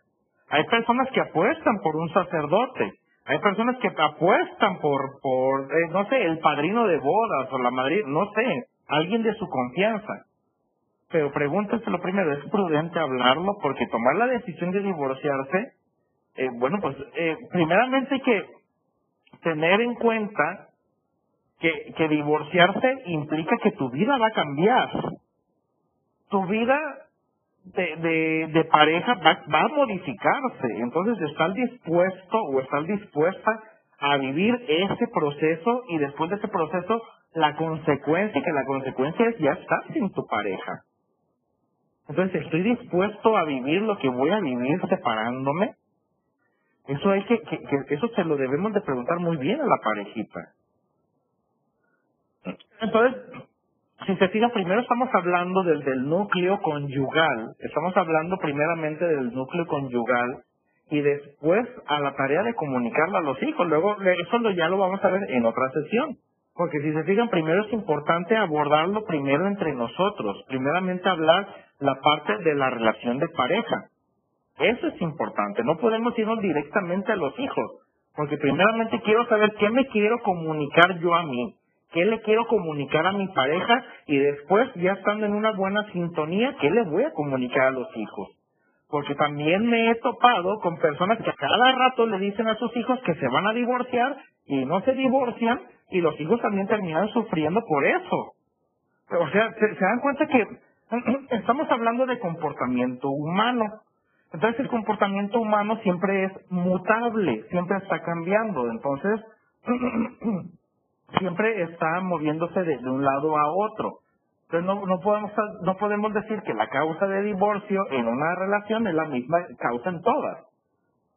Hay personas que apuestan por un sacerdote. Hay personas que apuestan por, por eh, no sé, el padrino de bodas o la madre, no sé, alguien de su confianza. Pero pregúntese lo primero, ¿es prudente hablarlo? Porque tomar la decisión de divorciarse, eh, bueno, pues eh, primeramente hay que tener en cuenta que, que divorciarse implica que tu vida va a cambiar. Tu vida de, de, pareja va, va a modificarse. Entonces, ¿estás dispuesto o estás dispuesta a vivir ese proceso y después de ese proceso la consecuencia, que la consecuencia es ya estar sin tu pareja. Entonces, ¿estoy dispuesto a vivir lo que voy a vivir separándome? Eso hay que, que, eso se lo debemos de preguntar muy bien a la parejita. Entonces, si se fija, primero estamos hablando del, del núcleo conyugal. Estamos hablando primeramente del núcleo conyugal y después a la tarea de comunicarla a los hijos. Luego, eso ya lo vamos a ver en otra sesión. Porque si se fijan, primero es importante abordarlo primero entre nosotros. Primeramente hablar la parte de la relación de pareja. Eso es importante. No podemos irnos directamente a los hijos. Porque primeramente quiero saber qué me quiero comunicar yo a mí. ¿Qué le quiero comunicar a mi pareja? Y después, ya estando en una buena sintonía, ¿qué le voy a comunicar a los hijos? Porque también me he topado con personas que a cada rato le dicen a sus hijos que se van a divorciar y no se divorcian y los hijos también terminan sufriendo por eso. O sea, se, dan cuenta que estamos hablando de comportamiento humano. Entonces el comportamiento humano siempre es mutable, siempre está cambiando. Entonces, siempre está moviéndose de, un lado a otro. Entonces no, no, podemos, no podemos decir que la causa de divorcio en una relación es la misma causa en todas.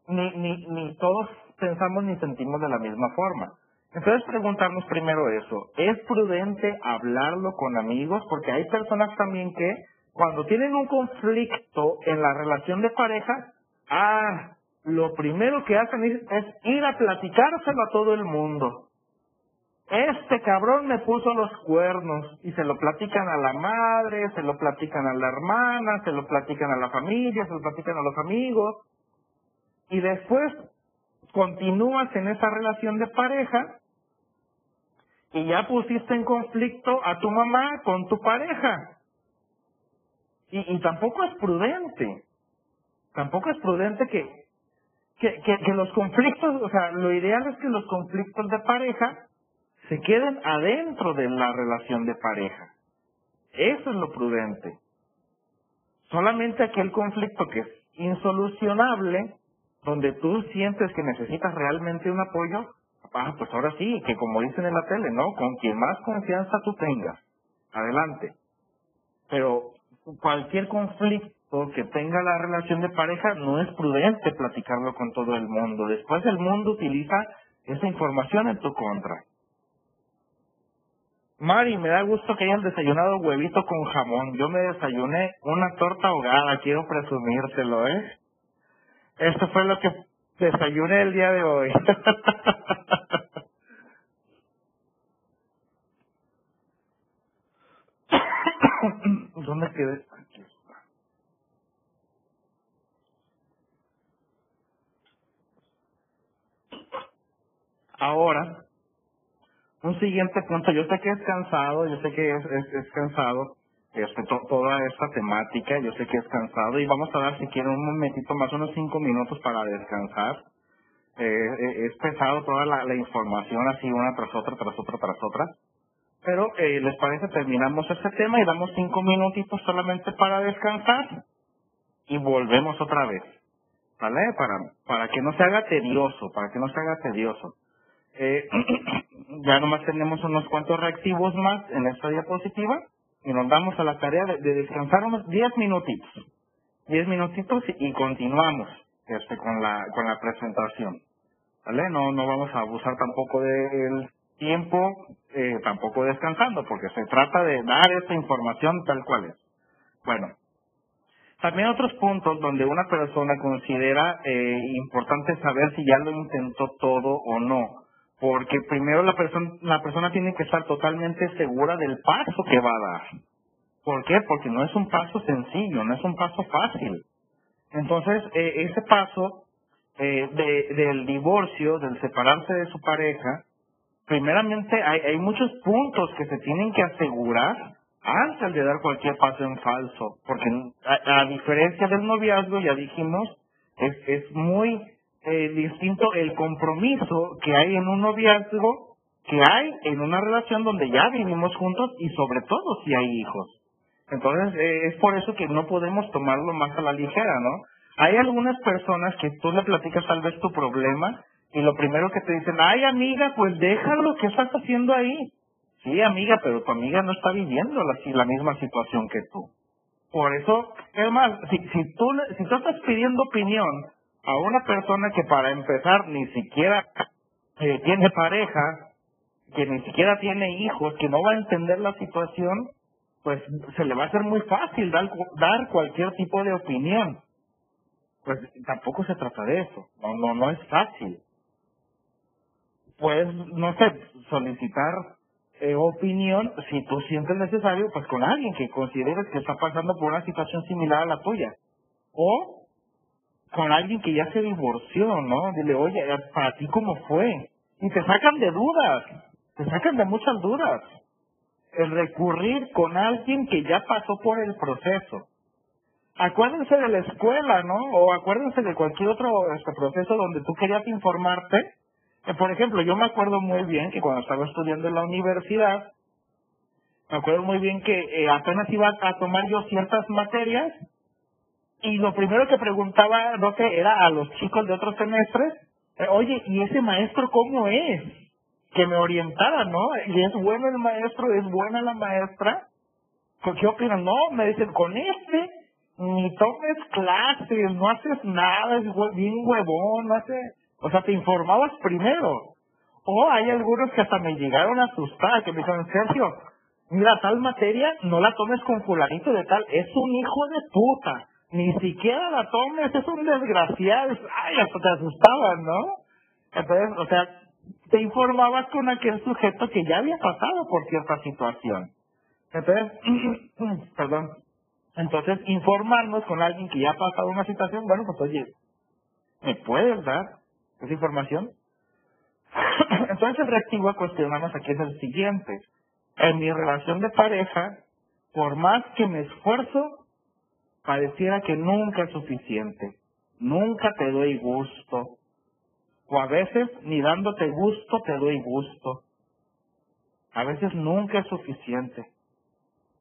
Ni, ni, ni todos pensamos ni sentimos de la misma forma. Entonces preguntarnos primero eso, ¿es prudente hablarlo con amigos? Porque hay personas también que cuando tienen un conflicto en la relación de pareja, ah, lo primero que hacen es, ir a platicárselo a todo el mundo. Este cabrón me puso los cuernos y se lo platican a la madre, se lo platican a la hermana, se lo platican a la familia, se lo platican a los amigos. Y después continúas en esa relación de pareja y ya pusiste en conflicto a tu mamá con tu pareja. Y, y tampoco es prudente. Tampoco es prudente que, que, que, que los conflictos, o sea, lo ideal es que los conflictos de pareja se queden adentro de la relación de pareja. Eso es lo prudente. Solamente aquel conflicto que es insolucionable, donde tú sientes que necesitas realmente un apoyo, ah, pues ahora sí, que como dicen en la tele, ¿no? Con quien más confianza tú tengas, adelante. Pero cualquier conflicto que tenga la relación de pareja no es prudente platicarlo con todo el mundo. Después el mundo utiliza esa información en tu contra. Mari, me da gusto que hayan desayunado huevito con jamón. Yo me desayuné una torta ahogada, quiero presumírtelo, ¿eh? Esto fue lo que desayuné el día de hoy. ¿Dónde quedé? Aquí Ahora, un siguiente punto, yo sé que es cansado, yo sé que es, es, cansado, este, toda esta temática, yo sé que es cansado y vamos a dar si quieren un momentito más, unos cinco minutos para descansar. Eh, eh, es pesado toda la, la, información así una tras otra, tras otra, tras otra. Pero eh, les parece terminamos este tema y damos cinco minutitos solamente para descansar y volvemos otra vez. ¿Vale? Para, para que no se haga tedioso, para que no se haga tedioso. Eh, ya nomás tenemos unos cuantos reactivos más en esta diapositiva y nos damos a la tarea de, descansar unos 10 minutitos. 10 minutitos y, continuamos este, con, la, con la presentación. ¿Vale? No, no vamos a abusar tampoco del tiempo, eh, tampoco descansando, porque se trata de dar esta información tal cual es. Bueno, también otros puntos donde una persona considera eh, importante saber si ya lo intentó todo o no porque primero la persona, la persona tiene que estar totalmente segura del paso que va a dar. ¿Por qué? Porque no es un paso sencillo, no es un paso fácil. Entonces, eh, ese paso eh, de, del divorcio, del separarse de su pareja, primeramente hay, hay muchos puntos que se tienen que asegurar antes de dar cualquier paso en falso, porque a, a diferencia del noviazgo, ya dijimos, es, es muy eh, distinto el compromiso que hay en un noviazgo, que hay en una relación donde ya vivimos juntos y sobre todo si hay hijos. Entonces, eh, es por eso que no podemos tomarlo más a la ligera, ¿no? Hay algunas personas que tú le platicas tal vez tu problema y lo primero que te dicen, ay amiga, pues déjalo, ¿qué estás haciendo ahí? Sí, amiga, pero tu amiga no está viviendo la, la misma situación que tú. Por eso, es más, si, si, tú, si tú estás pidiendo opinión a una persona que para empezar ni siquiera eh, tiene pareja, que ni siquiera tiene hijos, que no va a entender la situación, pues se le va a hacer muy fácil dar, dar cualquier tipo de opinión. Pues tampoco se trata de eso, no, no, no es fácil. Puedes, no sé, solicitar eh, opinión si tú sientes necesario, pues con alguien que consideres que está pasando por una situación similar a la tuya. O con alguien que ya se divorció, ¿no? Dile, oye, ¿para ti cómo fue? Y te sacan de dudas, te sacan de muchas dudas. El recurrir con alguien que ya pasó por el proceso. Acuérdense de la escuela, ¿no? O acuérdense de cualquier otro este proceso donde tú querías informarte. Eh, por ejemplo, yo me acuerdo muy bien que cuando estaba estudiando en la universidad, me acuerdo muy bien que eh, apenas iba a tomar yo ciertas materias y lo primero que preguntaba, no sé, era a los chicos de otros semestres, eh, oye, ¿y ese maestro cómo es? Que me orientara, ¿no? ¿Y es bueno el maestro? ¿Es buena la maestra? ¿Qué opinan? No, me dicen, con este ni tomes clases, no haces nada, es bien huevón, no hace... O sea, te informabas primero. O hay algunos que hasta me llegaron a asustar, que me dijeron, Sergio, mira, tal materia no la tomes con fulanito de tal, es un hijo de puta ni siquiera la tomes, es un desgraciado, ay, hasta te asustaban, ¿no? Entonces, o sea, te informabas con aquel sujeto que ya había pasado por cierta situación. Entonces, perdón, entonces informarnos con alguien que ya ha pasado una situación, bueno, pues oye, ¿me puedes dar esa información? Entonces el reactivo a cuestionarnos aquí es el siguiente. En mi relación de pareja, por más que me esfuerzo, pareciera que nunca es suficiente. nunca te doy gusto. O a veces ni dándote gusto te doy gusto. A veces nunca es suficiente.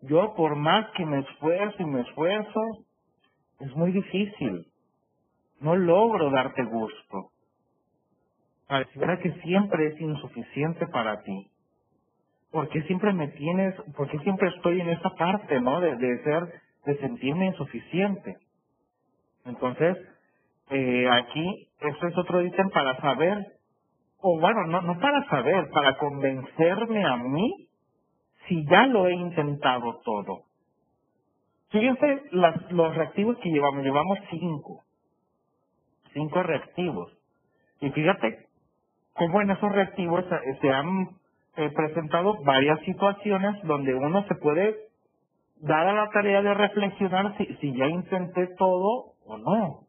Yo por más que me esfuerzo y me esfuerzo, es muy difícil. No logro darte gusto. Pareciera que siempre es insuficiente para ti. porque siempre me tienes, porque siempre estoy en esa parte, ¿no? De, de ser, de sentirme insuficiente. Entonces, eh, aquí, eso es otro ítem para saber, o bueno, no, no para saber, para convencerme a mí si ya lo he intentado todo. Fíjense las, los reactivos que llevamos, llevamos cinco. Cinco reactivos. Y fíjate cómo en esos reactivos se han eh, presentado varias situaciones donde uno se puede dar a la tarea de reflexionar si, si ya intenté todo o no.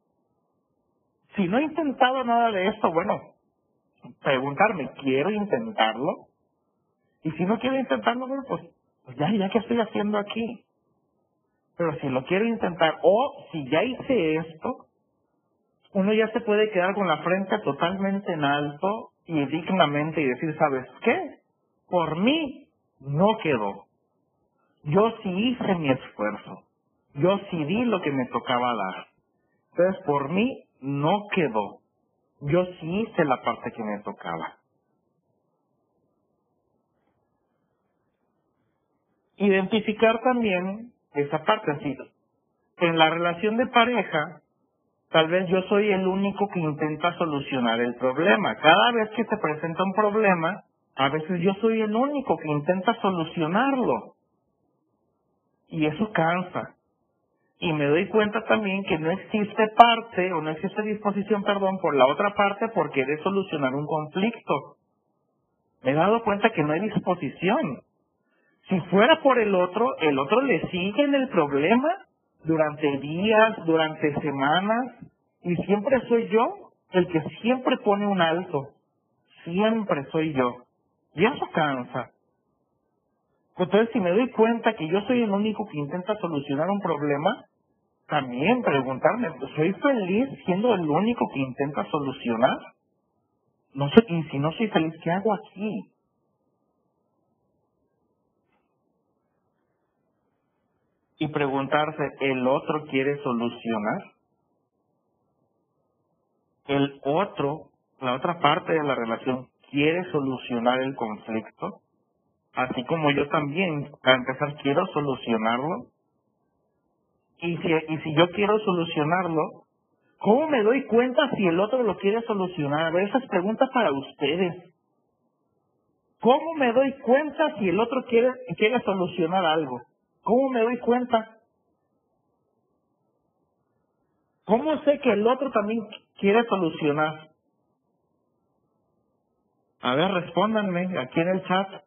Si no he intentado nada de esto, bueno, preguntarme, ¿quiero intentarlo? Y si no quiero intentarlo, bueno, pues, pues ya, ya que estoy haciendo aquí. Pero si lo quiero intentar, o si ya hice esto, uno ya se puede quedar con la frente totalmente en alto y dignamente y decir, ¿sabes qué? Por mí no quedó. Yo sí hice mi esfuerzo. Yo sí di lo que me tocaba dar. Entonces, por mí no quedó. Yo sí hice la parte que me tocaba. Identificar también esa parte así. En la relación de pareja, tal vez yo soy el único que intenta solucionar el problema. Cada vez que se presenta un problema, a veces yo soy el único que intenta solucionarlo. Y eso cansa. Y me doy cuenta también que no existe parte o no existe disposición, perdón, por la otra parte por querer solucionar un conflicto. Me he dado cuenta que no hay disposición. Si fuera por el otro, el otro le sigue en el problema durante días, durante semanas, y siempre soy yo el que siempre pone un alto. Siempre soy yo. Y eso cansa. Entonces, si me doy cuenta que yo soy el único que intenta solucionar un problema, también preguntarme, ¿soy feliz siendo el único que intenta solucionar? No sé, y si no soy feliz, ¿qué hago aquí? Y preguntarse, ¿el otro quiere solucionar? ¿El otro, la otra parte de la relación, quiere solucionar el conflicto? Así como yo también, para empezar, quiero solucionarlo. Y si, y si yo quiero solucionarlo, ¿cómo me doy cuenta si el otro lo quiere solucionar? Esas preguntas para ustedes. ¿Cómo me doy cuenta si el otro quiere, quiere solucionar algo? ¿Cómo me doy cuenta? ¿Cómo sé que el otro también quiere solucionar? A ver, respóndanme aquí en el chat.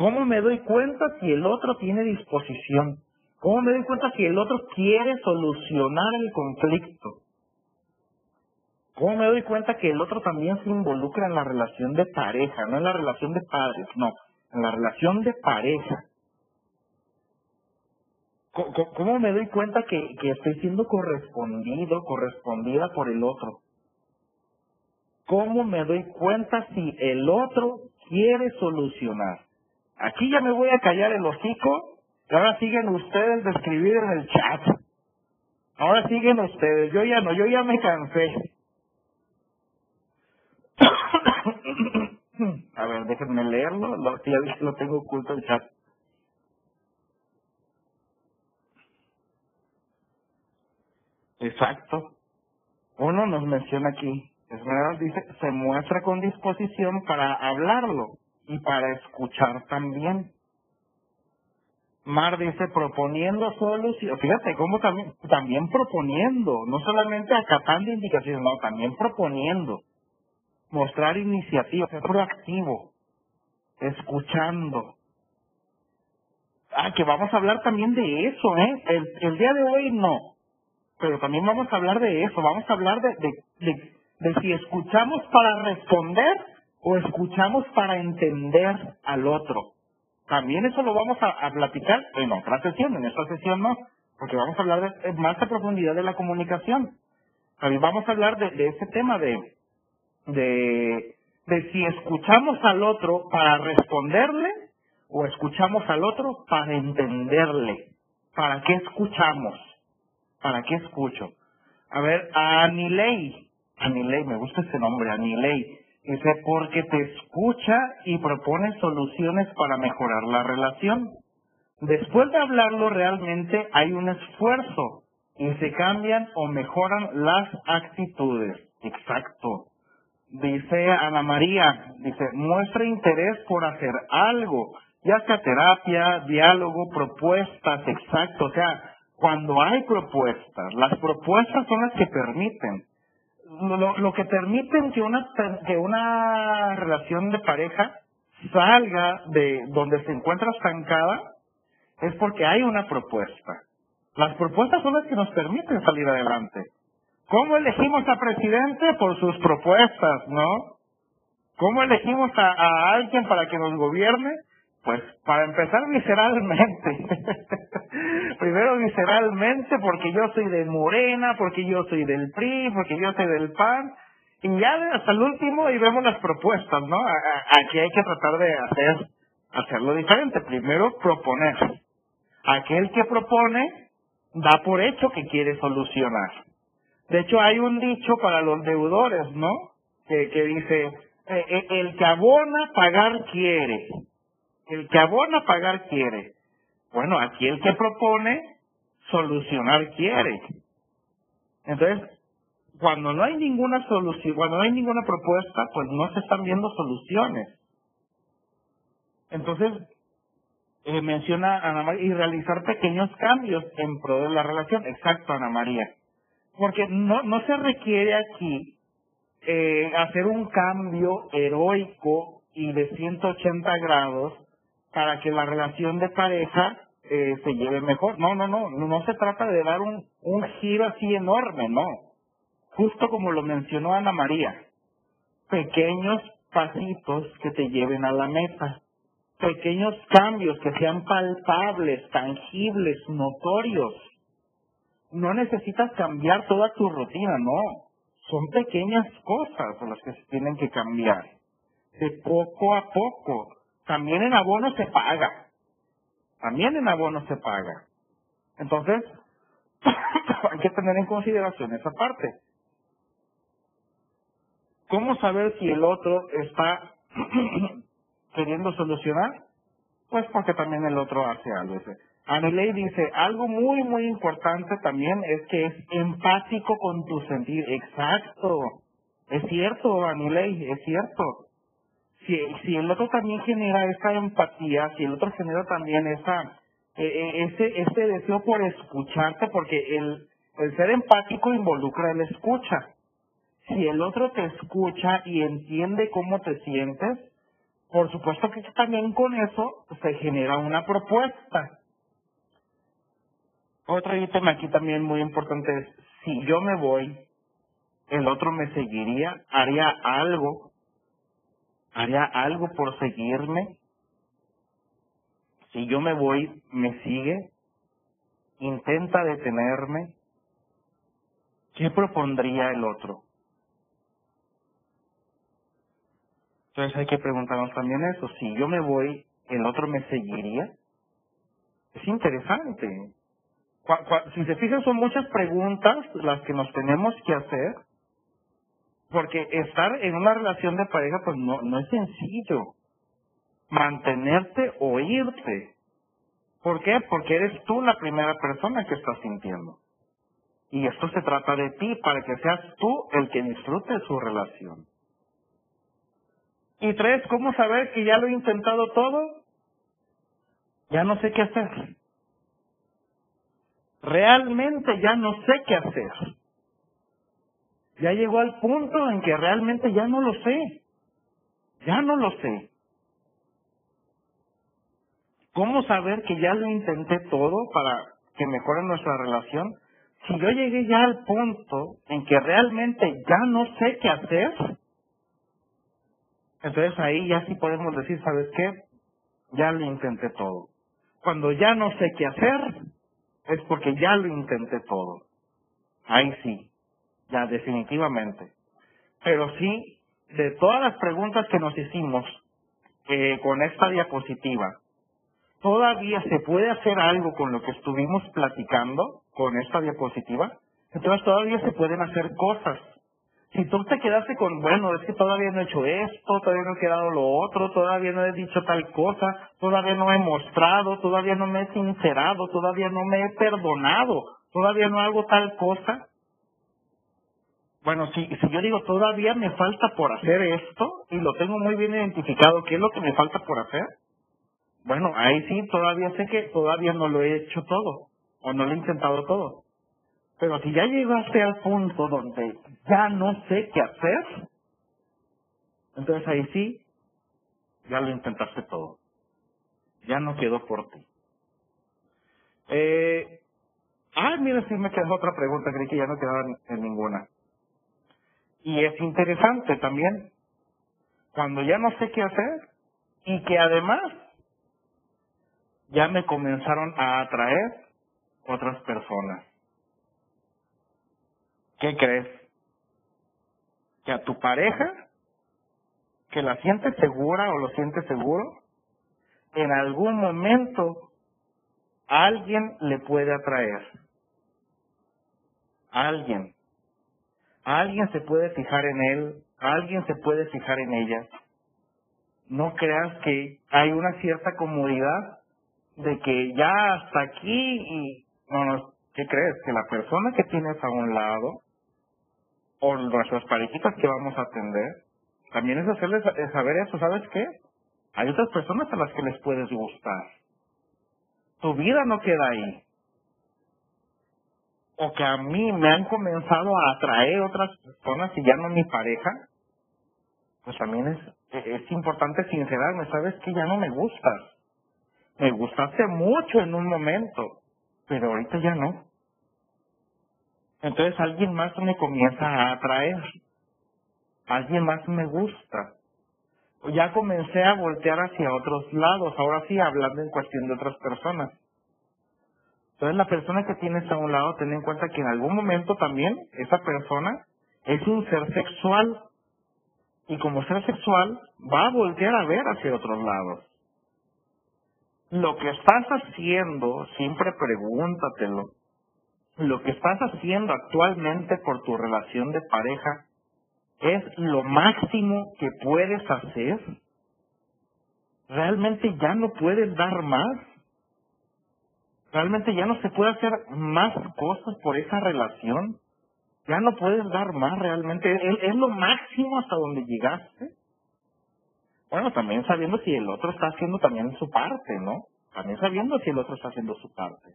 ¿Cómo me doy cuenta si el otro tiene disposición? ¿Cómo me doy cuenta si el otro quiere solucionar el conflicto? ¿Cómo me doy cuenta que el otro también se involucra en la relación de pareja, no en la relación de padres, no, en la relación de pareja? ¿Cómo me doy cuenta que, que estoy siendo correspondido, correspondida por el otro? ¿Cómo me doy cuenta si el otro quiere solucionar? Aquí ya me voy a callar el hocico y ahora siguen ustedes de escribir en el chat. Ahora siguen ustedes, yo ya no, yo ya me cansé. a ver, déjenme leerlo, lo, ya lo tengo oculto el chat. Exacto. Uno nos menciona aquí, Esmeralda dice, se muestra con disposición para hablarlo y para escuchar también. Mar dice, proponiendo soluciones, fíjate cómo también, también proponiendo, no solamente acatando indicaciones, no, también proponiendo. Mostrar iniciativa, ser proactivo, escuchando. Ah, que vamos a hablar también de eso, ¿eh? El, el día de hoy no, pero también vamos a hablar de eso, vamos a hablar de, de de si escuchamos para responder o escuchamos para entender al otro. También eso lo vamos a, platicar en otra sesión, en esta sesión no, porque vamos a hablar de, más a profundidad de la comunicación. También vamos a hablar de, de ese tema de, de, si escuchamos al otro para responderle o escuchamos al otro para entenderle. ¿Para qué escuchamos? ¿Para qué escucho? A ver, Anilei, Anilei, me gusta ese nombre, Anilei, dice, porque te escucha y propone soluciones para mejorar la relación. Después de hablarlo realmente hay un esfuerzo y se cambian o mejoran las actitudes. Exacto. Dice Ana María, dice, muestra interés por hacer algo, ya sea terapia, diálogo, propuestas, exacto. O sea, cuando hay propuestas, las propuestas son las que permiten. Lo, lo que permiten que una, que una relación de pareja salga de donde se encuentra estancada es porque hay una propuesta. Las propuestas son las que nos permiten salir adelante. ¿Cómo elegimos a presidente? Por sus propuestas, ¿no? ¿Cómo elegimos a, a alguien para que nos gobierne? Pues para empezar visceralmente. Primero visceralmente porque yo soy de Morena, porque yo soy del PRI, porque yo soy del PAN. Y ya hasta el último y vemos las propuestas, ¿no? Aquí hay que tratar de hacer hacerlo diferente. Primero proponer. Aquel que propone da por hecho que quiere solucionar. De hecho, hay un dicho para los deudores, ¿no? Que, que dice, eh, eh, el que abona pagar quiere. El que abona pagar quiere. Bueno, aquí el que propone solucionar quiere. Entonces, cuando no hay ninguna solución, cuando no hay ninguna propuesta, pues no se están viendo soluciones. Entonces, eh, menciona Ana María, y realizar pequeños cambios en pro de la relación. Exacto, Ana María. Porque no, no se requiere aquí eh, hacer un cambio heroico y de 180 grados para que la relación de pareja eh, se lleve mejor. No, no, no, no se trata de dar un, un giro así enorme, no. Justo como lo mencionó Ana María, pequeños pasitos que te lleven a la meta pequeños cambios que sean palpables, tangibles, notorios. No necesitas cambiar toda tu rutina, no. Son pequeñas cosas las que se tienen que cambiar. De poco a poco. También en abono se paga. También en abono se paga. Entonces, hay que tener en consideración esa parte. ¿Cómo saber si el otro está queriendo solucionar? Pues porque también el otro hace algo. Anilei dice, algo muy, muy importante también es que es empático con tu sentir. Exacto. Es cierto, Anilei, es cierto. Si, si el otro también genera esa empatía, si el otro genera también esa, e, e, ese, ese deseo por escucharte, porque el, el ser empático involucra el escucha. Si el otro te escucha y entiende cómo te sientes, por supuesto que también con eso se genera una propuesta. Otro ítem aquí también muy importante es, si yo me voy, el otro me seguiría, haría algo, haría algo por seguirme. Si yo me voy, me sigue, intenta detenerme. ¿Qué propondría el otro? Entonces hay que preguntarnos también eso. Si yo me voy, ¿el otro me seguiría? Es interesante. Si se fijan, son muchas preguntas las que nos tenemos que hacer, porque estar en una relación de pareja, pues no, no es sencillo. Mantenerte o irte. ¿Por qué? Porque eres tú la primera persona que estás sintiendo. Y esto se trata de ti, para que seas tú el que disfrute su relación. Y tres, ¿cómo saber que ya lo he intentado todo? Ya no sé qué hacer. Realmente ya no sé qué hacer. Ya llegó al punto en que realmente ya no lo sé. Ya no lo sé. ¿Cómo saber que ya lo intenté todo para que mejore nuestra relación? Si yo llegué ya al punto en que realmente ya no sé qué hacer, entonces ahí ya sí podemos decir, ¿sabes qué? Ya lo intenté todo. Cuando ya no sé qué hacer, es porque ya lo intenté todo. Ahí sí, ya definitivamente. Pero sí, de todas las preguntas que nos hicimos eh, con esta diapositiva, todavía se puede hacer algo con lo que estuvimos platicando con esta diapositiva, entonces todavía se pueden hacer cosas. Si tú te quedaste con, bueno, es que todavía no he hecho esto, todavía no he quedado lo otro, todavía no he dicho tal cosa, todavía no he mostrado, todavía no me he sincerado, todavía no me he perdonado, todavía no hago tal cosa. Bueno, si, si yo digo todavía me falta por hacer esto y lo tengo muy bien identificado, ¿qué es lo que me falta por hacer? Bueno, ahí sí todavía sé que todavía no lo he hecho todo o no lo he intentado todo. Pero si ya llegaste al punto donde ya no sé qué hacer, entonces ahí sí, ya lo intentaste todo. Ya no quedó por ti. Eh, ah, mira, sí me quedó otra pregunta, creí que ya no quedaba en ninguna. Y es interesante también, cuando ya no sé qué hacer y que además ya me comenzaron a atraer otras personas. ¿Qué crees? Que a tu pareja, que la sientes segura o lo sientes seguro, en algún momento alguien le puede atraer. Alguien. Alguien se puede fijar en él, alguien se puede fijar en ella. No creas que hay una cierta comodidad de que ya hasta aquí y no, ¿qué crees? Que la persona que tienes a un lado o nuestras parejitas que vamos a atender, también es hacerles saber eso, ¿sabes qué? Hay otras personas a las que les puedes gustar. Tu vida no queda ahí. O que a mí me han comenzado a atraer otras personas y ya no mi pareja, pues también es, es importante sincerarme, ¿sabes qué? Ya no me gustas. Me gustaste mucho en un momento, pero ahorita ya no. Entonces alguien más me comienza a atraer. Alguien más me gusta. Ya comencé a voltear hacia otros lados, ahora sí hablando en cuestión de otras personas. Entonces la persona que tienes a un lado, ten en cuenta que en algún momento también esa persona es un ser sexual. Y como ser sexual va a voltear a ver hacia otros lados. Lo que estás haciendo, siempre pregúntatelo, lo que estás haciendo actualmente por tu relación de pareja es lo máximo que puedes hacer? ¿Realmente ya no puedes dar más? ¿Realmente ya no se puede hacer más cosas por esa relación? ¿Ya no puedes dar más realmente? ¿Es, es lo máximo hasta donde llegaste? Bueno, también sabiendo si el otro está haciendo también su parte, ¿no? También sabiendo si el otro está haciendo su parte.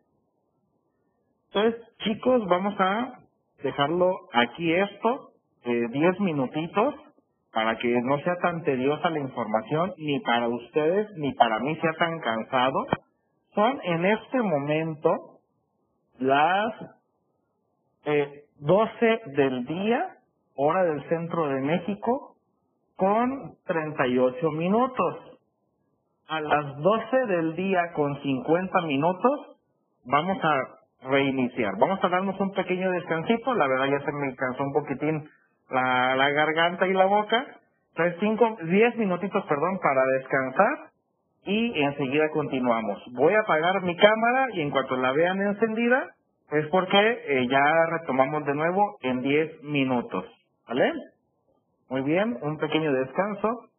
Entonces, chicos, vamos a dejarlo aquí esto, eh, 10 minutitos, para que no sea tan tediosa la información, ni para ustedes, ni para mí sea tan cansado. Son en este momento las eh, 12 del día, hora del centro de México, con 38 minutos. A las 12 del día con 50 minutos, vamos a reiniciar. Vamos a darnos un pequeño descansito, la verdad ya se me cansó un poquitín la, la garganta y la boca. Entonces, cinco, diez minutitos, perdón, para descansar y enseguida continuamos. Voy a apagar mi cámara y en cuanto la vean encendida, es porque eh, ya retomamos de nuevo en diez minutos. ¿Vale? Muy bien, un pequeño descanso.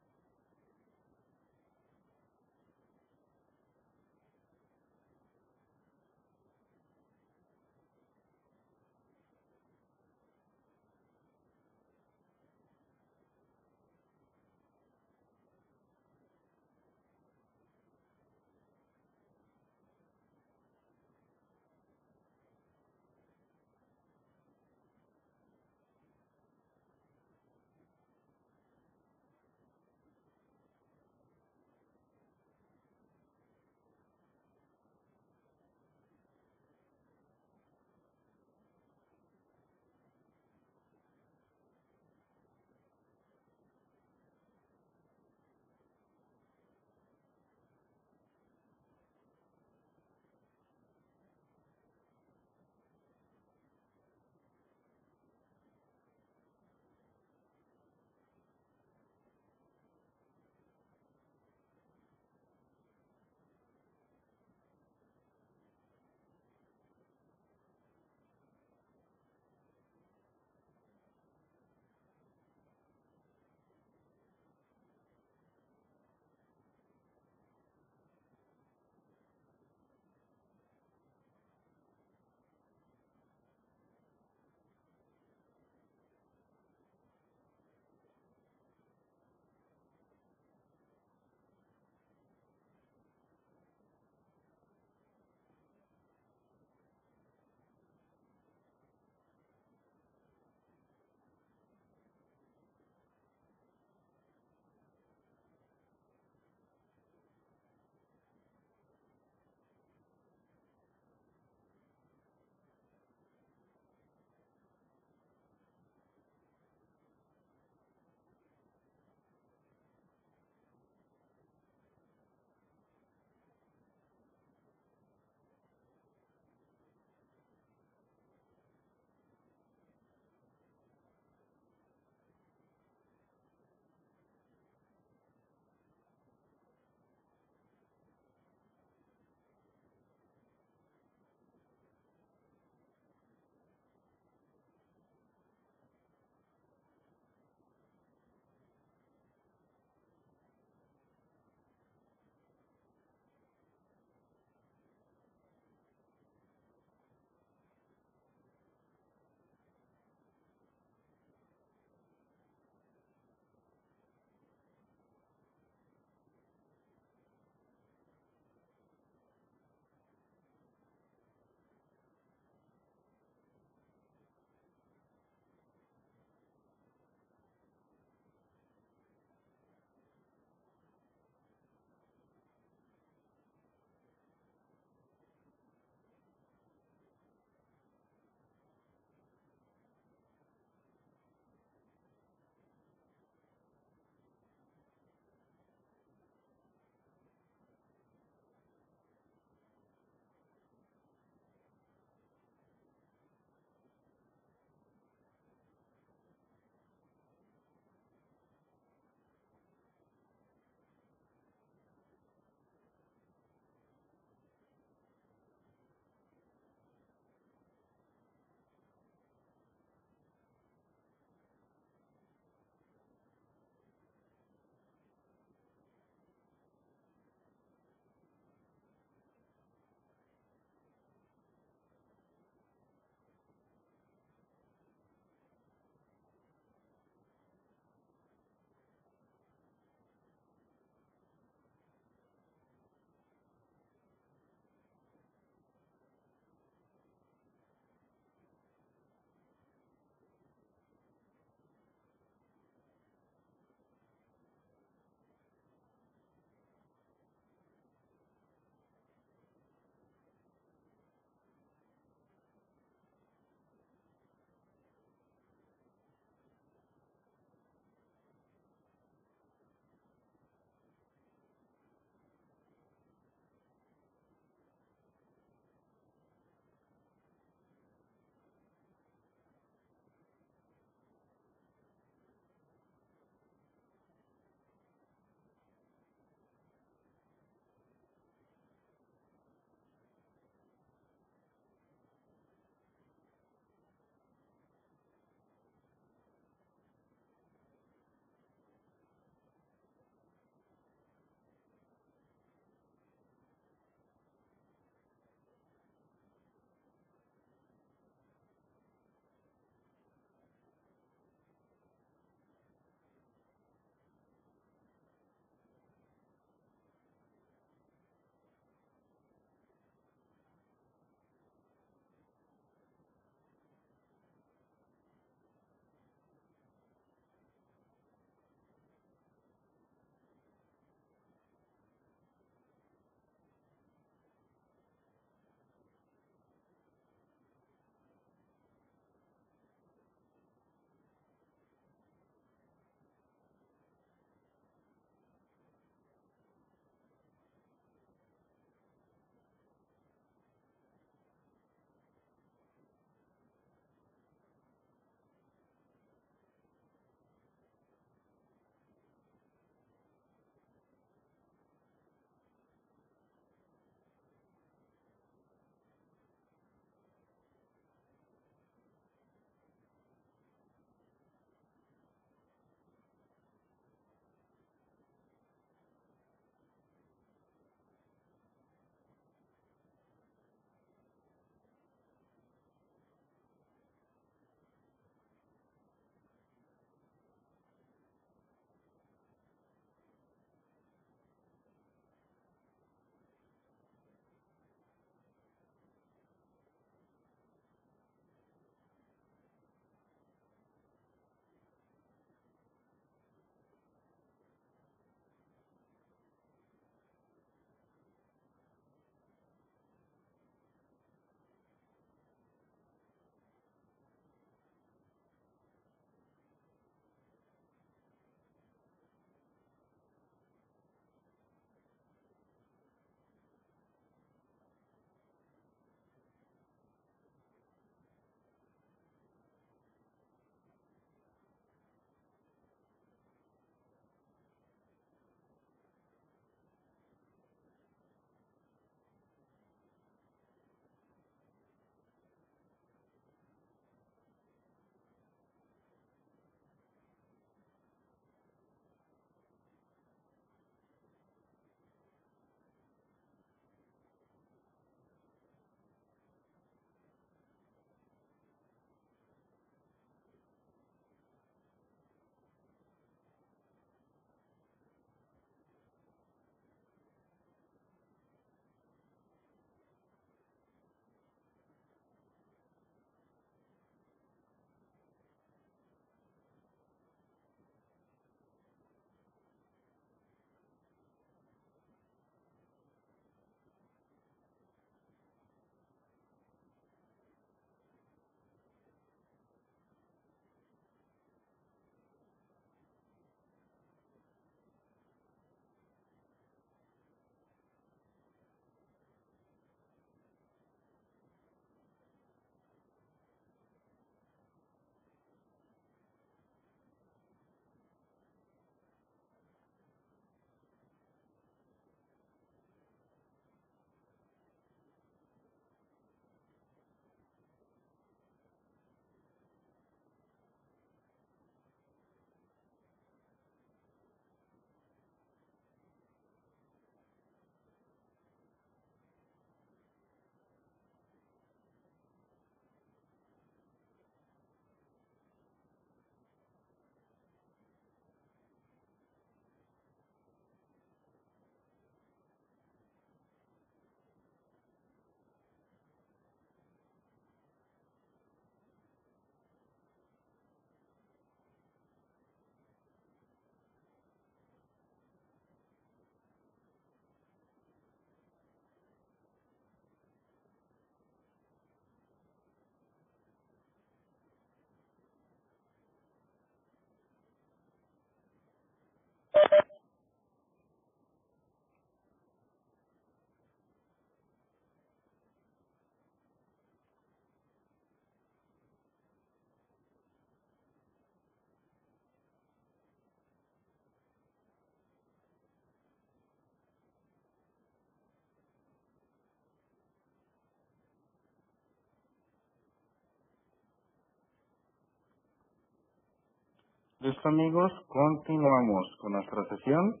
Listo amigos, continuamos con nuestra sesión.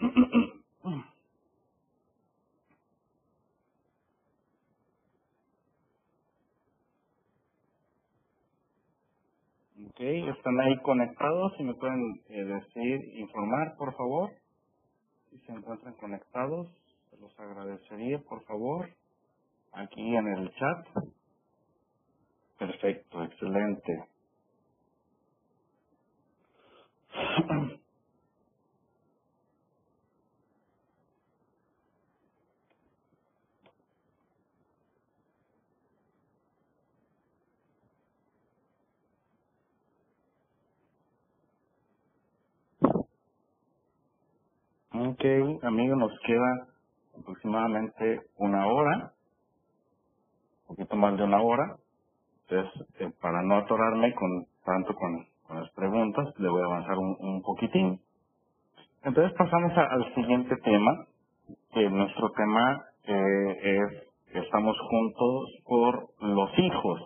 Ok, están ahí conectados. Si me pueden eh, decir, informar, por favor. Si se encuentran conectados, se los agradecería, por favor. Aquí en el chat. Perfecto, excelente. Ok, amigo, nos queda aproximadamente una hora, un poquito más de una hora. Entonces, eh, para no atorarme con tanto con, las preguntas, le voy a avanzar un, poquitín. Entonces pasamos al siguiente tema, que nuestro tema eh, es estamos juntos por los hijos.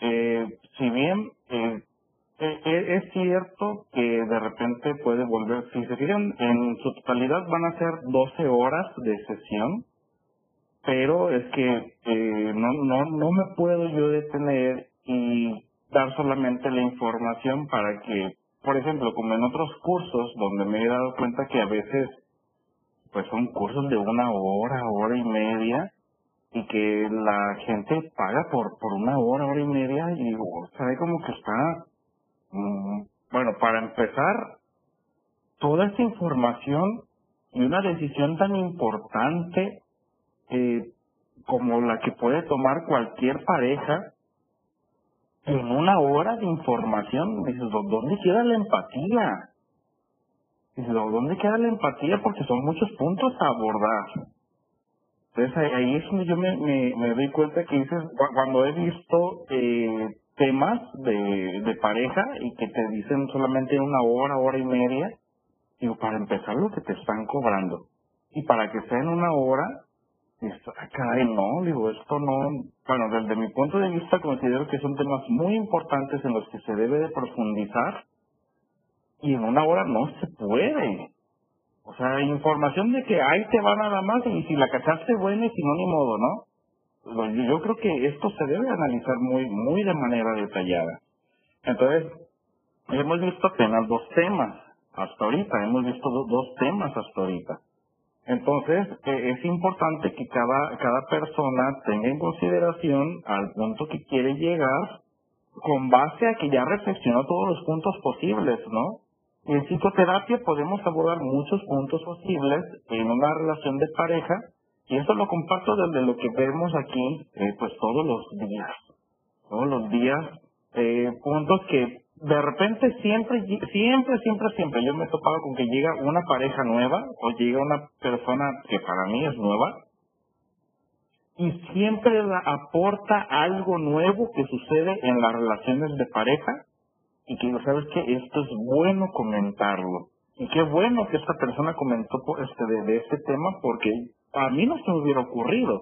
Eh, si bien eh, eh, eh, es cierto que de repente puede volver, si se fijan, en su totalidad van a ser 12 horas de sesión, pero es que eh, no, no, no me puedo yo detener y dar solamente la información para que, por ejemplo, como en otros cursos donde me he dado cuenta que a veces pues son cursos de una hora, hora y media, y que la gente paga por por una hora, hora y media, y digo, sabe como que está Mm, bueno, para empezar, toda esta información y una decisión tan importante eh, como la que puede tomar cualquier pareja en una hora de información, dices, ¿dónde queda la empatía? Dices, ¿dónde queda la empatía? Porque son muchos puntos a abordar. Entonces ahí es donde yo me, me, me doy cuenta que dices, cuando he visto eh, temas de, de pareja y que te dicen solamente una hora, hora y media, digo, para empezar lo que te están cobrando. Y para que sea en una hora, esto, ah, no, digo, esto no, bueno, desde mi punto de vista considero que son temas muy importantes en los que se debe de profundizar y en una hora no se puede. O sea, información de que ahí te va nada más y si la cachaste buena y si no, ni modo, ¿no? yo creo que esto se debe analizar muy, muy de manera detallada. Entonces, hemos visto apenas dos temas hasta ahorita, hemos visto dos temas hasta ahorita. Entonces, eh, es importante que cada, cada persona tenga en consideración al punto que quiere llegar con base a que ya reflexionó todos los puntos posibles, ¿no? En psicoterapia podemos abordar muchos puntos posibles en una relación de pareja y eso lo comparto desde lo que vemos aquí, eh, pues todos los días. Todos los días, eh, puntos que de repente siempre, siempre, siempre, siempre yo me he topado con que llega una pareja nueva o llega una persona que para mí es nueva y siempre aporta algo nuevo que sucede en las relaciones de pareja y que sabes que esto es bueno comentarlo y qué bueno que esta persona comentó este de, de este tema porque a mí no se me hubiera ocurrido.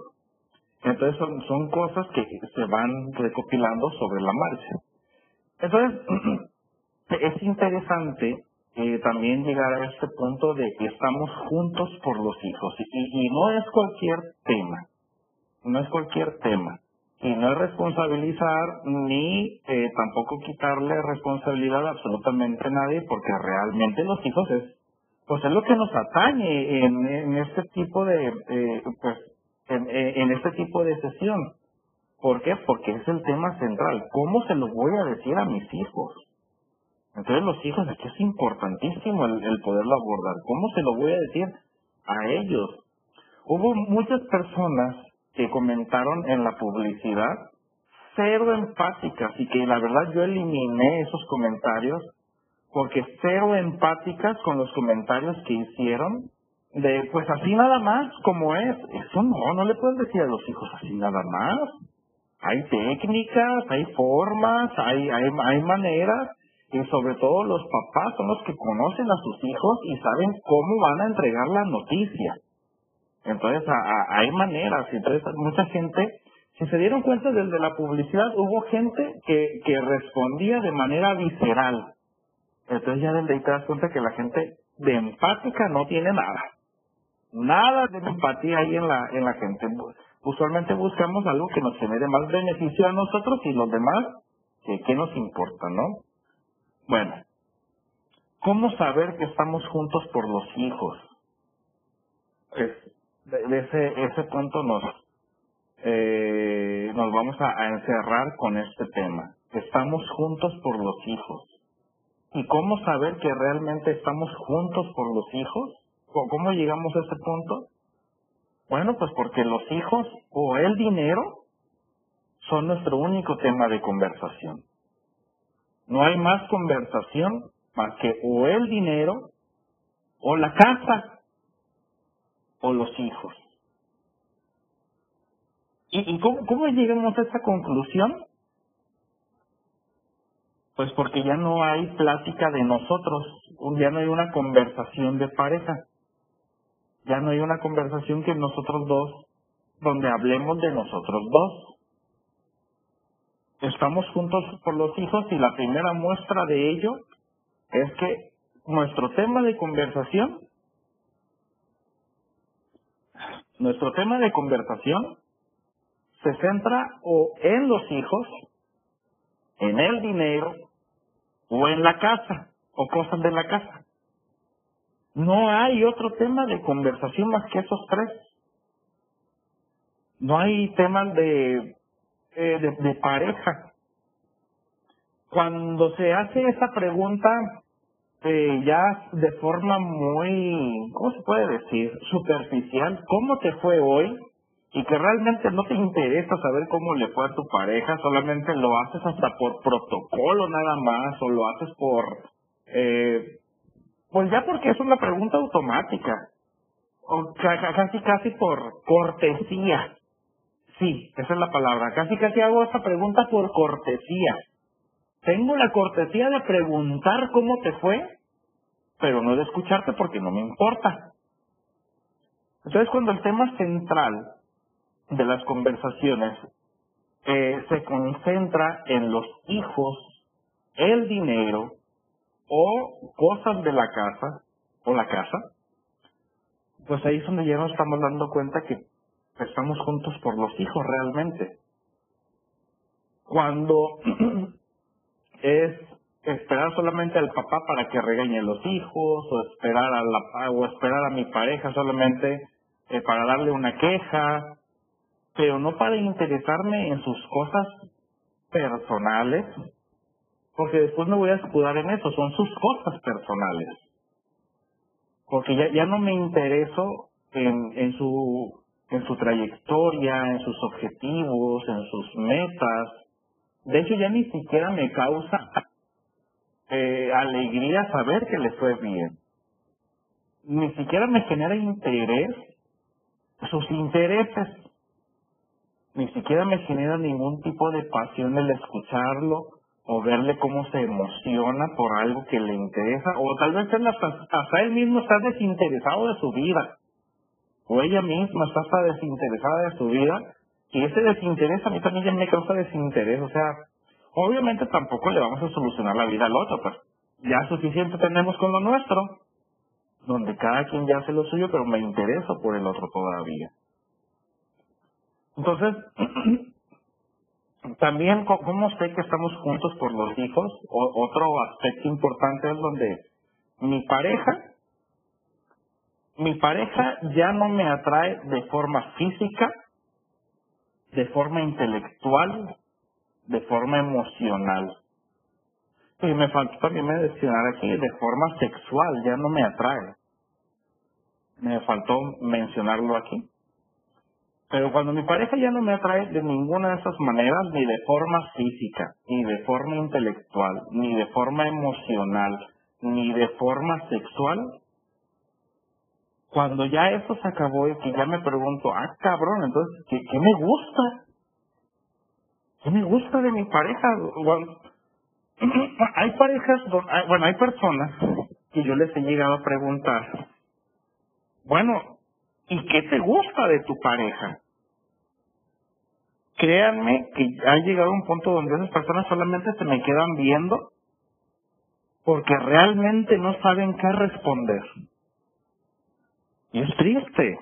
Entonces son, son cosas que se van recopilando sobre la marcha. Entonces, es interesante eh, también llegar a este punto de que estamos juntos por los hijos. Y, y no es cualquier tema, no es cualquier tema. Y no es responsabilizar ni eh, tampoco quitarle responsabilidad a absolutamente nadie porque realmente los hijos es pues es lo que nos atañe en, en este tipo de, eh, pues, en, en, este tipo de sesión. ¿Por qué? Porque es el tema central. ¿Cómo se lo voy a decir a mis hijos? Entonces los hijos, que es importantísimo el, el poderlo abordar. ¿Cómo se lo voy a decir a ellos? Hubo muchas personas que comentaron en la publicidad cero empáticas y que la verdad yo eliminé esos comentarios porque cero empáticas con los comentarios que hicieron de pues así nada más como es. Eso no, no le puedes decir a los hijos así nada más. Hay técnicas, hay formas, hay, hay, hay maneras y sobre todo los papás son los que conocen a sus hijos y saben cómo van a entregar la noticia. Entonces hay maneras, entonces mucha gente, si se dieron cuenta desde la publicidad, hubo gente que, que respondía de manera visceral Entonces ya desde ahí te das cuenta que la gente de empática no tiene nada. Nada de empatía ahí en la, en la gente. Usualmente buscamos algo que nos genere más beneficio a nosotros y los demás, que nos importa, ¿no? Bueno, ¿cómo saber que estamos juntos por los hijos? Es, de, ese, ese punto nos, eh, nos vamos a, a encerrar con este tema. Estamos juntos por los hijos. ¿Y cómo saber que realmente estamos juntos por los hijos? ¿Cómo llegamos a ese punto? Bueno, pues porque los hijos o el dinero son nuestro único tema de conversación. No hay más conversación más que o el dinero o la casa o los hijos. ¿Y, cómo, cómo llegamos a esa conclusión? Pues porque ya no hay plática de nosotros, ya no hay una conversación de pareja, ya no hay una conversación que nosotros dos, donde hablemos de nosotros dos. Estamos juntos por los hijos y la primera muestra de ello es que nuestro tema de conversación, nuestro tema de conversación se centra o en los hijos, en el dinero o en la casa o cosas de la casa. No hay otro tema de conversación más que esos tres. No hay temas de, eh, de, pareja. Cuando se hace esa pregunta, eh, ya de forma muy, ¿cómo se puede decir? Superficial, ¿cómo te fue hoy? y que realmente no te interesa saber cómo le fue a tu pareja, solamente lo haces hasta por protocolo nada más, o lo haces por, eh, pues ya porque es una pregunta automática, o casi casi por cortesía. Sí, esa es la palabra. Casi casi hago esta pregunta por cortesía. Tengo la cortesía de preguntar cómo te fue, pero no de escucharte porque no me importa. Entonces cuando el tema central de las conversaciones eh, se concentra en los hijos, el dinero o cosas de la casa o la casa, pues ahí es donde ya nos estamos dando cuenta que estamos juntos por los hijos realmente. Cuando es esperar solamente al papá para que regañe a los hijos o esperar a la o esperar a mi pareja solamente eh, para darle una queja pero no para interesarme en sus cosas personales, porque después me voy a escudar en eso, son sus cosas personales. Porque ya, ya no me intereso en, en su en su trayectoria, en sus objetivos, en sus metas. De hecho, ya ni siquiera me causa eh, alegría saber que le fue bien. Ni siquiera me genera interés sus intereses ni siquiera me genera ningún tipo de pasión el escucharlo o verle cómo se emociona por algo que le interesa, o tal vez él hasta, él mismo está desinteresado de su vida, o ella misma está hasta desinteresada de su vida, y ese desinterés a mí también me causa desinterés, o sea, obviamente tampoco le vamos a solucionar la vida al otro, pues ya suficiente tenemos con lo nuestro, donde cada quien ya hace lo suyo, pero me interesa por el otro todavía. Entonces, también, ¿cómo sé que estamos juntos por los hijos? otro aspecto importante es donde mi pareja, mi pareja ya no me atrae de forma física, de forma intelectual, de forma emocional. Y me faltó también mencionar aquí, de forma sexual, ya no me atrae. Me faltó mencionarlo aquí. Pero cuando mi pareja ya no me atrae de ninguna de esas maneras, ni de forma física, ni de forma intelectual, ni de forma emocional, ni de forma sexual, cuando ya eso se acabó y que ya me pregunto, ah, cabrón, entonces, ¿qué, qué me gusta? ¿Qué me gusta de mi pareja? Bueno, hay parejas, bueno, hay personas que yo les he llegado a preguntar, bueno, ¿Y qué te gusta de tu pareja? Créanme que ha llegado un punto donde esas personas solamente se me quedan viendo porque realmente no saben qué responder. Es triste.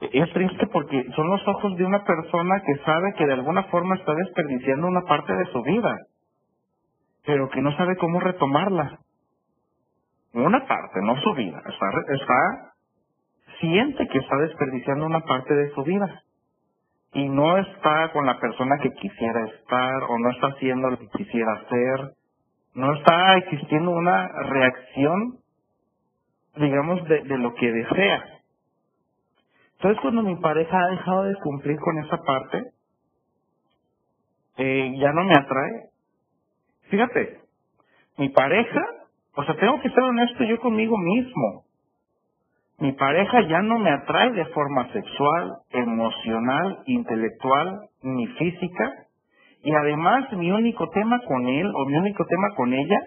Es triste porque son los ojos de una persona que sabe que de alguna forma está desperdiciando una parte de su vida, pero que no sabe cómo retomarla. Una parte, no su vida. Está, está siente que está desperdiciando una parte de su vida y no está con la persona que quisiera estar o no está haciendo lo que quisiera hacer, no está existiendo una reacción, digamos, de, lo que desea. Entonces cuando mi pareja ha dejado de cumplir con esa parte, eh, ya no me atrae. Fíjate, mi pareja, o sea, tengo que ser honesto yo conmigo mismo. Mi pareja ya no me atrae de forma sexual, emocional, intelectual, ni física. Y además mi único tema con él o mi único tema con ella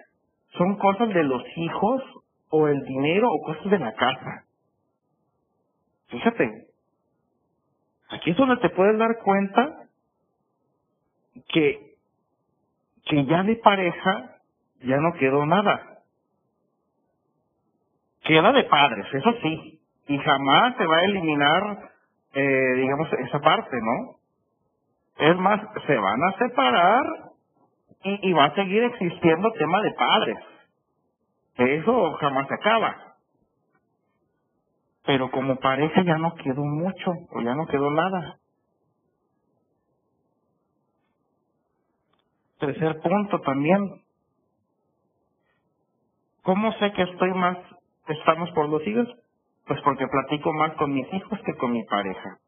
son cosas de los hijos o el dinero o cosas de la casa. Fíjate, aquí es donde te puedes dar cuenta que, que ya de pareja ya no quedó nada queda de padres, eso sí, y jamás se va a eliminar, eh, digamos, esa parte, ¿no? Es más, se van a separar y, va a seguir existiendo tema de padres. Eso jamás se acaba. Pero como pareja ya no quedó mucho, o ya no quedó nada. Tercer punto también. ¿Cómo sé que estoy más estamos por los hijos? Pues porque platico más con mis hijos que con mi pareja.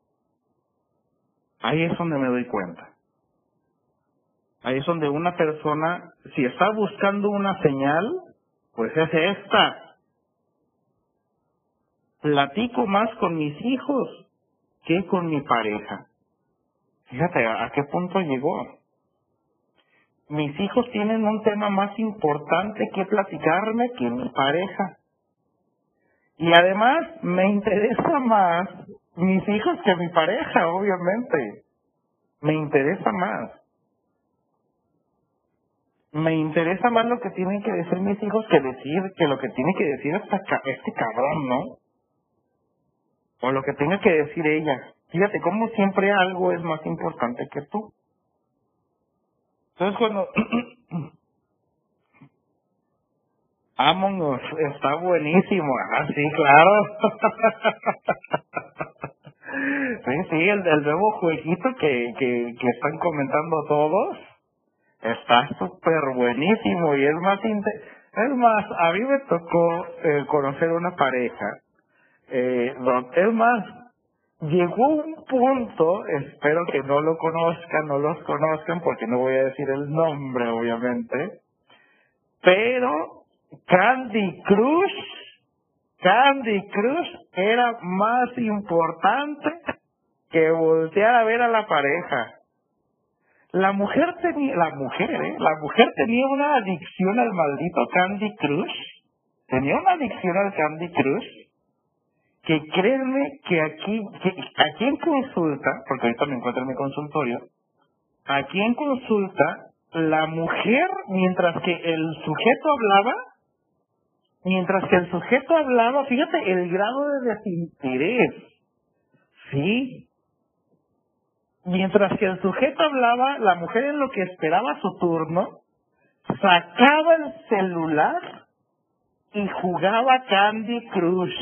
Ahí es donde me doy cuenta. Ahí es donde una persona, si está buscando una señal, pues es esta. Platico más con mis hijos que con mi pareja. Fíjate a qué punto llegó. Mis hijos tienen un tema más importante que platicarme que mi pareja. Y además me interesa más mis hijos que mi pareja, obviamente. Me interesa más. Me interesa más lo que tienen que decir mis hijos que decir que lo que tiene que decir este cabrón, ¿no? O lo que tenga que decir ella. Fíjate cómo siempre algo es más importante que tú. Entonces cuando Among Us está buenísimo. Ah, sí, claro. sí, sí, el, el nuevo jueguito que, que, que están comentando todos está súper buenísimo y es más es más a mí me tocó eh, conocer una pareja eh, es más llegó un punto espero que no lo conozcan no los conozcan porque no voy a decir el nombre obviamente pero Candy Crush, Candy Crush era más importante que voltear a ver a la pareja. La mujer tenía, la mujer, ¿eh? La mujer tenía una adicción al maldito Candy Crush. Tenía una adicción al Candy Crush. Que créanme que aquí, que aquí en consulta, porque ahorita me encuentro en mi consultorio, aquí en consulta, la mujer, mientras que el sujeto hablaba, Mientras que el sujeto hablaba, fíjate el grado de desinterés. ¿Sí? Mientras que el sujeto hablaba, la mujer en lo que esperaba su turno, sacaba el celular y jugaba Candy Crush.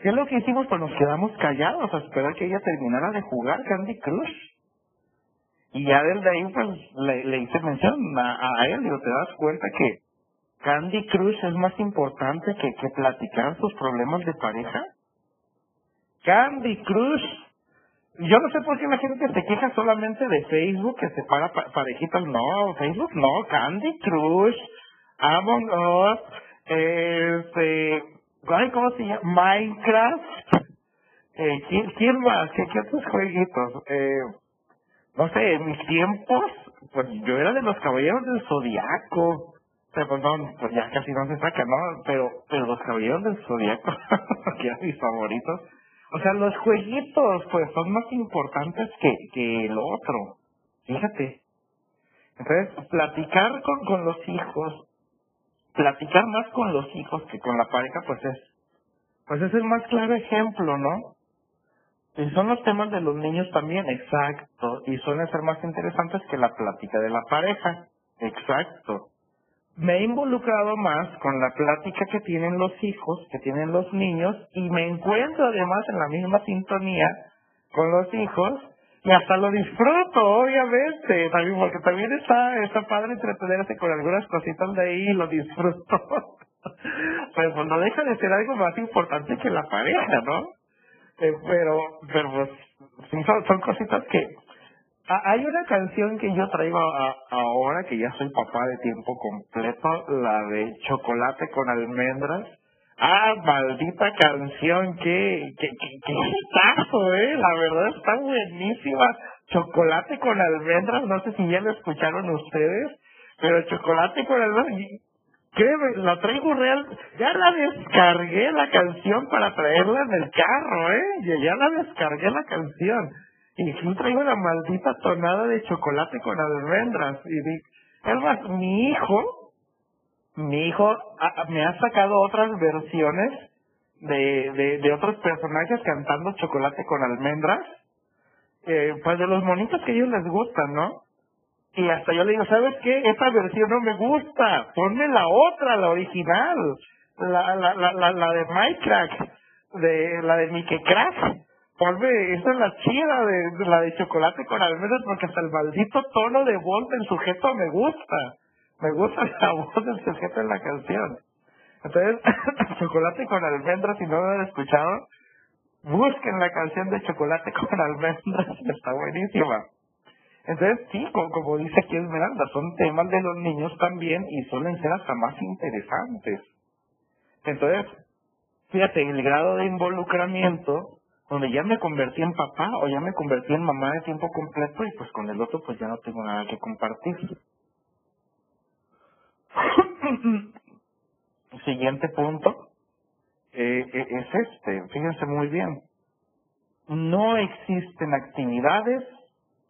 ¿Qué es lo que hicimos? Pues nos quedamos callados a esperar que ella terminara de jugar Candy Crush. Y ya desde ahí pues le, hice mención a, a él, digo, te das cuenta que Candy Crush es más importante que, que platicar sus problemas de pareja. Candy Crush. Yo no sé por qué la gente se queja solamente de Facebook, que se para parejitas. No, Facebook no. Candy Crush, Among Us, este, ¿cómo se llama? Minecraft. Eh, ¿quién, ¿Quién más? ¿Qué, qué otros jueguitos? Eh, no sé, en mis tiempos, pues yo era de los caballeros del zodiaco pues pues ya casi no se saca, ¿no? Pero, pero los caballeros del zodiaco, que eran mis favoritos, o sea, los jueguitos, pues, son más importantes que, que el otro. Fíjate. Entonces, platicar con, con los hijos, platicar más con los hijos que con la pareja, pues es, pues es el más claro ejemplo, ¿no? Y son los temas de los niños también, exacto, y suelen ser más interesantes que la plática de la pareja, exacto. Me he involucrado más con la plática que tienen los hijos, que tienen los niños, y me encuentro además en la misma sintonía con los hijos, y hasta lo disfruto, obviamente, también porque también está, está padre entretenerse con algunas cositas de ahí y lo disfruto. Pero pues no deja de ser algo más importante que la pareja, ¿no? Eh, pero, pero pues, son, son cositas que... hay una canción que yo traigo ahora, que ya soy papá de tiempo completo, la de Chocolate con almendras. Ah, maldita canción, qué, qué, qué, qué eh, la verdad está buenísima. Chocolate con almendras, no sé si ya lo escucharon ustedes, pero chocolate con almendras, créeme, la traigo real, ya la descargué la canción para traerla en el carro, eh, ya la descargué la canción. Y sí traigo la maldita tonada de chocolate con almendras. Y di, es más, mi hijo, mi hijo me ha sacado otras versiones de, de, de otros personajes cantando chocolate con almendras, eh, pues de los monitos que a ellos les gustan, ¿no? Y hasta yo le digo, ¿sabes qué? Esta versión no me gusta, ponme la otra, la original, la, la, la, la, la de Minecraft, de, la de Mickey Crack. Ponme, esa es la chida de, la de chocolate con almendras porque hasta el maldito tono de voz del sujeto me gusta. Me gusta la voz del sujeto en la canción. Entonces, chocolate con almendras, si no lo han escuchado, busquen la canción de chocolate con almendras, está buenísima. Entonces, sí, como, como dice aquí Esmeralda, son temas de los niños también y suelen ser hasta más interesantes. Entonces, fíjate, el grado de involucramiento, donde ya me convertí en papá o ya me convertí en mamá de tiempo completo y pues con el otro pues ya no tengo nada que compartir. Siguiente punto eh, eh, es este, fíjense muy bien. No existen actividades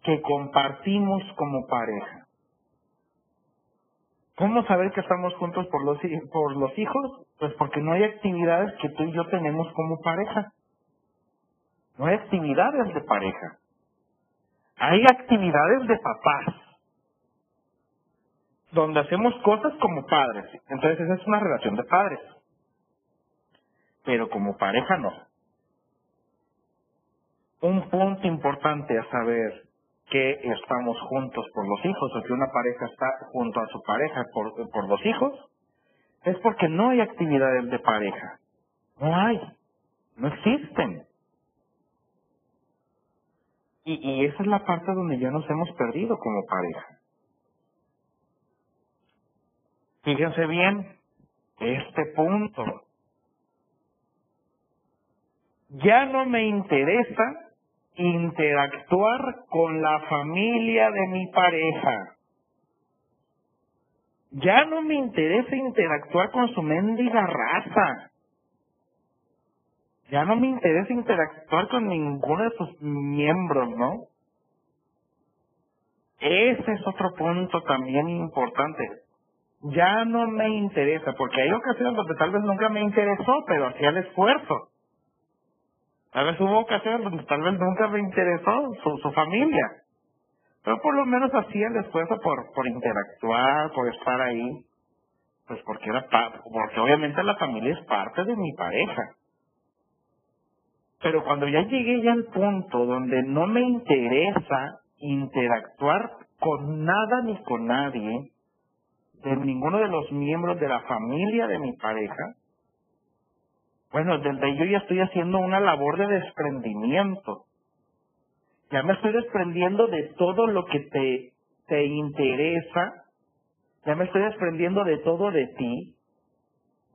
que compartimos como pareja. ¿Cómo saber que estamos juntos por los, por los hijos? Pues porque no hay actividades que tú y yo tenemos como pareja. No hay actividades de pareja. Hay actividades de papás donde hacemos cosas como padres. Entonces esa es una relación de padres. Pero como pareja no. Un punto importante a saber que estamos juntos por los hijos o que una pareja está junto a su pareja por, por los hijos, es porque no hay actividades de pareja. No hay. No existen. Y, esa es la parte donde ya nos hemos perdido como pareja. Fíjense bien, este punto. Ya no me interesa interactuar con la familia de mi pareja. Ya no me interesa interactuar con su mendiga raza. Ya no me interesa interactuar con ninguno de sus miembros, ¿no? Ese es otro punto también importante ya no me interesa, porque hay ocasiones donde tal vez nunca me interesó, pero hacía el esfuerzo. Tal vez hubo ocasiones donde tal vez nunca me interesó su, su familia, pero por lo menos hacía el esfuerzo por, por interactuar, por estar ahí, pues porque era porque obviamente la familia es parte de mi pareja. Pero cuando ya llegué ya al punto donde no me interesa interactuar con nada ni con nadie, de ninguno de los miembros de la familia de mi pareja, bueno, desde yo ya estoy haciendo una labor de desprendimiento. Ya me estoy desprendiendo de todo lo que te, te interesa. Ya me estoy desprendiendo de todo de ti.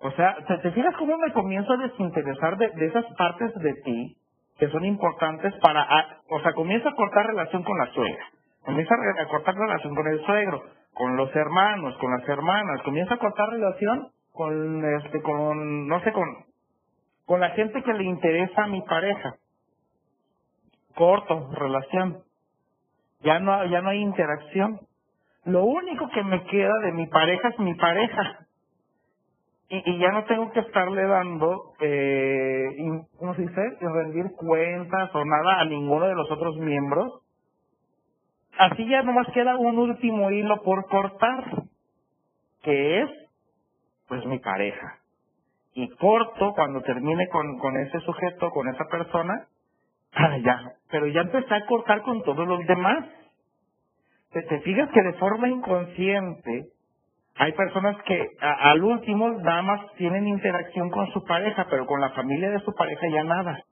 O sea, ¿te, te fijas cómo me comienzo a desinteresar de, esas partes de ti que son importantes para... o sea, comienzo a cortar relación con la suegra. Comienza a cortar relación con el suegro con los hermanos, con las hermanas, comienza a cortar relación con este con no sé con con la gente que le interesa a mi pareja. Corto relación. Ya no ya no hay interacción. Lo único que me queda de mi pareja es mi pareja. Y, ya no tengo que estarle dando, eh, ¿cómo se dice? Rendir cuentas o nada a ninguno de los otros miembros. Así ya nomás queda un último hilo por cortar, que es, pues, mi pareja. Y corto cuando termine con, con ese sujeto, con esa persona, ah, ya. Pero ya empecé a cortar con todos los demás te, fijas que de forma inconsciente hay personas que al último nada más tienen interacción con su pareja, pero con la familia de su pareja ya nada.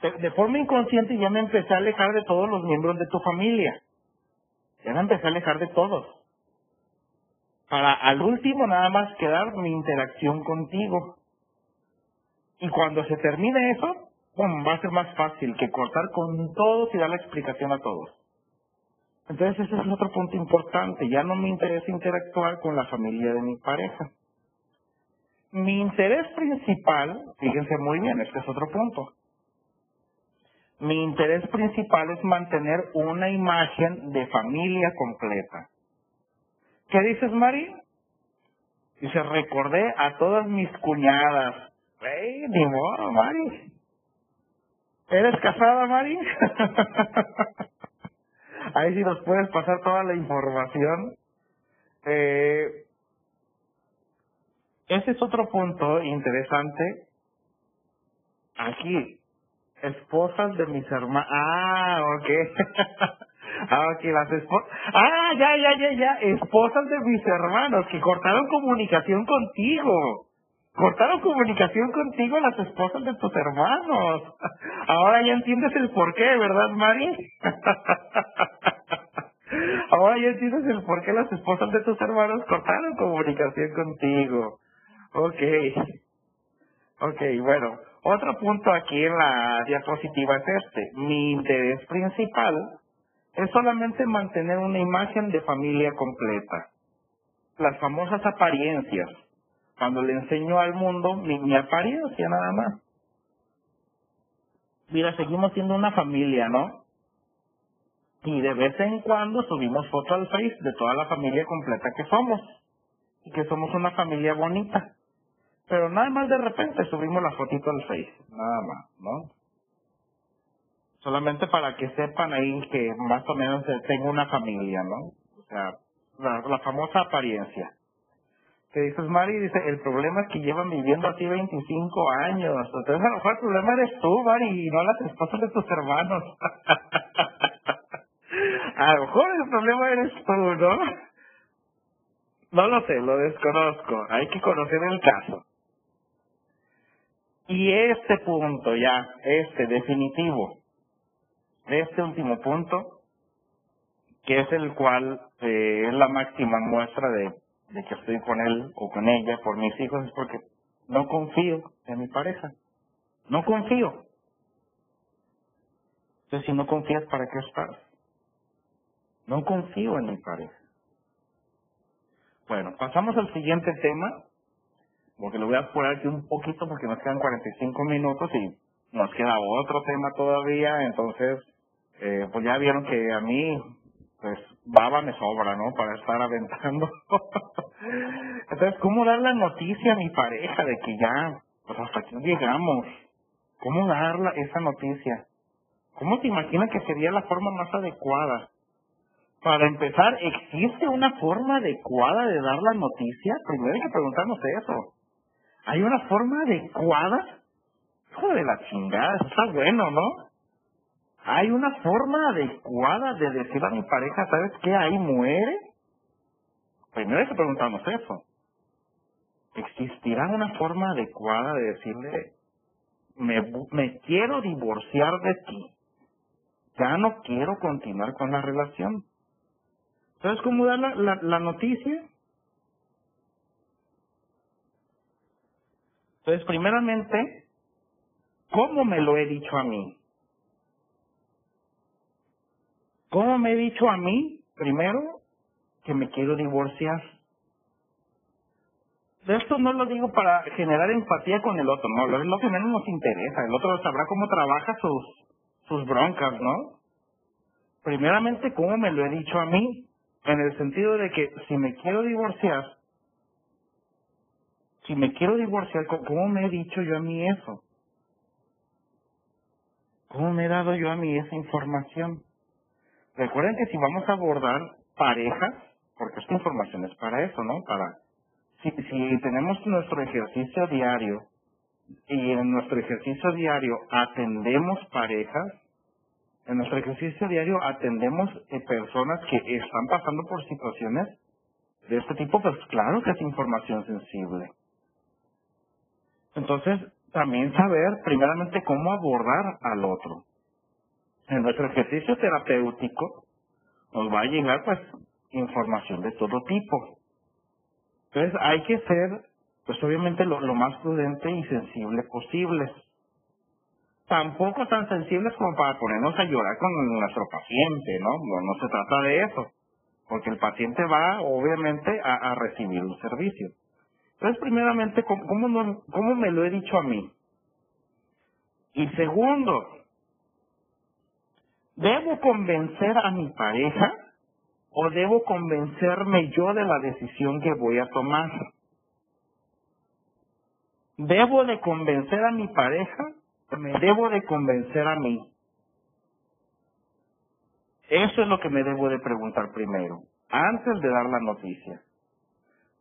De, forma inconsciente ya me empecé a alejar de todos los miembros de tu familia. Ya me empecé a alejar de todos. Para al último nada más quedar mi interacción contigo. Y cuando se termine eso, va a ser más fácil que cortar con todos y dar la explicación a todos. Entonces ese es otro punto importante. Ya no me interesa interactuar con la familia de mi pareja. Mi interés principal, fíjense muy bien, este es otro punto. Mi interés principal es mantener una imagen de familia completa. ¿Qué dices, Mari? Dice, recordé a todas mis cuñadas. ¡Ey, ni modo, Mari! ¿Eres casada, Mari? Ahí sí nos puedes pasar toda la información. Eh, ese es otro punto interesante. Aquí, esposas de mis hermanos. Ah, ok. ah, las esposas. Ah, ya, ya, ya, ya. Esposas de mis hermanos que cortaron comunicación contigo. Cortaron comunicación contigo las esposas de tus hermanos. Ahora ya entiendes el porqué, ¿verdad, Mari? Ahora ya entiendes el porqué las esposas de tus hermanos cortaron comunicación contigo. Ok. Ok, bueno. Otro punto aquí en la diapositiva es este. Mi interés principal es solamente mantener una imagen de familia completa. Las famosas apariencias cuando le enseño al mundo mi, apariencia nada más. Mira, seguimos siendo una familia, ¿no? Y de vez en cuando subimos fotos al Face de toda la familia completa que somos. Y que somos una familia bonita. Pero nada más de repente subimos la fotito al Face. Nada más, ¿no? Solamente para que sepan ahí que más o menos tengo una familia, ¿no? O sea, la famosa apariencia que dices, Mari, dice, el problema es que llevan viviendo así 25 años. Entonces, a lo mejor el problema eres tú, Mari, y no las esposas de tus hermanos. a lo mejor el problema eres tú, ¿no? No lo sé, lo desconozco. Hay que conocer el caso. Y este punto ya, este definitivo, este último punto, que es el cual eh, es la máxima muestra de de que estoy con él o con ella por mis hijos es porque no confío en mi pareja. No confío. Entonces, si no confías, ¿para qué estás? No confío en mi pareja. Bueno, pasamos al siguiente tema, porque lo voy a apurar aquí un poquito porque nos quedan 45 minutos y nos queda otro tema todavía, entonces, eh, pues ya vieron que a mí pues baba me sobra, ¿no? Para estar aventando. Entonces, ¿cómo dar la noticia a mi pareja de que ya, pues hasta aquí llegamos? ¿Cómo darla esa noticia? ¿Cómo te imaginas que sería la forma más adecuada? Para empezar, ¿existe una forma adecuada de dar la noticia? Primero hay que preguntarnos eso. ¿Hay una forma adecuada? Hijo de la chingada, está bueno, ¿no? ¿Hay una forma adecuada de decir a mi pareja, ¿sabes qué? Ahí muere. Primero hay que preguntarnos eso. ¿Existirá una forma adecuada de decirle, me, quiero divorciar de ti? Ya no quiero continuar con la relación. ¿Sabes cómo dar la noticia? Entonces, primeramente, ¿cómo me lo he dicho a mí? ¿Cómo me he dicho a mí, primero, que me quiero divorciar? Esto no lo digo para generar empatía con el otro, no, lo que menos nos interesa. El otro sabrá cómo trabaja sus, sus broncas, ¿no? Primeramente, ¿cómo me lo he dicho a mí? En el sentido de que si me quiero divorciar, si me quiero divorciar, ¿cómo me he dicho yo a mí eso? ¿Cómo me he dado yo a mí esa información? Recuerden que si vamos a abordar parejas, porque esta información es para eso, ¿no? Para si, si tenemos nuestro ejercicio diario y en nuestro ejercicio diario atendemos parejas, en nuestro ejercicio diario atendemos eh, personas que están pasando por situaciones de este tipo, pues claro que es información sensible. Entonces, también saber primeramente cómo abordar al otro. En nuestro ejercicio terapéutico nos va a llegar pues información de todo tipo. Entonces hay que ser pues obviamente lo, lo más prudente y sensible posible. Tampoco tan sensibles como para ponernos a llorar con nuestro paciente, ¿no? No, no se trata de eso, porque el paciente va obviamente a, recibir un servicio. Entonces, primeramente, ¿cómo, cómo, ¿cómo me lo he dicho a mí? Y segundo, ¿debo convencer a mi pareja o debo convencerme yo de la decisión que voy a tomar? ¿Debo de convencer a mi pareja o me debo de convencer a mí? Eso es lo que me debo de preguntar primero, antes de dar la noticia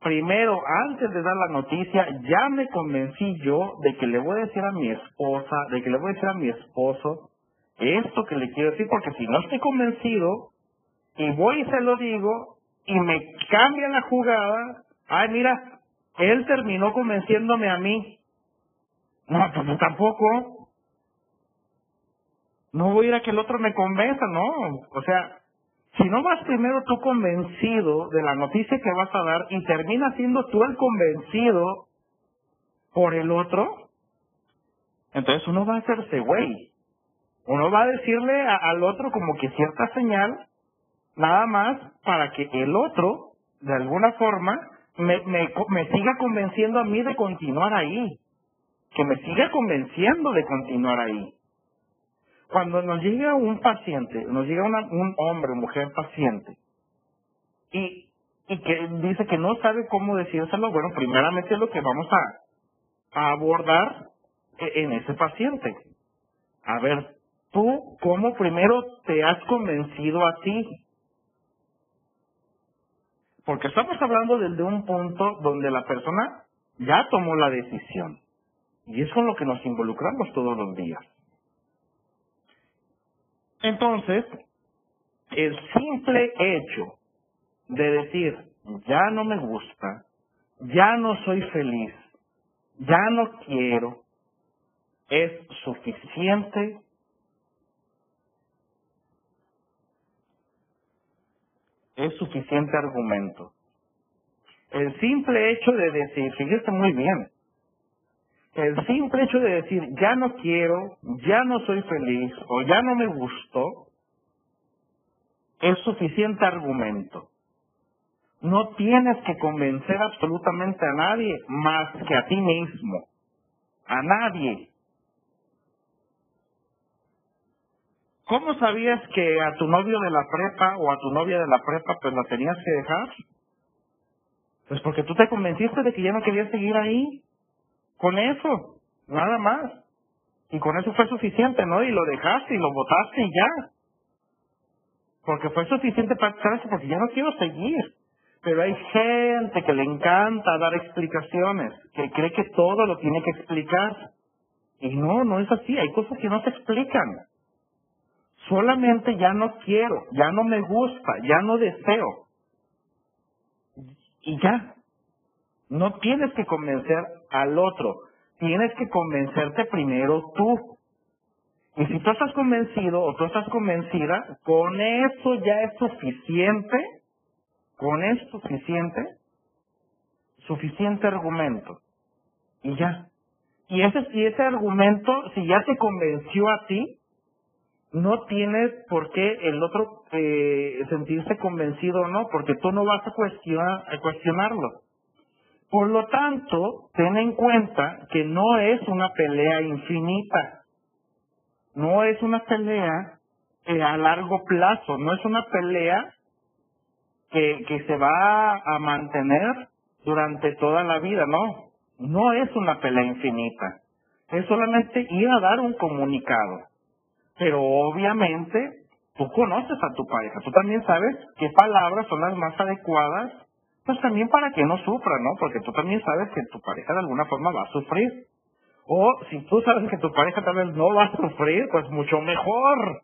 primero, antes de dar la noticia, ya me convencí yo de que le voy a decir a mi esposa, de que le voy a decir a mi esposo esto que le quiero decir, porque si no estoy convencido y voy y se lo digo y me cambia la jugada, ay mira, él terminó convenciéndome a mí. No, pues tampoco. No voy a ir a que el otro me convenza, no. O sea, si no vas primero tú convencido de la noticia que vas a dar y terminas siendo tú el convencido por el otro, entonces uno va a hacerse güey. Uno va a decirle al otro como que cierta señal, nada más para que el otro, de alguna forma, me, me, me siga convenciendo a mí de continuar ahí. Que me siga convenciendo de continuar ahí. Cuando nos llega un paciente, nos llega un hombre mujer paciente, y, y que dice que no sabe cómo decírselo, bueno, primeramente lo que vamos a, a abordar e, en ese paciente. A ver, tú, ¿cómo primero te has convencido a ti? Porque estamos hablando desde un punto donde la persona ya tomó la decisión. Y es con lo que nos involucramos todos los días. Entonces, el simple hecho de decir, ya no me gusta, ya no soy feliz, ya no quiero, es suficiente es suficiente argumento. El simple hecho de decir, fíjese muy bien, el simple hecho de decir ya no quiero, ya no soy feliz o ya no me gustó, es suficiente argumento. No tienes que convencer absolutamente a nadie más que a ti mismo. A nadie. ¿Cómo sabías que a tu novio de la prepa o a tu novia de la prepa pues la tenías que dejar? Pues porque tú te convenciste de que ya no querías seguir ahí. Con eso, nada más. Y con eso fue suficiente, ¿no? Y lo dejaste y lo botaste y ya. Porque fue suficiente para eso, porque ya no quiero seguir. Pero hay gente que le encanta dar explicaciones, que cree que todo lo tiene que explicar. Y no, no es así, hay cosas que no se explican. Solamente ya no quiero, ya no me gusta, ya no deseo. Y ya, no tienes que convencer al otro, tienes que convencerte primero tú. Y si tú estás convencido o tú estás convencida, con eso ya es suficiente, con eso suficiente, suficiente argumento. Y ya. Y ese, y ese argumento, si ya te convenció a ti, no tienes por qué el otro eh, sentirse convencido o no, porque tú no vas a, cuestionar, a cuestionarlo. Por lo tanto, ten en cuenta que no es una pelea infinita, no es una pelea eh, a largo plazo, no es una pelea que, que se va a mantener durante toda la vida, no. No es una pelea infinita. Es solamente ir a dar un comunicado. Pero obviamente tú conoces a tu pareja, tú también sabes qué palabras son las más adecuadas, pues también para que no sufra, ¿no? Porque tú también sabes que tu pareja de alguna forma va a sufrir. O si tú sabes que tu pareja tal vez no va a sufrir, pues mucho mejor.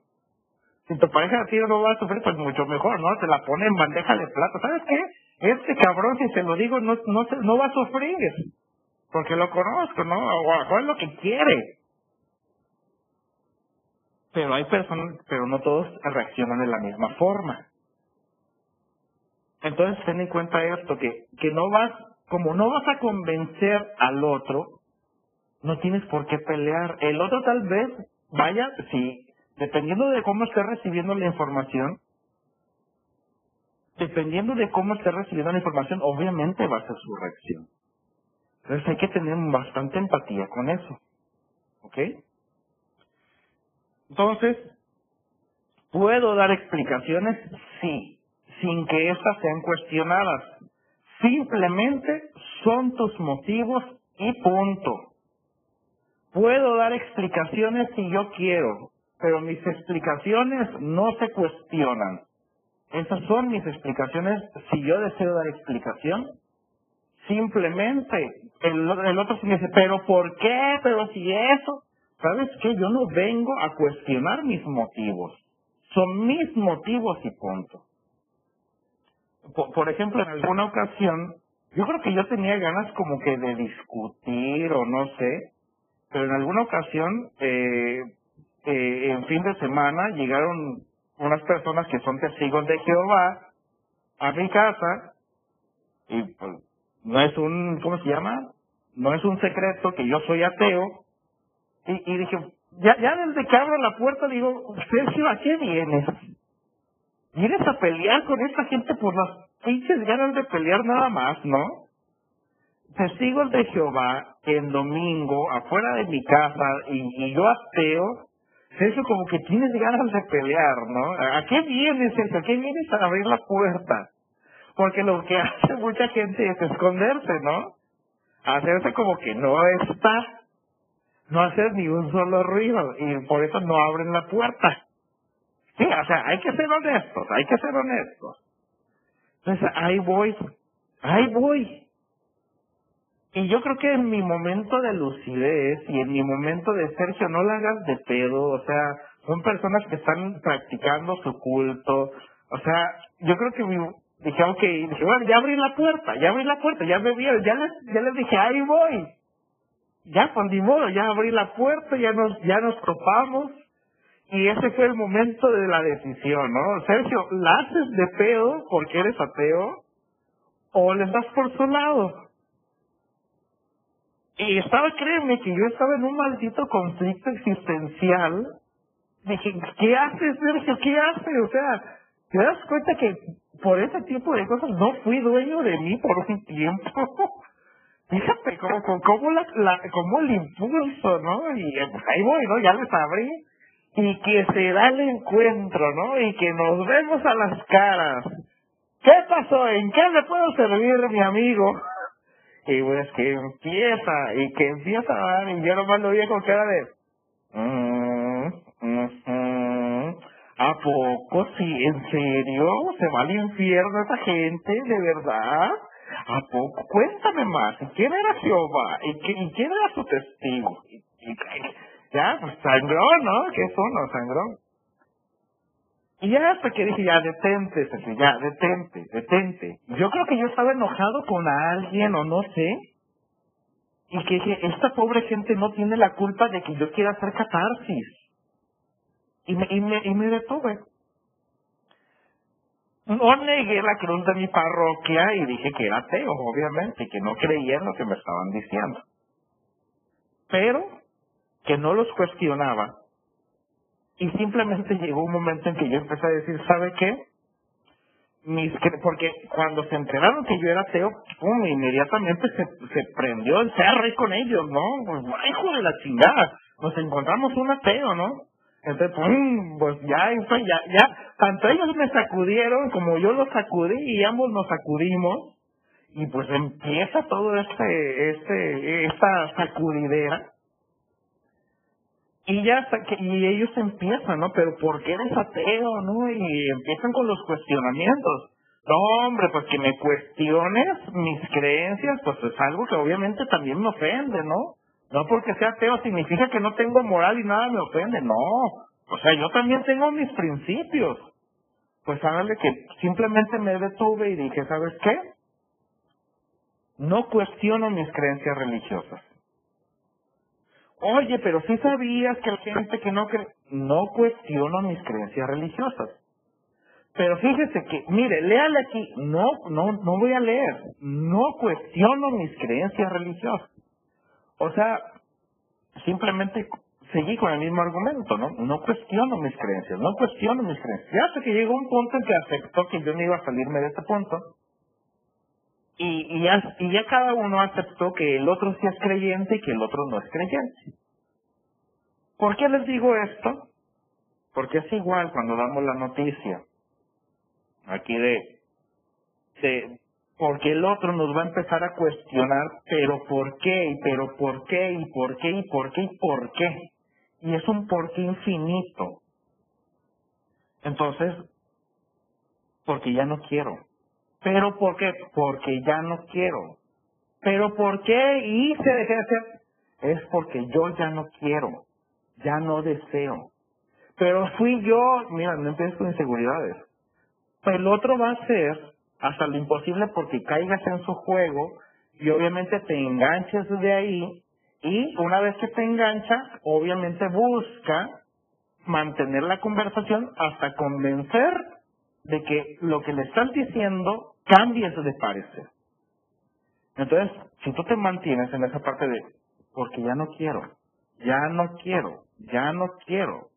Si tu pareja ti no va a sufrir, pues mucho mejor, ¿no? Se la pone en bandeja de plata. ¿Sabes qué? Este cabrón, si se lo digo, no, no, no va a sufrir. Porque lo conozco, ¿no? O es lo que quiere. Pero hay personas, pero no todos reaccionan de la misma forma. Entonces ten en cuenta esto, que, que no vas, como no vas a convencer al otro, no tienes por qué pelear. El otro tal vez vaya, si, dependiendo de cómo esté recibiendo la información, dependiendo de cómo esté recibiendo la información, obviamente va a ser su reacción. Entonces hay que tener bastante empatía con eso. ¿Ok? Entonces, ¿puedo dar explicaciones? Sí, sin que éstas sean cuestionadas. Simplemente son tus motivos y punto. Puedo dar explicaciones si yo quiero, pero mis explicaciones no se cuestionan. Esas son mis explicaciones si yo deseo dar explicación. Simplemente, el, el otro se me dice, pero ¿por qué? Pero si eso. ¿Sabes qué? Yo no vengo a cuestionar mis motivos. Son mis motivos y punto. Por, ejemplo, en alguna ocasión, yo creo que yo tenía ganas como que de discutir o no sé, pero en alguna ocasión, eh, eh, en fin de semana, llegaron unas personas que son testigos de Jehová a mi casa y pues no es un, ¿cómo se llama? No es un secreto que yo soy ateo y, dije, ya, ya desde que abro la puerta digo, Sergio, ¿a qué vienes? ¿Vienes a pelear con esta gente por las pinches ganas de pelear nada más, no? Testigos de Jehová, en domingo, afuera de mi casa, y, y yo ateo, Sergio, como que tienes ganas de pelear, ¿no? ¿A qué vienes, Sergio? ¿A qué vienes a abrir la puerta? Porque lo que hace mucha gente es esconderse, ¿no? Hacerse como que no está no hacer ni un solo ruido y por eso no abren la puerta. Sí, o sea, hay que ser honestos, hay que ser honestos. Entonces, ahí voy, ahí voy. Y yo creo que en mi momento de lucidez y en mi momento de Sergio, no la hagas de pedo, o sea, son personas que están practicando su culto, o sea, yo creo que mi, dije, ok, dije, bueno, ya abrí la puerta, ya abrí la puerta, ya me vieron, ya les, ya les dije, ahí voy ya con ni ya abrí la puerta, ya nos, ya nos topamos, y ese fue el momento de la decisión, ¿no? Sergio, ¿la haces de pedo porque eres ateo? ¿O le das por su lado? Y estaba, créeme, que yo estaba en un maldito conflicto existencial. Dije, ¿qué haces, Sergio? ¿Qué haces? O sea, ¿te das cuenta que por ese tipo de cosas no fui dueño de mí por un tiempo? fíjate cómo, cómo, la, la, cómo el impulso, ¿no? Y pues ahí voy, ¿no? Ya les abrí. Y que se da el encuentro, ¿no? Y que nos vemos a las caras. ¿Qué pasó? ¿En qué le puedo servir, mi amigo? Y pues que empieza, y que empieza a dar, y yo nomás lo vi con cara de... Mm, mm, ¿A poco? Sí, ¿en serio? ¿Se va al infierno esa gente? ¿De verdad? ¿A poco? Cuéntame más. quién era Jehová? ¿Y, quién era su testigo? ¿Y, ya, pues sangró, ¿no? ¿Qué es uno? Sangró. Y ya hasta que dije, ya, detente, ya, detente, detente. Yo creo que yo estaba enojado con alguien o no sé. Y que dije, esta pobre gente no tiene la culpa de que yo quiera hacer catarsis. Y me, y me, y me detuve. No negué la cruz de mi parroquia y dije que era ateo, obviamente, que no creía en lo que me estaban diciendo. Pero que no los cuestionaba. Y simplemente llegó un momento en que yo empecé a decir, ¿sabe qué? Mis, porque cuando se enteraron que yo era ateo, pum, inmediatamente se, se prendió el cerro con ellos, ¿no? Pues, hijo de la chingada, nos encontramos un ateo, ¿no? Entonces, ¡pum! pues ya, ya, ya, tanto ellos me sacudieron como yo los sacudí y ambos nos sacudimos y pues empieza todo este, este, esta sacudidera y ya hasta y ellos empiezan, ¿no? Pero ¿por qué eres ateo, no? Y empiezan con los cuestionamientos. No, hombre, pues que me cuestiones mis creencias, pues es algo que obviamente también me ofende, ¿no? No porque sea ateo significa que no tengo moral y nada me ofende, no. O sea, yo también tengo mis principios. Pues hágale que simplemente me detuve y dije, ¿sabes qué? No cuestiono mis creencias religiosas. Oye, pero si sabías que la gente que no cree, no cuestiono mis creencias religiosas. Pero fíjese que, mire, léale aquí, no, no, no voy a leer, no cuestiono mis creencias religiosas. O sea, simplemente seguí con el mismo argumento, ¿no? No cuestiono mis creencias, no cuestiono mis creencias. Ya hasta que llegó un punto en que aceptó que yo no iba a salirme de este punto. Y, ya cada uno aceptó que el otro sí es creyente y que el otro no es creyente. ¿Por qué les digo esto? Porque es igual cuando damos la noticia aquí de, de porque el otro nos va a empezar a cuestionar, pero ¿por qué? Y pero ¿por qué? Y por qué? Y por qué? Y por qué? Y es un por qué infinito. Entonces, porque ya no quiero. ¿Pero por qué? Porque ya no quiero. ¿Pero por qué? Y se deje de hacer. Es porque yo ya no quiero. Ya no deseo. Pero fui yo, mira, no empieces con inseguridades. El otro va a hacer hasta lo imposible porque caigas en su juego y obviamente te enganches de ahí y una vez que te enganchas, obviamente busca mantener la conversación hasta convencer de que lo que le estás diciendo cambie de parecer. Entonces, si tú te mantienes en esa parte de, porque ya no quiero, ya no quiero, ya no quiero,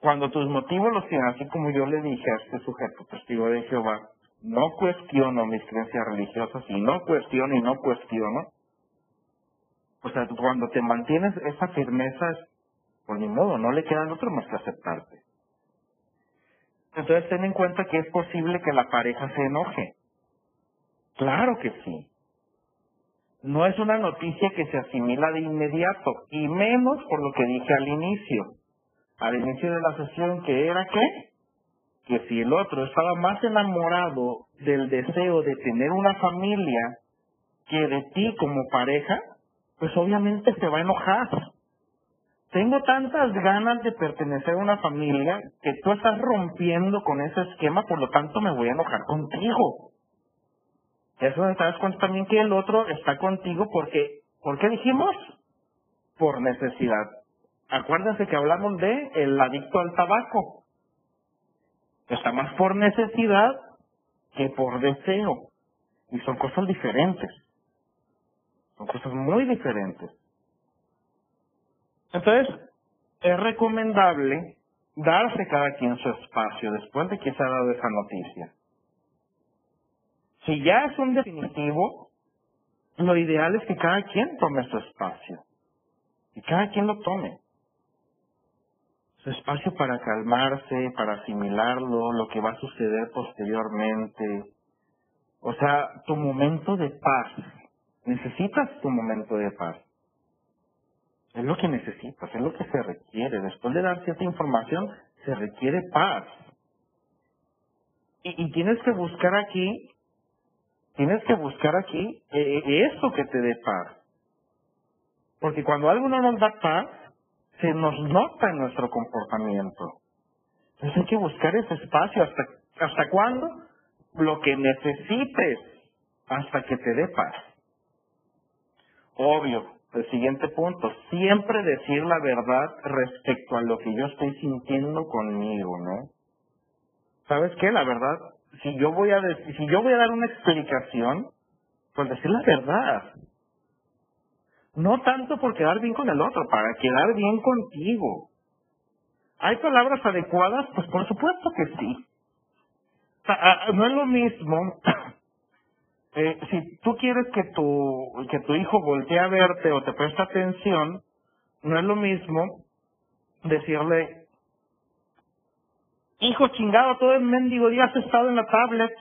cuando tus motivos los tienes, así como yo le dije a este sujeto testigo de Jehová, no cuestiono mis creencias religiosas y no cuestiono y no cuestiono, o sea, cuando te mantienes esa firmeza, por ni modo, no le queda otro más que aceptarte. Entonces ten en cuenta que es posible que la pareja se enoje. Claro que sí. No es una noticia que se asimila de inmediato, y menos por lo que dije al inicio al inicio de la sesión que era qué? Que si el otro estaba más enamorado del deseo de tener una familia que de ti como pareja, pues obviamente se va a enojar. Tengo tantas ganas de pertenecer a una familia que tú estás rompiendo con ese esquema, por lo tanto me voy a enojar contigo. Eso te das cuenta también que el otro está contigo porque, ¿por qué dijimos? Por necesidad. Acuérdense que hablamos de el adicto al tabaco. Está más por necesidad que por deseo. Y son cosas diferentes. Son cosas muy diferentes. Entonces, es recomendable darse cada quien su espacio después de que se ha dado esa noticia. Si ya es un definitivo, lo ideal es que cada quien tome su espacio. Y cada quien lo tome su espacio para calmarse, para asimilarlo, lo que va a suceder posteriormente. O sea, tu momento de paz. Necesitas tu momento de paz. Es lo que necesitas, es lo que se requiere. Después de dar cierta información, se requiere paz. Y, y tienes que buscar aquí, tienes que buscar aquí eh, eh, eso que te dé paz. Porque cuando algo no nos da paz, se nos nota en nuestro comportamiento. Entonces hay que buscar ese espacio. ¿Hasta, hasta cuándo? Lo que necesites hasta que te dé paz. Obvio, el siguiente punto, siempre decir la verdad respecto a lo que yo estoy sintiendo conmigo, ¿no? ¿Sabes qué? La verdad, si yo voy a si yo voy a dar una explicación, pues decir la verdad. No tanto por quedar bien con el otro, para quedar bien contigo. ¿Hay palabras adecuadas? Pues por supuesto que sí. No es lo mismo eh, si tú quieres que tu, que tu hijo voltee a verte o te preste atención, no es lo mismo decirle, hijo chingado, todo el mendigo día has estado en la tablet,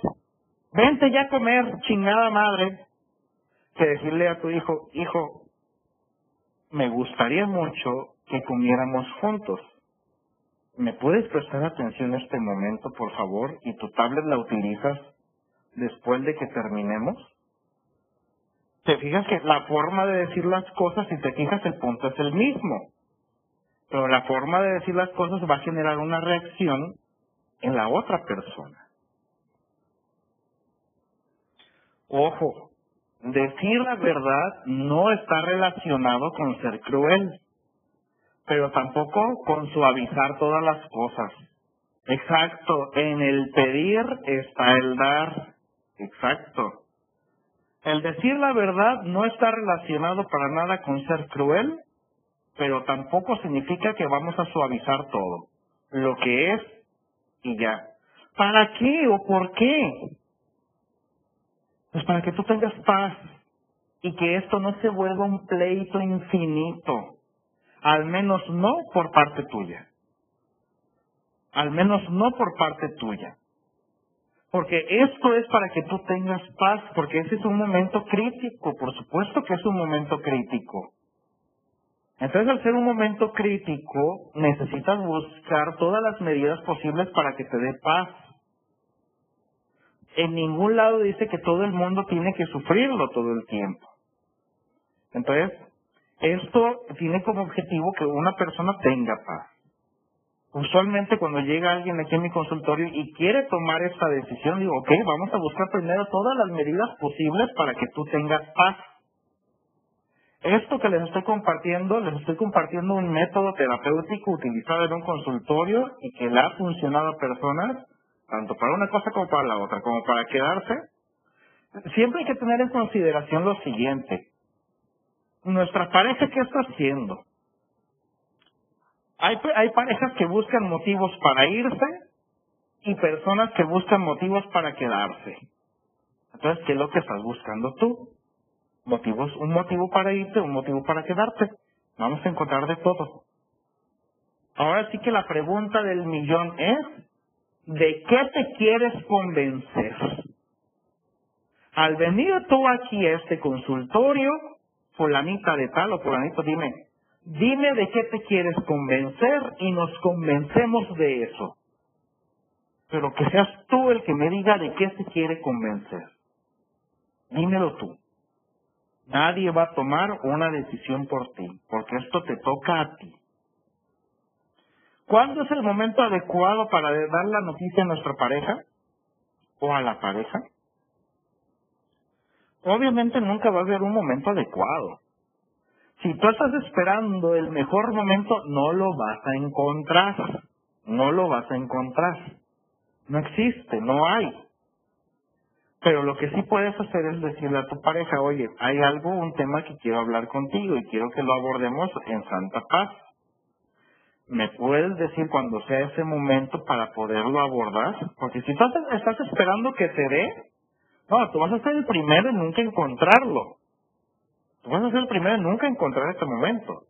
vente ya a comer, chingada madre, que decirle a tu hijo, hijo, me gustaría mucho que comiéramos juntos. ¿Me puedes prestar atención en este momento, por favor? ¿Y tu tablet la utilizas después de que terminemos? Te fijas que la forma de decir las cosas, si te fijas, el punto es el mismo. Pero la forma de decir las cosas va a generar una reacción en la otra persona. Ojo, decir la verdad no está relacionado con ser cruel, pero tampoco con suavizar todas las cosas. Exacto, en el pedir está el dar. Exacto. El decir la verdad no está relacionado para nada con ser cruel, pero tampoco significa que vamos a suavizar todo. Lo que es y ya. ¿Para qué o por qué? Pues para que tú tengas paz y que esto no se vuelva un pleito infinito. Al menos no por parte tuya. Al menos no por parte tuya. Porque esto es para que tú tengas paz, porque ese es un momento crítico, por supuesto que es un momento crítico. Entonces, al ser un momento crítico, necesitas buscar todas las medidas posibles para que te dé paz. En ningún lado dice que todo el mundo tiene que sufrirlo todo el tiempo. Entonces, esto tiene como objetivo que una persona tenga paz. Usualmente cuando llega alguien aquí en mi consultorio y quiere tomar esta decisión, digo, ok, vamos a buscar primero todas las medidas posibles para que tú tengas paz. Esto que les estoy compartiendo, les estoy compartiendo un método terapéutico utilizado en un consultorio y que le ha funcionado a personas, tanto para una cosa como para la otra, como para quedarse. Siempre hay que tener en consideración lo siguiente. Nuestra pareja, ¿qué está haciendo? Hay, hay parejas que buscan motivos para irse y personas que buscan motivos para quedarse. Entonces, ¿qué es lo que estás buscando tú? Motivos, un motivo para irte, un motivo para quedarte. Vamos a encontrar de todo. Ahora sí que la pregunta del millón es, ¿de qué te quieres convencer? Al venir tú aquí a este consultorio, fulanita de tal o fulanito, dime, dime de qué te quieres convencer y nos convencemos de eso. Pero que seas tú el que me diga de qué se quiere convencer. Dímelo tú. Nadie va a tomar una decisión por ti, porque esto te toca a ti. ¿Cuándo es el momento adecuado para dar la noticia a nuestra pareja o a la pareja? Obviamente nunca va a haber un momento adecuado. Si tú estás esperando el mejor momento, no lo vas a encontrar. No lo vas a encontrar. No existe, no hay. Pero lo que sí puedes hacer es decirle a tu pareja, oye, hay algo, un tema que quiero hablar contigo y quiero que lo abordemos en santa paz. ¿Me puedes decir cuando sea ese momento para poderlo abordar? Porque si tú estás esperando que te dé, no, tú vas a ser el primero en nunca encontrarlo. Tú vas a ser el primero en nunca encontrar este momento.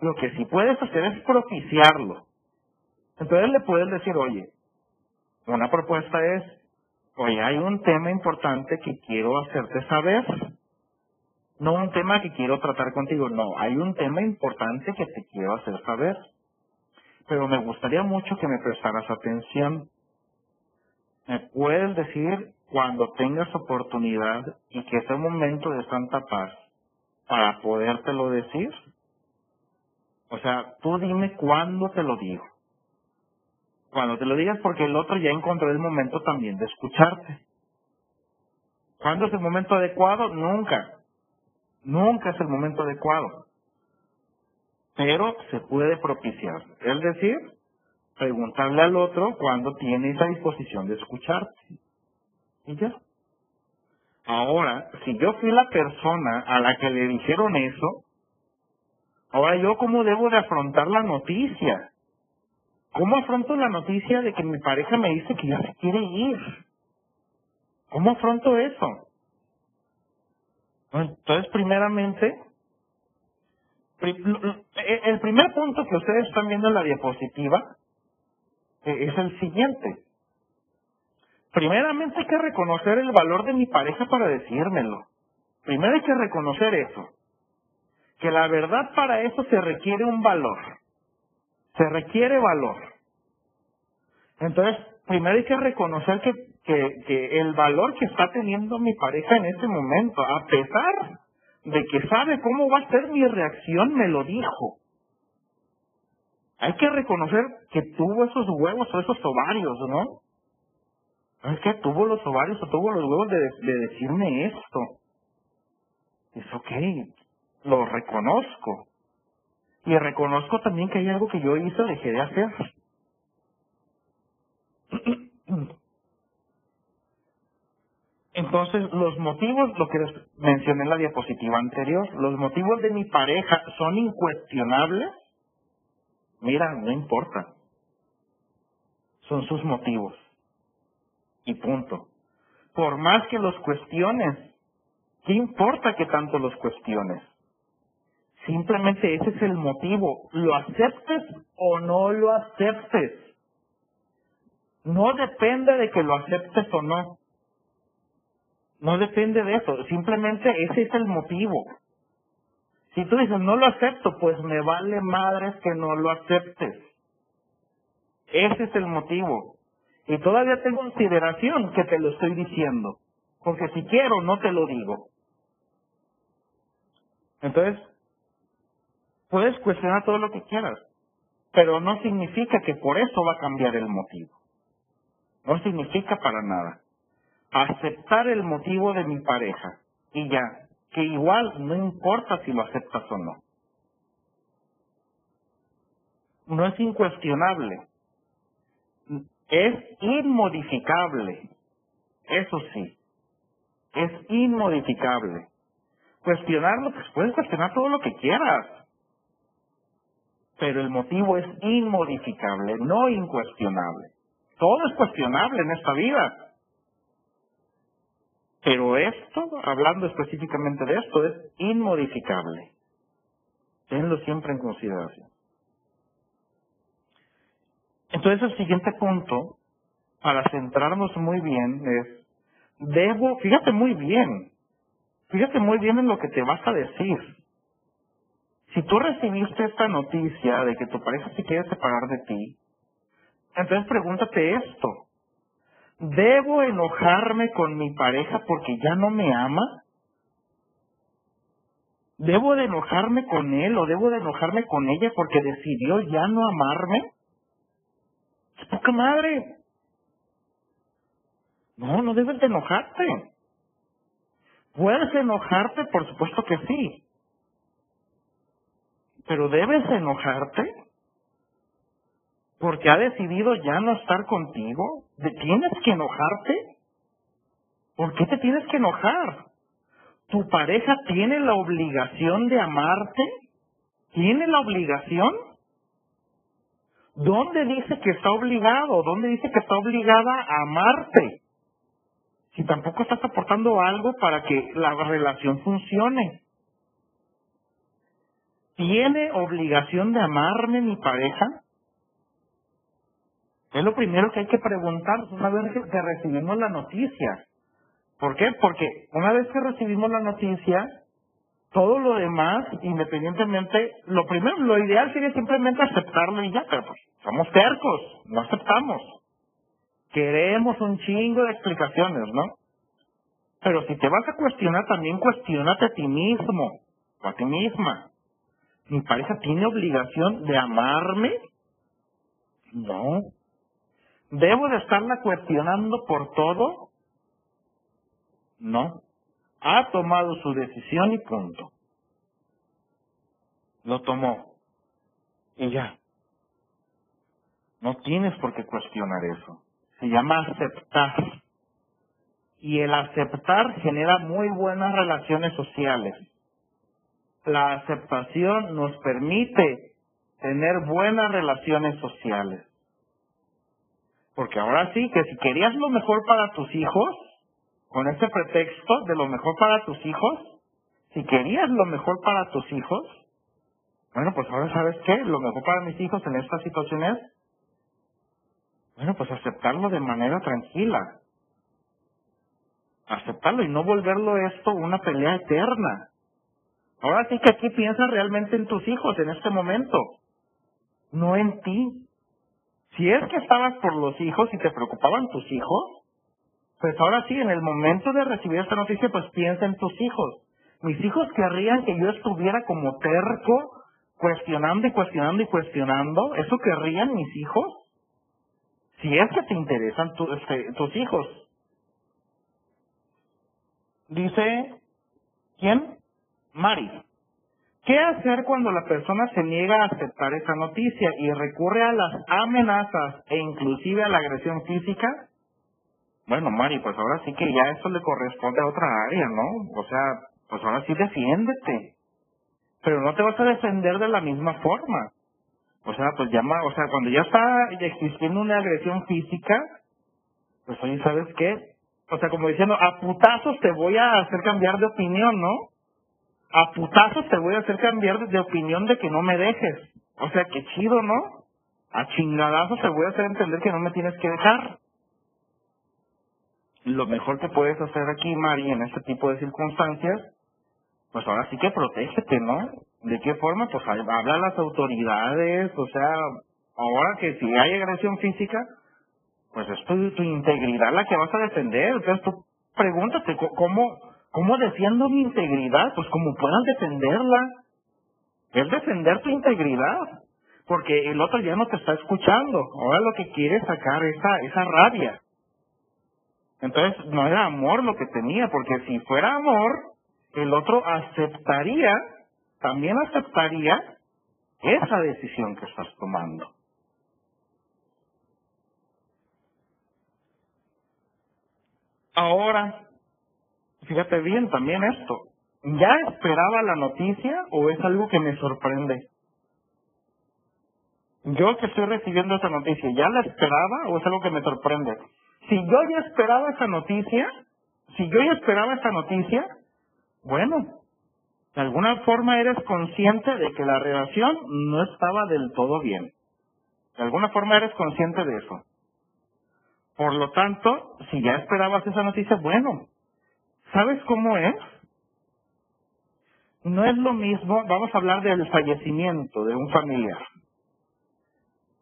Lo que sí puedes hacer es propiciarlo. Entonces le puedes decir, oye, una propuesta es, Oye, hay un tema importante que quiero hacerte saber. No un tema que quiero tratar contigo, no, hay un tema importante que te quiero hacer saber. Pero me gustaría mucho que me prestaras atención. ¿Me puedes decir cuando tengas oportunidad y que sea un momento de santa paz para podértelo decir? O sea, tú dime cuándo te lo digo. Cuando te lo digas porque el otro ya encontró el momento también de escucharte. ¿Cuándo es el momento adecuado? Nunca. Nunca es el momento adecuado. Pero se puede propiciar. Es decir, preguntarle al otro cuando tiene esa disposición de escucharte. Y ya. Ahora, si yo fui la persona a la que le dijeron eso, ahora yo cómo debo de afrontar la noticia. ¿Cómo afronto la noticia de que mi pareja me dice que ya se quiere ir? ¿Cómo afronto eso? Entonces, primeramente, El primer punto que ustedes están viendo en la diapositiva eh, es el siguiente. Primeramente hay que reconocer el valor de mi pareja para decírmelo. Primero hay que reconocer eso. Que la verdad para eso se requiere un valor. Se requiere valor. Entonces, primero hay que reconocer que, que, que el valor que está teniendo mi pareja en este momento, a pesar de que sabe cómo va a ser mi reacción, me lo dijo. Hay que reconocer que tuvo esos huevos o esos ovarios, ¿no? Es que tuvo los ovarios o tuvo los huevos de, de decirme esto. Es ok, lo reconozco. Y reconozco también que hay algo que yo hice dejé de hacer. Entonces, los motivos, lo que mencioné en la diapositiva anterior, los motivos de mi pareja son incuestionables. Mira, no importa. Son sus motivos. Y punto. Por más que los cuestiones, ¿qué importa que tanto los cuestiones? Simplemente ese es el motivo. Lo aceptes o no lo aceptes. No depende de que lo aceptes o no. No depende de eso, simplemente ese es el motivo. Si tú dices, no lo acepto, pues me vale madres que no lo aceptes. Ese es el motivo. Y todavía tengo consideración que te lo estoy diciendo. Porque si quiero, no te lo digo. Entonces, puedes cuestionar todo lo que quieras, pero no significa que por eso va a cambiar el motivo. No significa para nada aceptar el motivo de mi pareja y ya, que igual no importa si lo aceptas o no. No es incuestionable, es inmodificable, eso sí, es inmodificable. Cuestionarlo, pues puedes cuestionar todo lo que quieras, pero el motivo es inmodificable, no incuestionable. Todo es cuestionable en esta vida. Pero esto, hablando específicamente de esto, es inmodificable. Tenlo siempre en consideración. Entonces el siguiente punto, para centrarnos muy bien, es, debo, fíjate muy bien, fíjate muy bien en lo que te vas a decir. Si tú recibiste esta noticia de que tu pareja se quiere separar de ti, entonces pregúntate esto. ¿Debo enojarme con mi pareja porque ya no me ama? ¿Debo de enojarme con él o debo de enojarme con ella porque decidió ya no amarme? ¡Qué poca madre! No, no debes de enojarte. ¿Puedes enojarte? Por supuesto que sí. Pero debes enojarte porque ha decidido ya no estar contigo? ¿Tienes que enojarte? ¿Por qué te tienes que enojar? ¿Tu pareja tiene la obligación de amarte? ¿Tiene la obligación? ¿Dónde dice que está obligado? ¿Dónde dice que está obligada a amarte? Si tampoco estás aportando algo para que la relación funcione. ¿Tiene obligación de amarme mi pareja? Es lo primero que hay que preguntar una vez que recibimos la noticia. ¿Por qué? Porque una vez que recibimos la noticia, todo lo demás, independientemente, lo primero, lo ideal sería simplemente aceptarlo y ya, pero pues somos tercos, no aceptamos. Queremos un chingo de explicaciones, ¿no? Pero si te vas a cuestionar, también cuestionate a ti mismo, o a ti misma. ¿Mi pareja tiene obligación de amarme? No. ¿Debo de estarla cuestionando por todo? No. Ha tomado su decisión y punto. Lo tomó. Y ya. No tienes por qué cuestionar eso. Se llama aceptar. Y el aceptar genera muy buenas relaciones sociales. La aceptación nos permite tener buenas relaciones sociales. Porque ahora sí, que si querías lo mejor para tus hijos, con ese pretexto de lo mejor para tus hijos, si querías lo mejor para tus hijos, Bueno, pues ahora sabes qué, lo mejor para mis hijos en esta situación es, bueno, pues aceptarlo de manera tranquila. Aceptarlo y no volverlo esto una pelea eterna. Ahora sí que aquí piensa realmente en tus hijos en este momento, no en ti. Si es que estabas por los hijos y te preocupaban tus hijos, pues ahora sí, en el momento de recibir esta noticia, pues piensa en tus hijos. Mis hijos querrían que yo estuviera como terco, cuestionando y cuestionando y cuestionando. ¿Eso querrían mis hijos? Si es que te interesan este, tus hijos. Dice, ¿quién? Mari. ¿Qué hacer cuando la persona se niega a aceptar esa noticia y recurre a las amenazas e inclusive a la agresión física? Bueno, Mari, pues ahora sí que ya eso le corresponde a otra área, ¿no? O sea, pues ahora sí defiéndete. Pero no te vas a defender de la misma forma. O sea, pues llama, o sea, cuando ya está existiendo una agresión física, pues oye, ¿sabes qué? O sea, como diciendo, a putazos te voy a hacer cambiar de opinión, ¿no? A putazos te voy a hacer cambiar de opinión de que no me dejes. O sea, qué chido, ¿no? A chingadazos te voy a hacer entender que no me tienes que dejar lo mejor que puedes hacer aquí, Mari, en este tipo de circunstancias, pues ahora sí que protégete, ¿no? ¿De qué forma? Pues habla a las autoridades, o sea, ahora que si hay agresión física, pues es tu, integridad la que vas a defender. Entonces tú pregúntate, ¿cómo, ¿cómo defiendo mi integridad? Pues como puedan defenderla. Es defender tu integridad. Porque el otro ya no te está escuchando. Ahora lo que quiere es sacar esa, esa rabia. Entonces no era amor lo que tenía, porque si fuera amor, el otro aceptaría, también aceptaría esa decisión que estás tomando. Ahora, fíjate bien también esto, ¿ya esperaba la noticia o es algo que me sorprende? Yo que estoy recibiendo esa noticia, ¿ya la esperaba o es algo que me sorprende? Si yo ya esperaba esa noticia, si yo ya esperaba esa noticia, bueno, de alguna forma eres consciente de que la relación no estaba del todo bien. De alguna forma eres consciente de eso. Por lo tanto, si ya esperabas esa noticia, bueno, ¿sabes cómo es? No es lo mismo, vamos a hablar del fallecimiento de un familiar.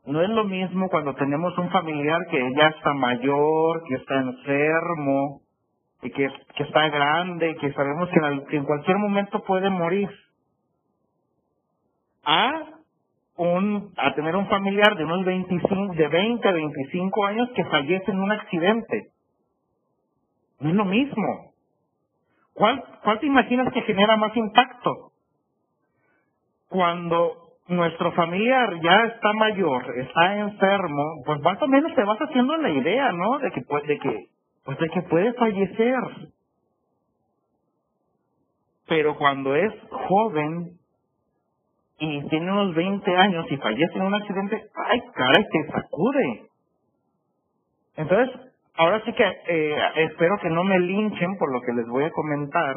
No es lo mismo cuando tenemos un familiar que ya está mayor, que está enfermo, que, está grande, que sabemos que en, cualquier momento puede morir. A un, a tener un familiar de unos 25, de 20 a 25 años que fallece en un accidente. No es lo mismo. ¿Cuál, ¿Cuál te imaginas que genera más impacto? Cuando nuestro familiar ya está mayor, está enfermo, pues más o menos te vas haciendo la idea, ¿no? De que, de que, pues de que puede fallecer. Pero cuando es joven y tiene unos 20 años y fallece en un accidente, ay, caray, te sacude. Entonces, ahora sí que eh, espero que no me linchen por lo que les voy a comentar,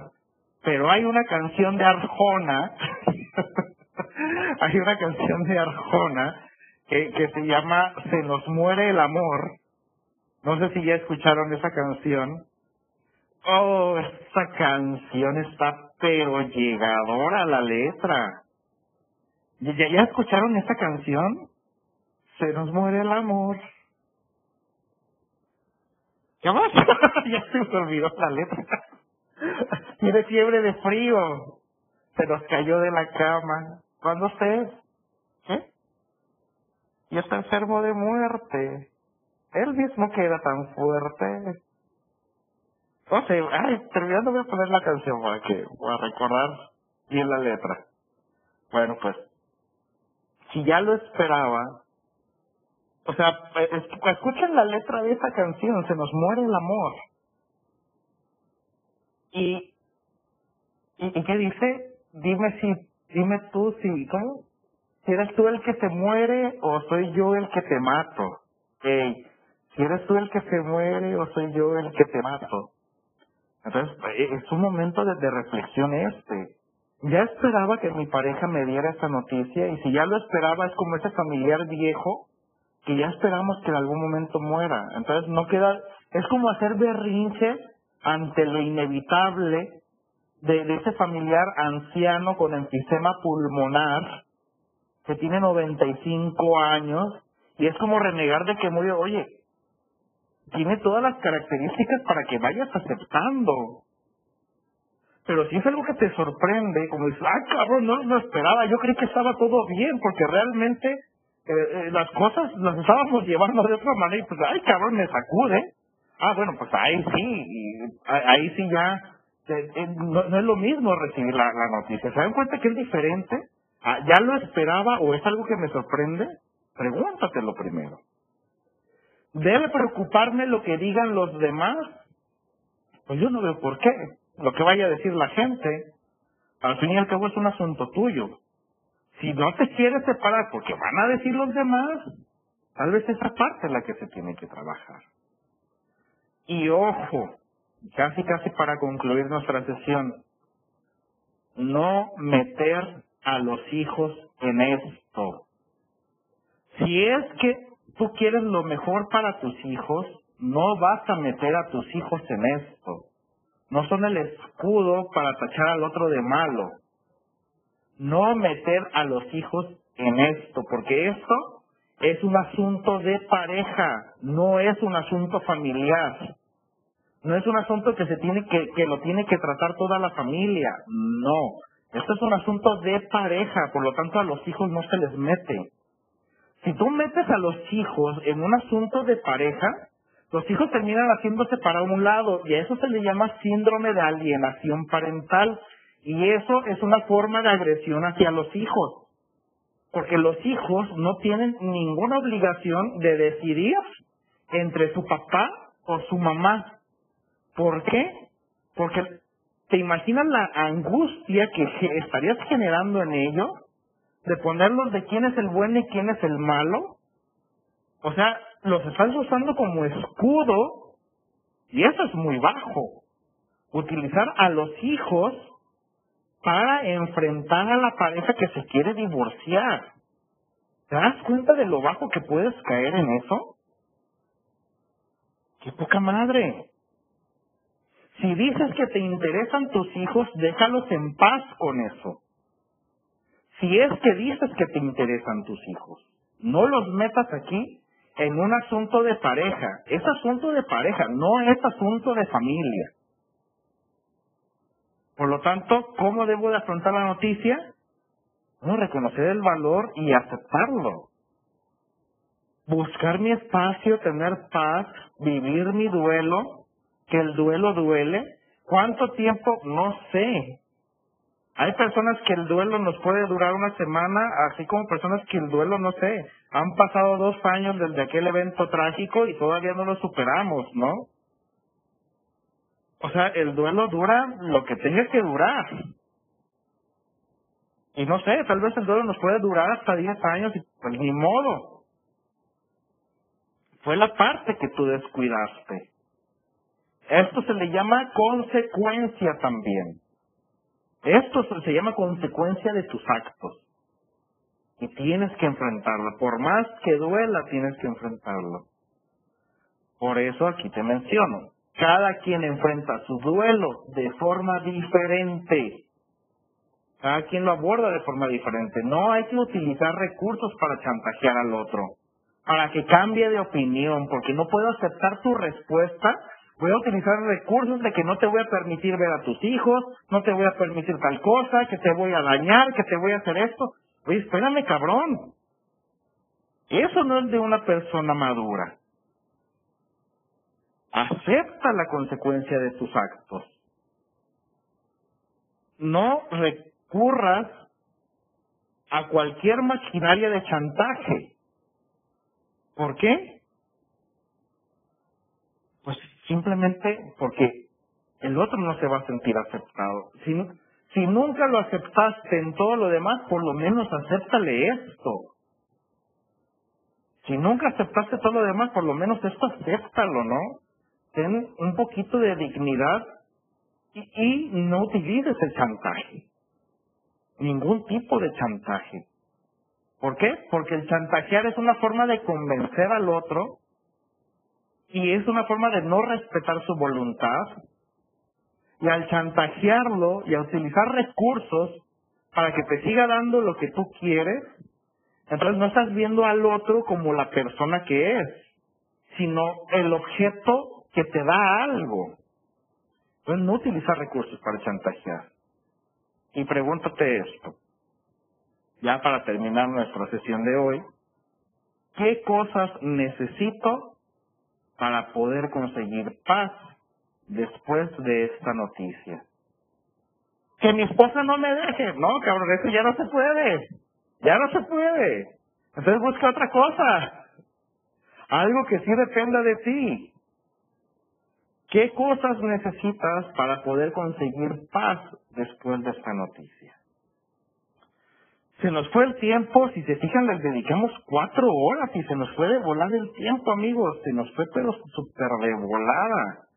pero hay una canción de Arjona hay una canción de Arjona que, se llama Se nos muere el amor. No sé si ya escucharon esa canción. Oh, esta canción está pero llegadora a la letra. ¿Ya, ¿Ya escucharon esta canción? Se nos muere el amor. ¿Qué más? ya se me olvidó la letra. Tiene fiebre de frío. Se nos cayó de la cama cuando usted, ¿eh? Y está enfermo de muerte. Él mismo queda tan fuerte. O sea, ay, terminando voy a poner la canción para que, voy a recordar bien la letra. Bueno, pues, si ya lo esperaba, o sea, escuchen la letra de esa canción, se nos muere el amor. Y, y, y qué dice? Dime si Dime tú si, ¿cómo? Si eres tú el que te muere o soy yo el que te mato. Hey, si eres tú el que se muere o soy yo el que te mato. Entonces, eh, es un momento de, reflexión este. ya esperaba que mi pareja me diera esta noticia y si ya lo esperaba es como ese familiar viejo que ya esperamos que en algún momento muera. Entonces no queda, es como hacer berrinche ante lo inevitable de, ese familiar anciano con enfisema pulmonar que tiene 95 años y es como renegar de que murió. Oye, tiene todas las características para que vayas aceptando. Pero si es algo que te sorprende, como dices, ay cabrón, no lo esperaba, yo creí que estaba todo bien, porque realmente eh, eh, las cosas las estábamos llevando de otra manera y pues, ay cabrón, me sacude. Ah, bueno, pues ahí sí, ahí sí ya, eh, no, es lo mismo recibir la, la noticia. ¿Se dan cuenta que es diferente? Ah, ¿Ya lo esperaba o es algo que me sorprende? Pregúntatelo primero. ¿Debe preocuparme lo que digan los demás? Pues yo no veo por qué. Lo que vaya a decir la gente, al fin y al cabo es un asunto tuyo. Si no te quieres separar porque van a decir los demás, tal vez esa parte es la que se tiene que trabajar. Y ojo, casi casi para concluir nuestra sesión, no meter a los hijos en esto. Si es que tú quieres lo mejor para tus hijos, no vas a meter a tus hijos en esto. No son el escudo para tachar al otro de malo. No meter a los hijos en esto, porque esto es un asunto de pareja, no es un asunto familiar. No es un asunto que se tiene que, que lo tiene que tratar toda la familia. No. Esto es un asunto de pareja, por lo tanto a los hijos no se les mete. Si tú metes a los hijos en un asunto de pareja, los hijos terminan haciéndose para un lado y a eso se le llama síndrome de alienación parental y eso es una forma de agresión hacia los hijos. Porque los hijos no tienen ninguna obligación de decidir entre su papá o su mamá. ¿Por qué? Porque te imaginas la angustia que estarías generando en ellos de ponerlos de quién es el bueno y quién es el malo. O sea, los estás usando como escudo y eso es muy bajo. Utilizar a los hijos para enfrentar a la pareja que se quiere divorciar. ¿Te das cuenta de lo bajo que puedes caer en eso? ¡Qué poca madre! Si dices que te interesan tus hijos, déjalos en paz con eso. Si es que dices que te interesan tus hijos, no los metas aquí en un asunto de pareja. Es asunto de pareja, no es asunto de familia. Por lo tanto, ¿cómo debo de afrontar la noticia? No, reconocer el valor y aceptarlo. Buscar mi espacio, tener paz, vivir mi duelo, que el duelo duele. ¿Cuánto tiempo? No sé. Hay personas que el duelo nos puede durar una semana, así como personas que el duelo, no sé, han pasado dos años desde aquel evento trágico y todavía no lo superamos, ¿no? O sea, el duelo dura lo que tenga que durar. Y no sé, tal vez el duelo nos puede durar hasta 10 años y pues ni modo. Fue la parte que tú descuidaste. Esto se le llama consecuencia también. Esto se llama consecuencia de tus actos. Y tienes que enfrentarlo. Por más que duela, tienes que enfrentarlo. Por eso aquí te menciono. Cada quien enfrenta su duelo de forma diferente. Cada quien lo aborda de forma diferente. No hay que utilizar recursos para chantajear al otro. Para que cambie de opinión. Porque no puedo aceptar tu respuesta voy a utilizar recursos de que no te voy a permitir ver a tus hijos, no te voy a permitir tal cosa, que te voy a dañar, que te voy a hacer esto. Oye, espérame, cabrón. Eso no es de una persona madura. Acepta la consecuencia de tus actos. No recurras a cualquier maquinaria de chantaje. ¿Por qué? Pues simplemente porque el otro no se va a sentir aceptado. Si, si nunca lo aceptaste en todo lo demás, por lo menos acéptale esto. Si nunca aceptaste todo lo demás, por lo menos esto acéptalo, ¿no? Ten un poquito de dignidad y, y no utilices el chantaje. ningún tipo de chantaje. ¿Por qué? Porque el chantajear es una forma de convencer al otro y es una forma de no respetar su voluntad. Y al chantajearlo y a utilizar recursos para que te siga dando lo que tú quieres, entonces no estás viendo al otro como la persona que es, sino el objeto que te da algo. Entonces no utilizar recursos para chantajear. Y pregúntate esto, ya para terminar nuestra sesión de hoy, ¿qué cosas necesito para poder conseguir paz después de esta noticia? Que mi esposa no me deje, no, cabrón, eso ya no se puede, ya no se puede. Entonces busca otra cosa, algo que sí dependa de ti. ¿Qué cosas necesitas para poder conseguir paz después de esta noticia? Se nos fue el tiempo, si se fijan, les dedicamos cuatro horas y se nos fue de volar el tiempo, amigos. Se nos fue, pero súper de volada.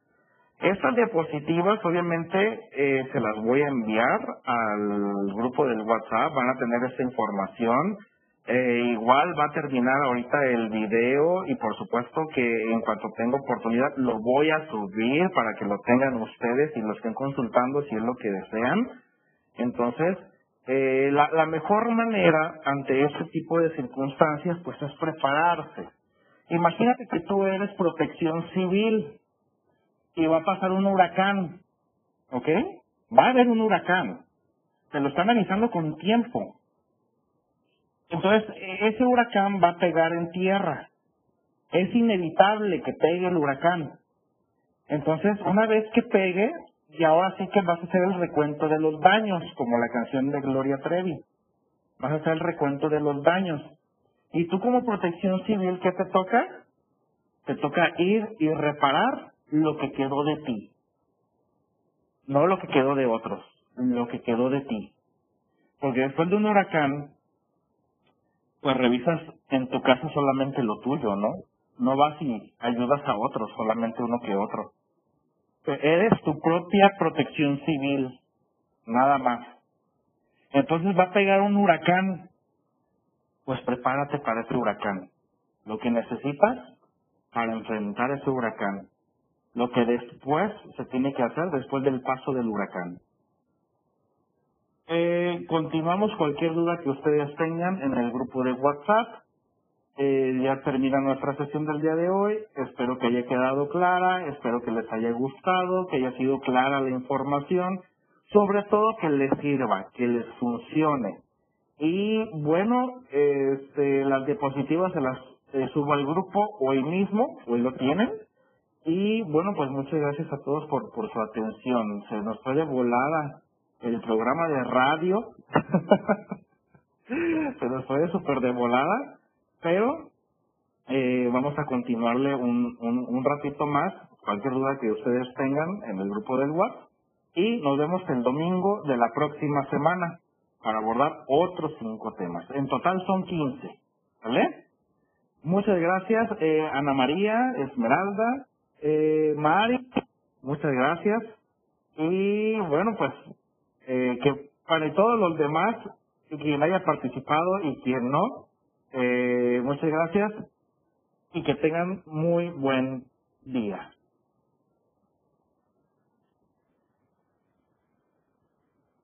Estas diapositivas, obviamente, eh, se las voy a enviar al grupo del WhatsApp. Van a tener esta información. Eh, igual va a terminar ahorita el video y por supuesto que en cuanto tenga oportunidad lo voy a subir para que lo tengan ustedes y lo estén consultando si es lo que desean. Entonces, eh, la, la mejor manera ante este tipo de circunstancias pues es prepararse. Imagínate que tú eres protección civil y va a pasar un huracán, ¿ok? Va a haber un huracán. Te lo están analizando con tiempo. Entonces, ese huracán va a pegar en tierra. Es inevitable que pegue el huracán. Entonces, una vez que pegue, y ahora sí que vas a hacer el recuento de los daños, como la canción de Gloria Trevi. Vas a hacer el recuento de los daños. Y tú como protección civil, ¿qué te toca? Te toca ir y reparar lo que quedó de ti. No lo que quedó de otros, lo que quedó de ti. Porque después de un huracán, pues revisas en tu casa solamente lo tuyo, ¿no? No vas y ayudas a otros, solamente uno que otro. Eres tu propia protección civil, nada más. Entonces va a pegar un huracán, pues prepárate para ese huracán. Lo que necesitas para enfrentar ese huracán. Lo que después se tiene que hacer después del paso del huracán. Eh, continuamos cualquier duda que ustedes tengan en el grupo de WhatsApp. Eh, ya termina nuestra sesión del día de hoy. Espero que haya quedado clara, espero que les haya gustado, que haya sido clara la información, sobre todo que les sirva, que les funcione. Y bueno, este, las diapositivas se las eh, subo al grupo hoy mismo, hoy lo tienen. Y bueno, pues muchas gracias a todos por, por su atención. Se nos fue volada el programa de radio. se nos fue súper de volada pero eh, vamos a continuarle un, un, ratito más, cualquier duda que ustedes tengan en el grupo del WhatsApp, y nos vemos el domingo de la próxima semana para abordar otros cinco temas. En total son 15, ¿vale? Muchas gracias, eh, Ana María, Esmeralda, eh, Mari, muchas gracias. Y bueno, pues eh, que para todos los demás, quien haya participado y quien no, eh, muchas gracias y que tengan muy buen día.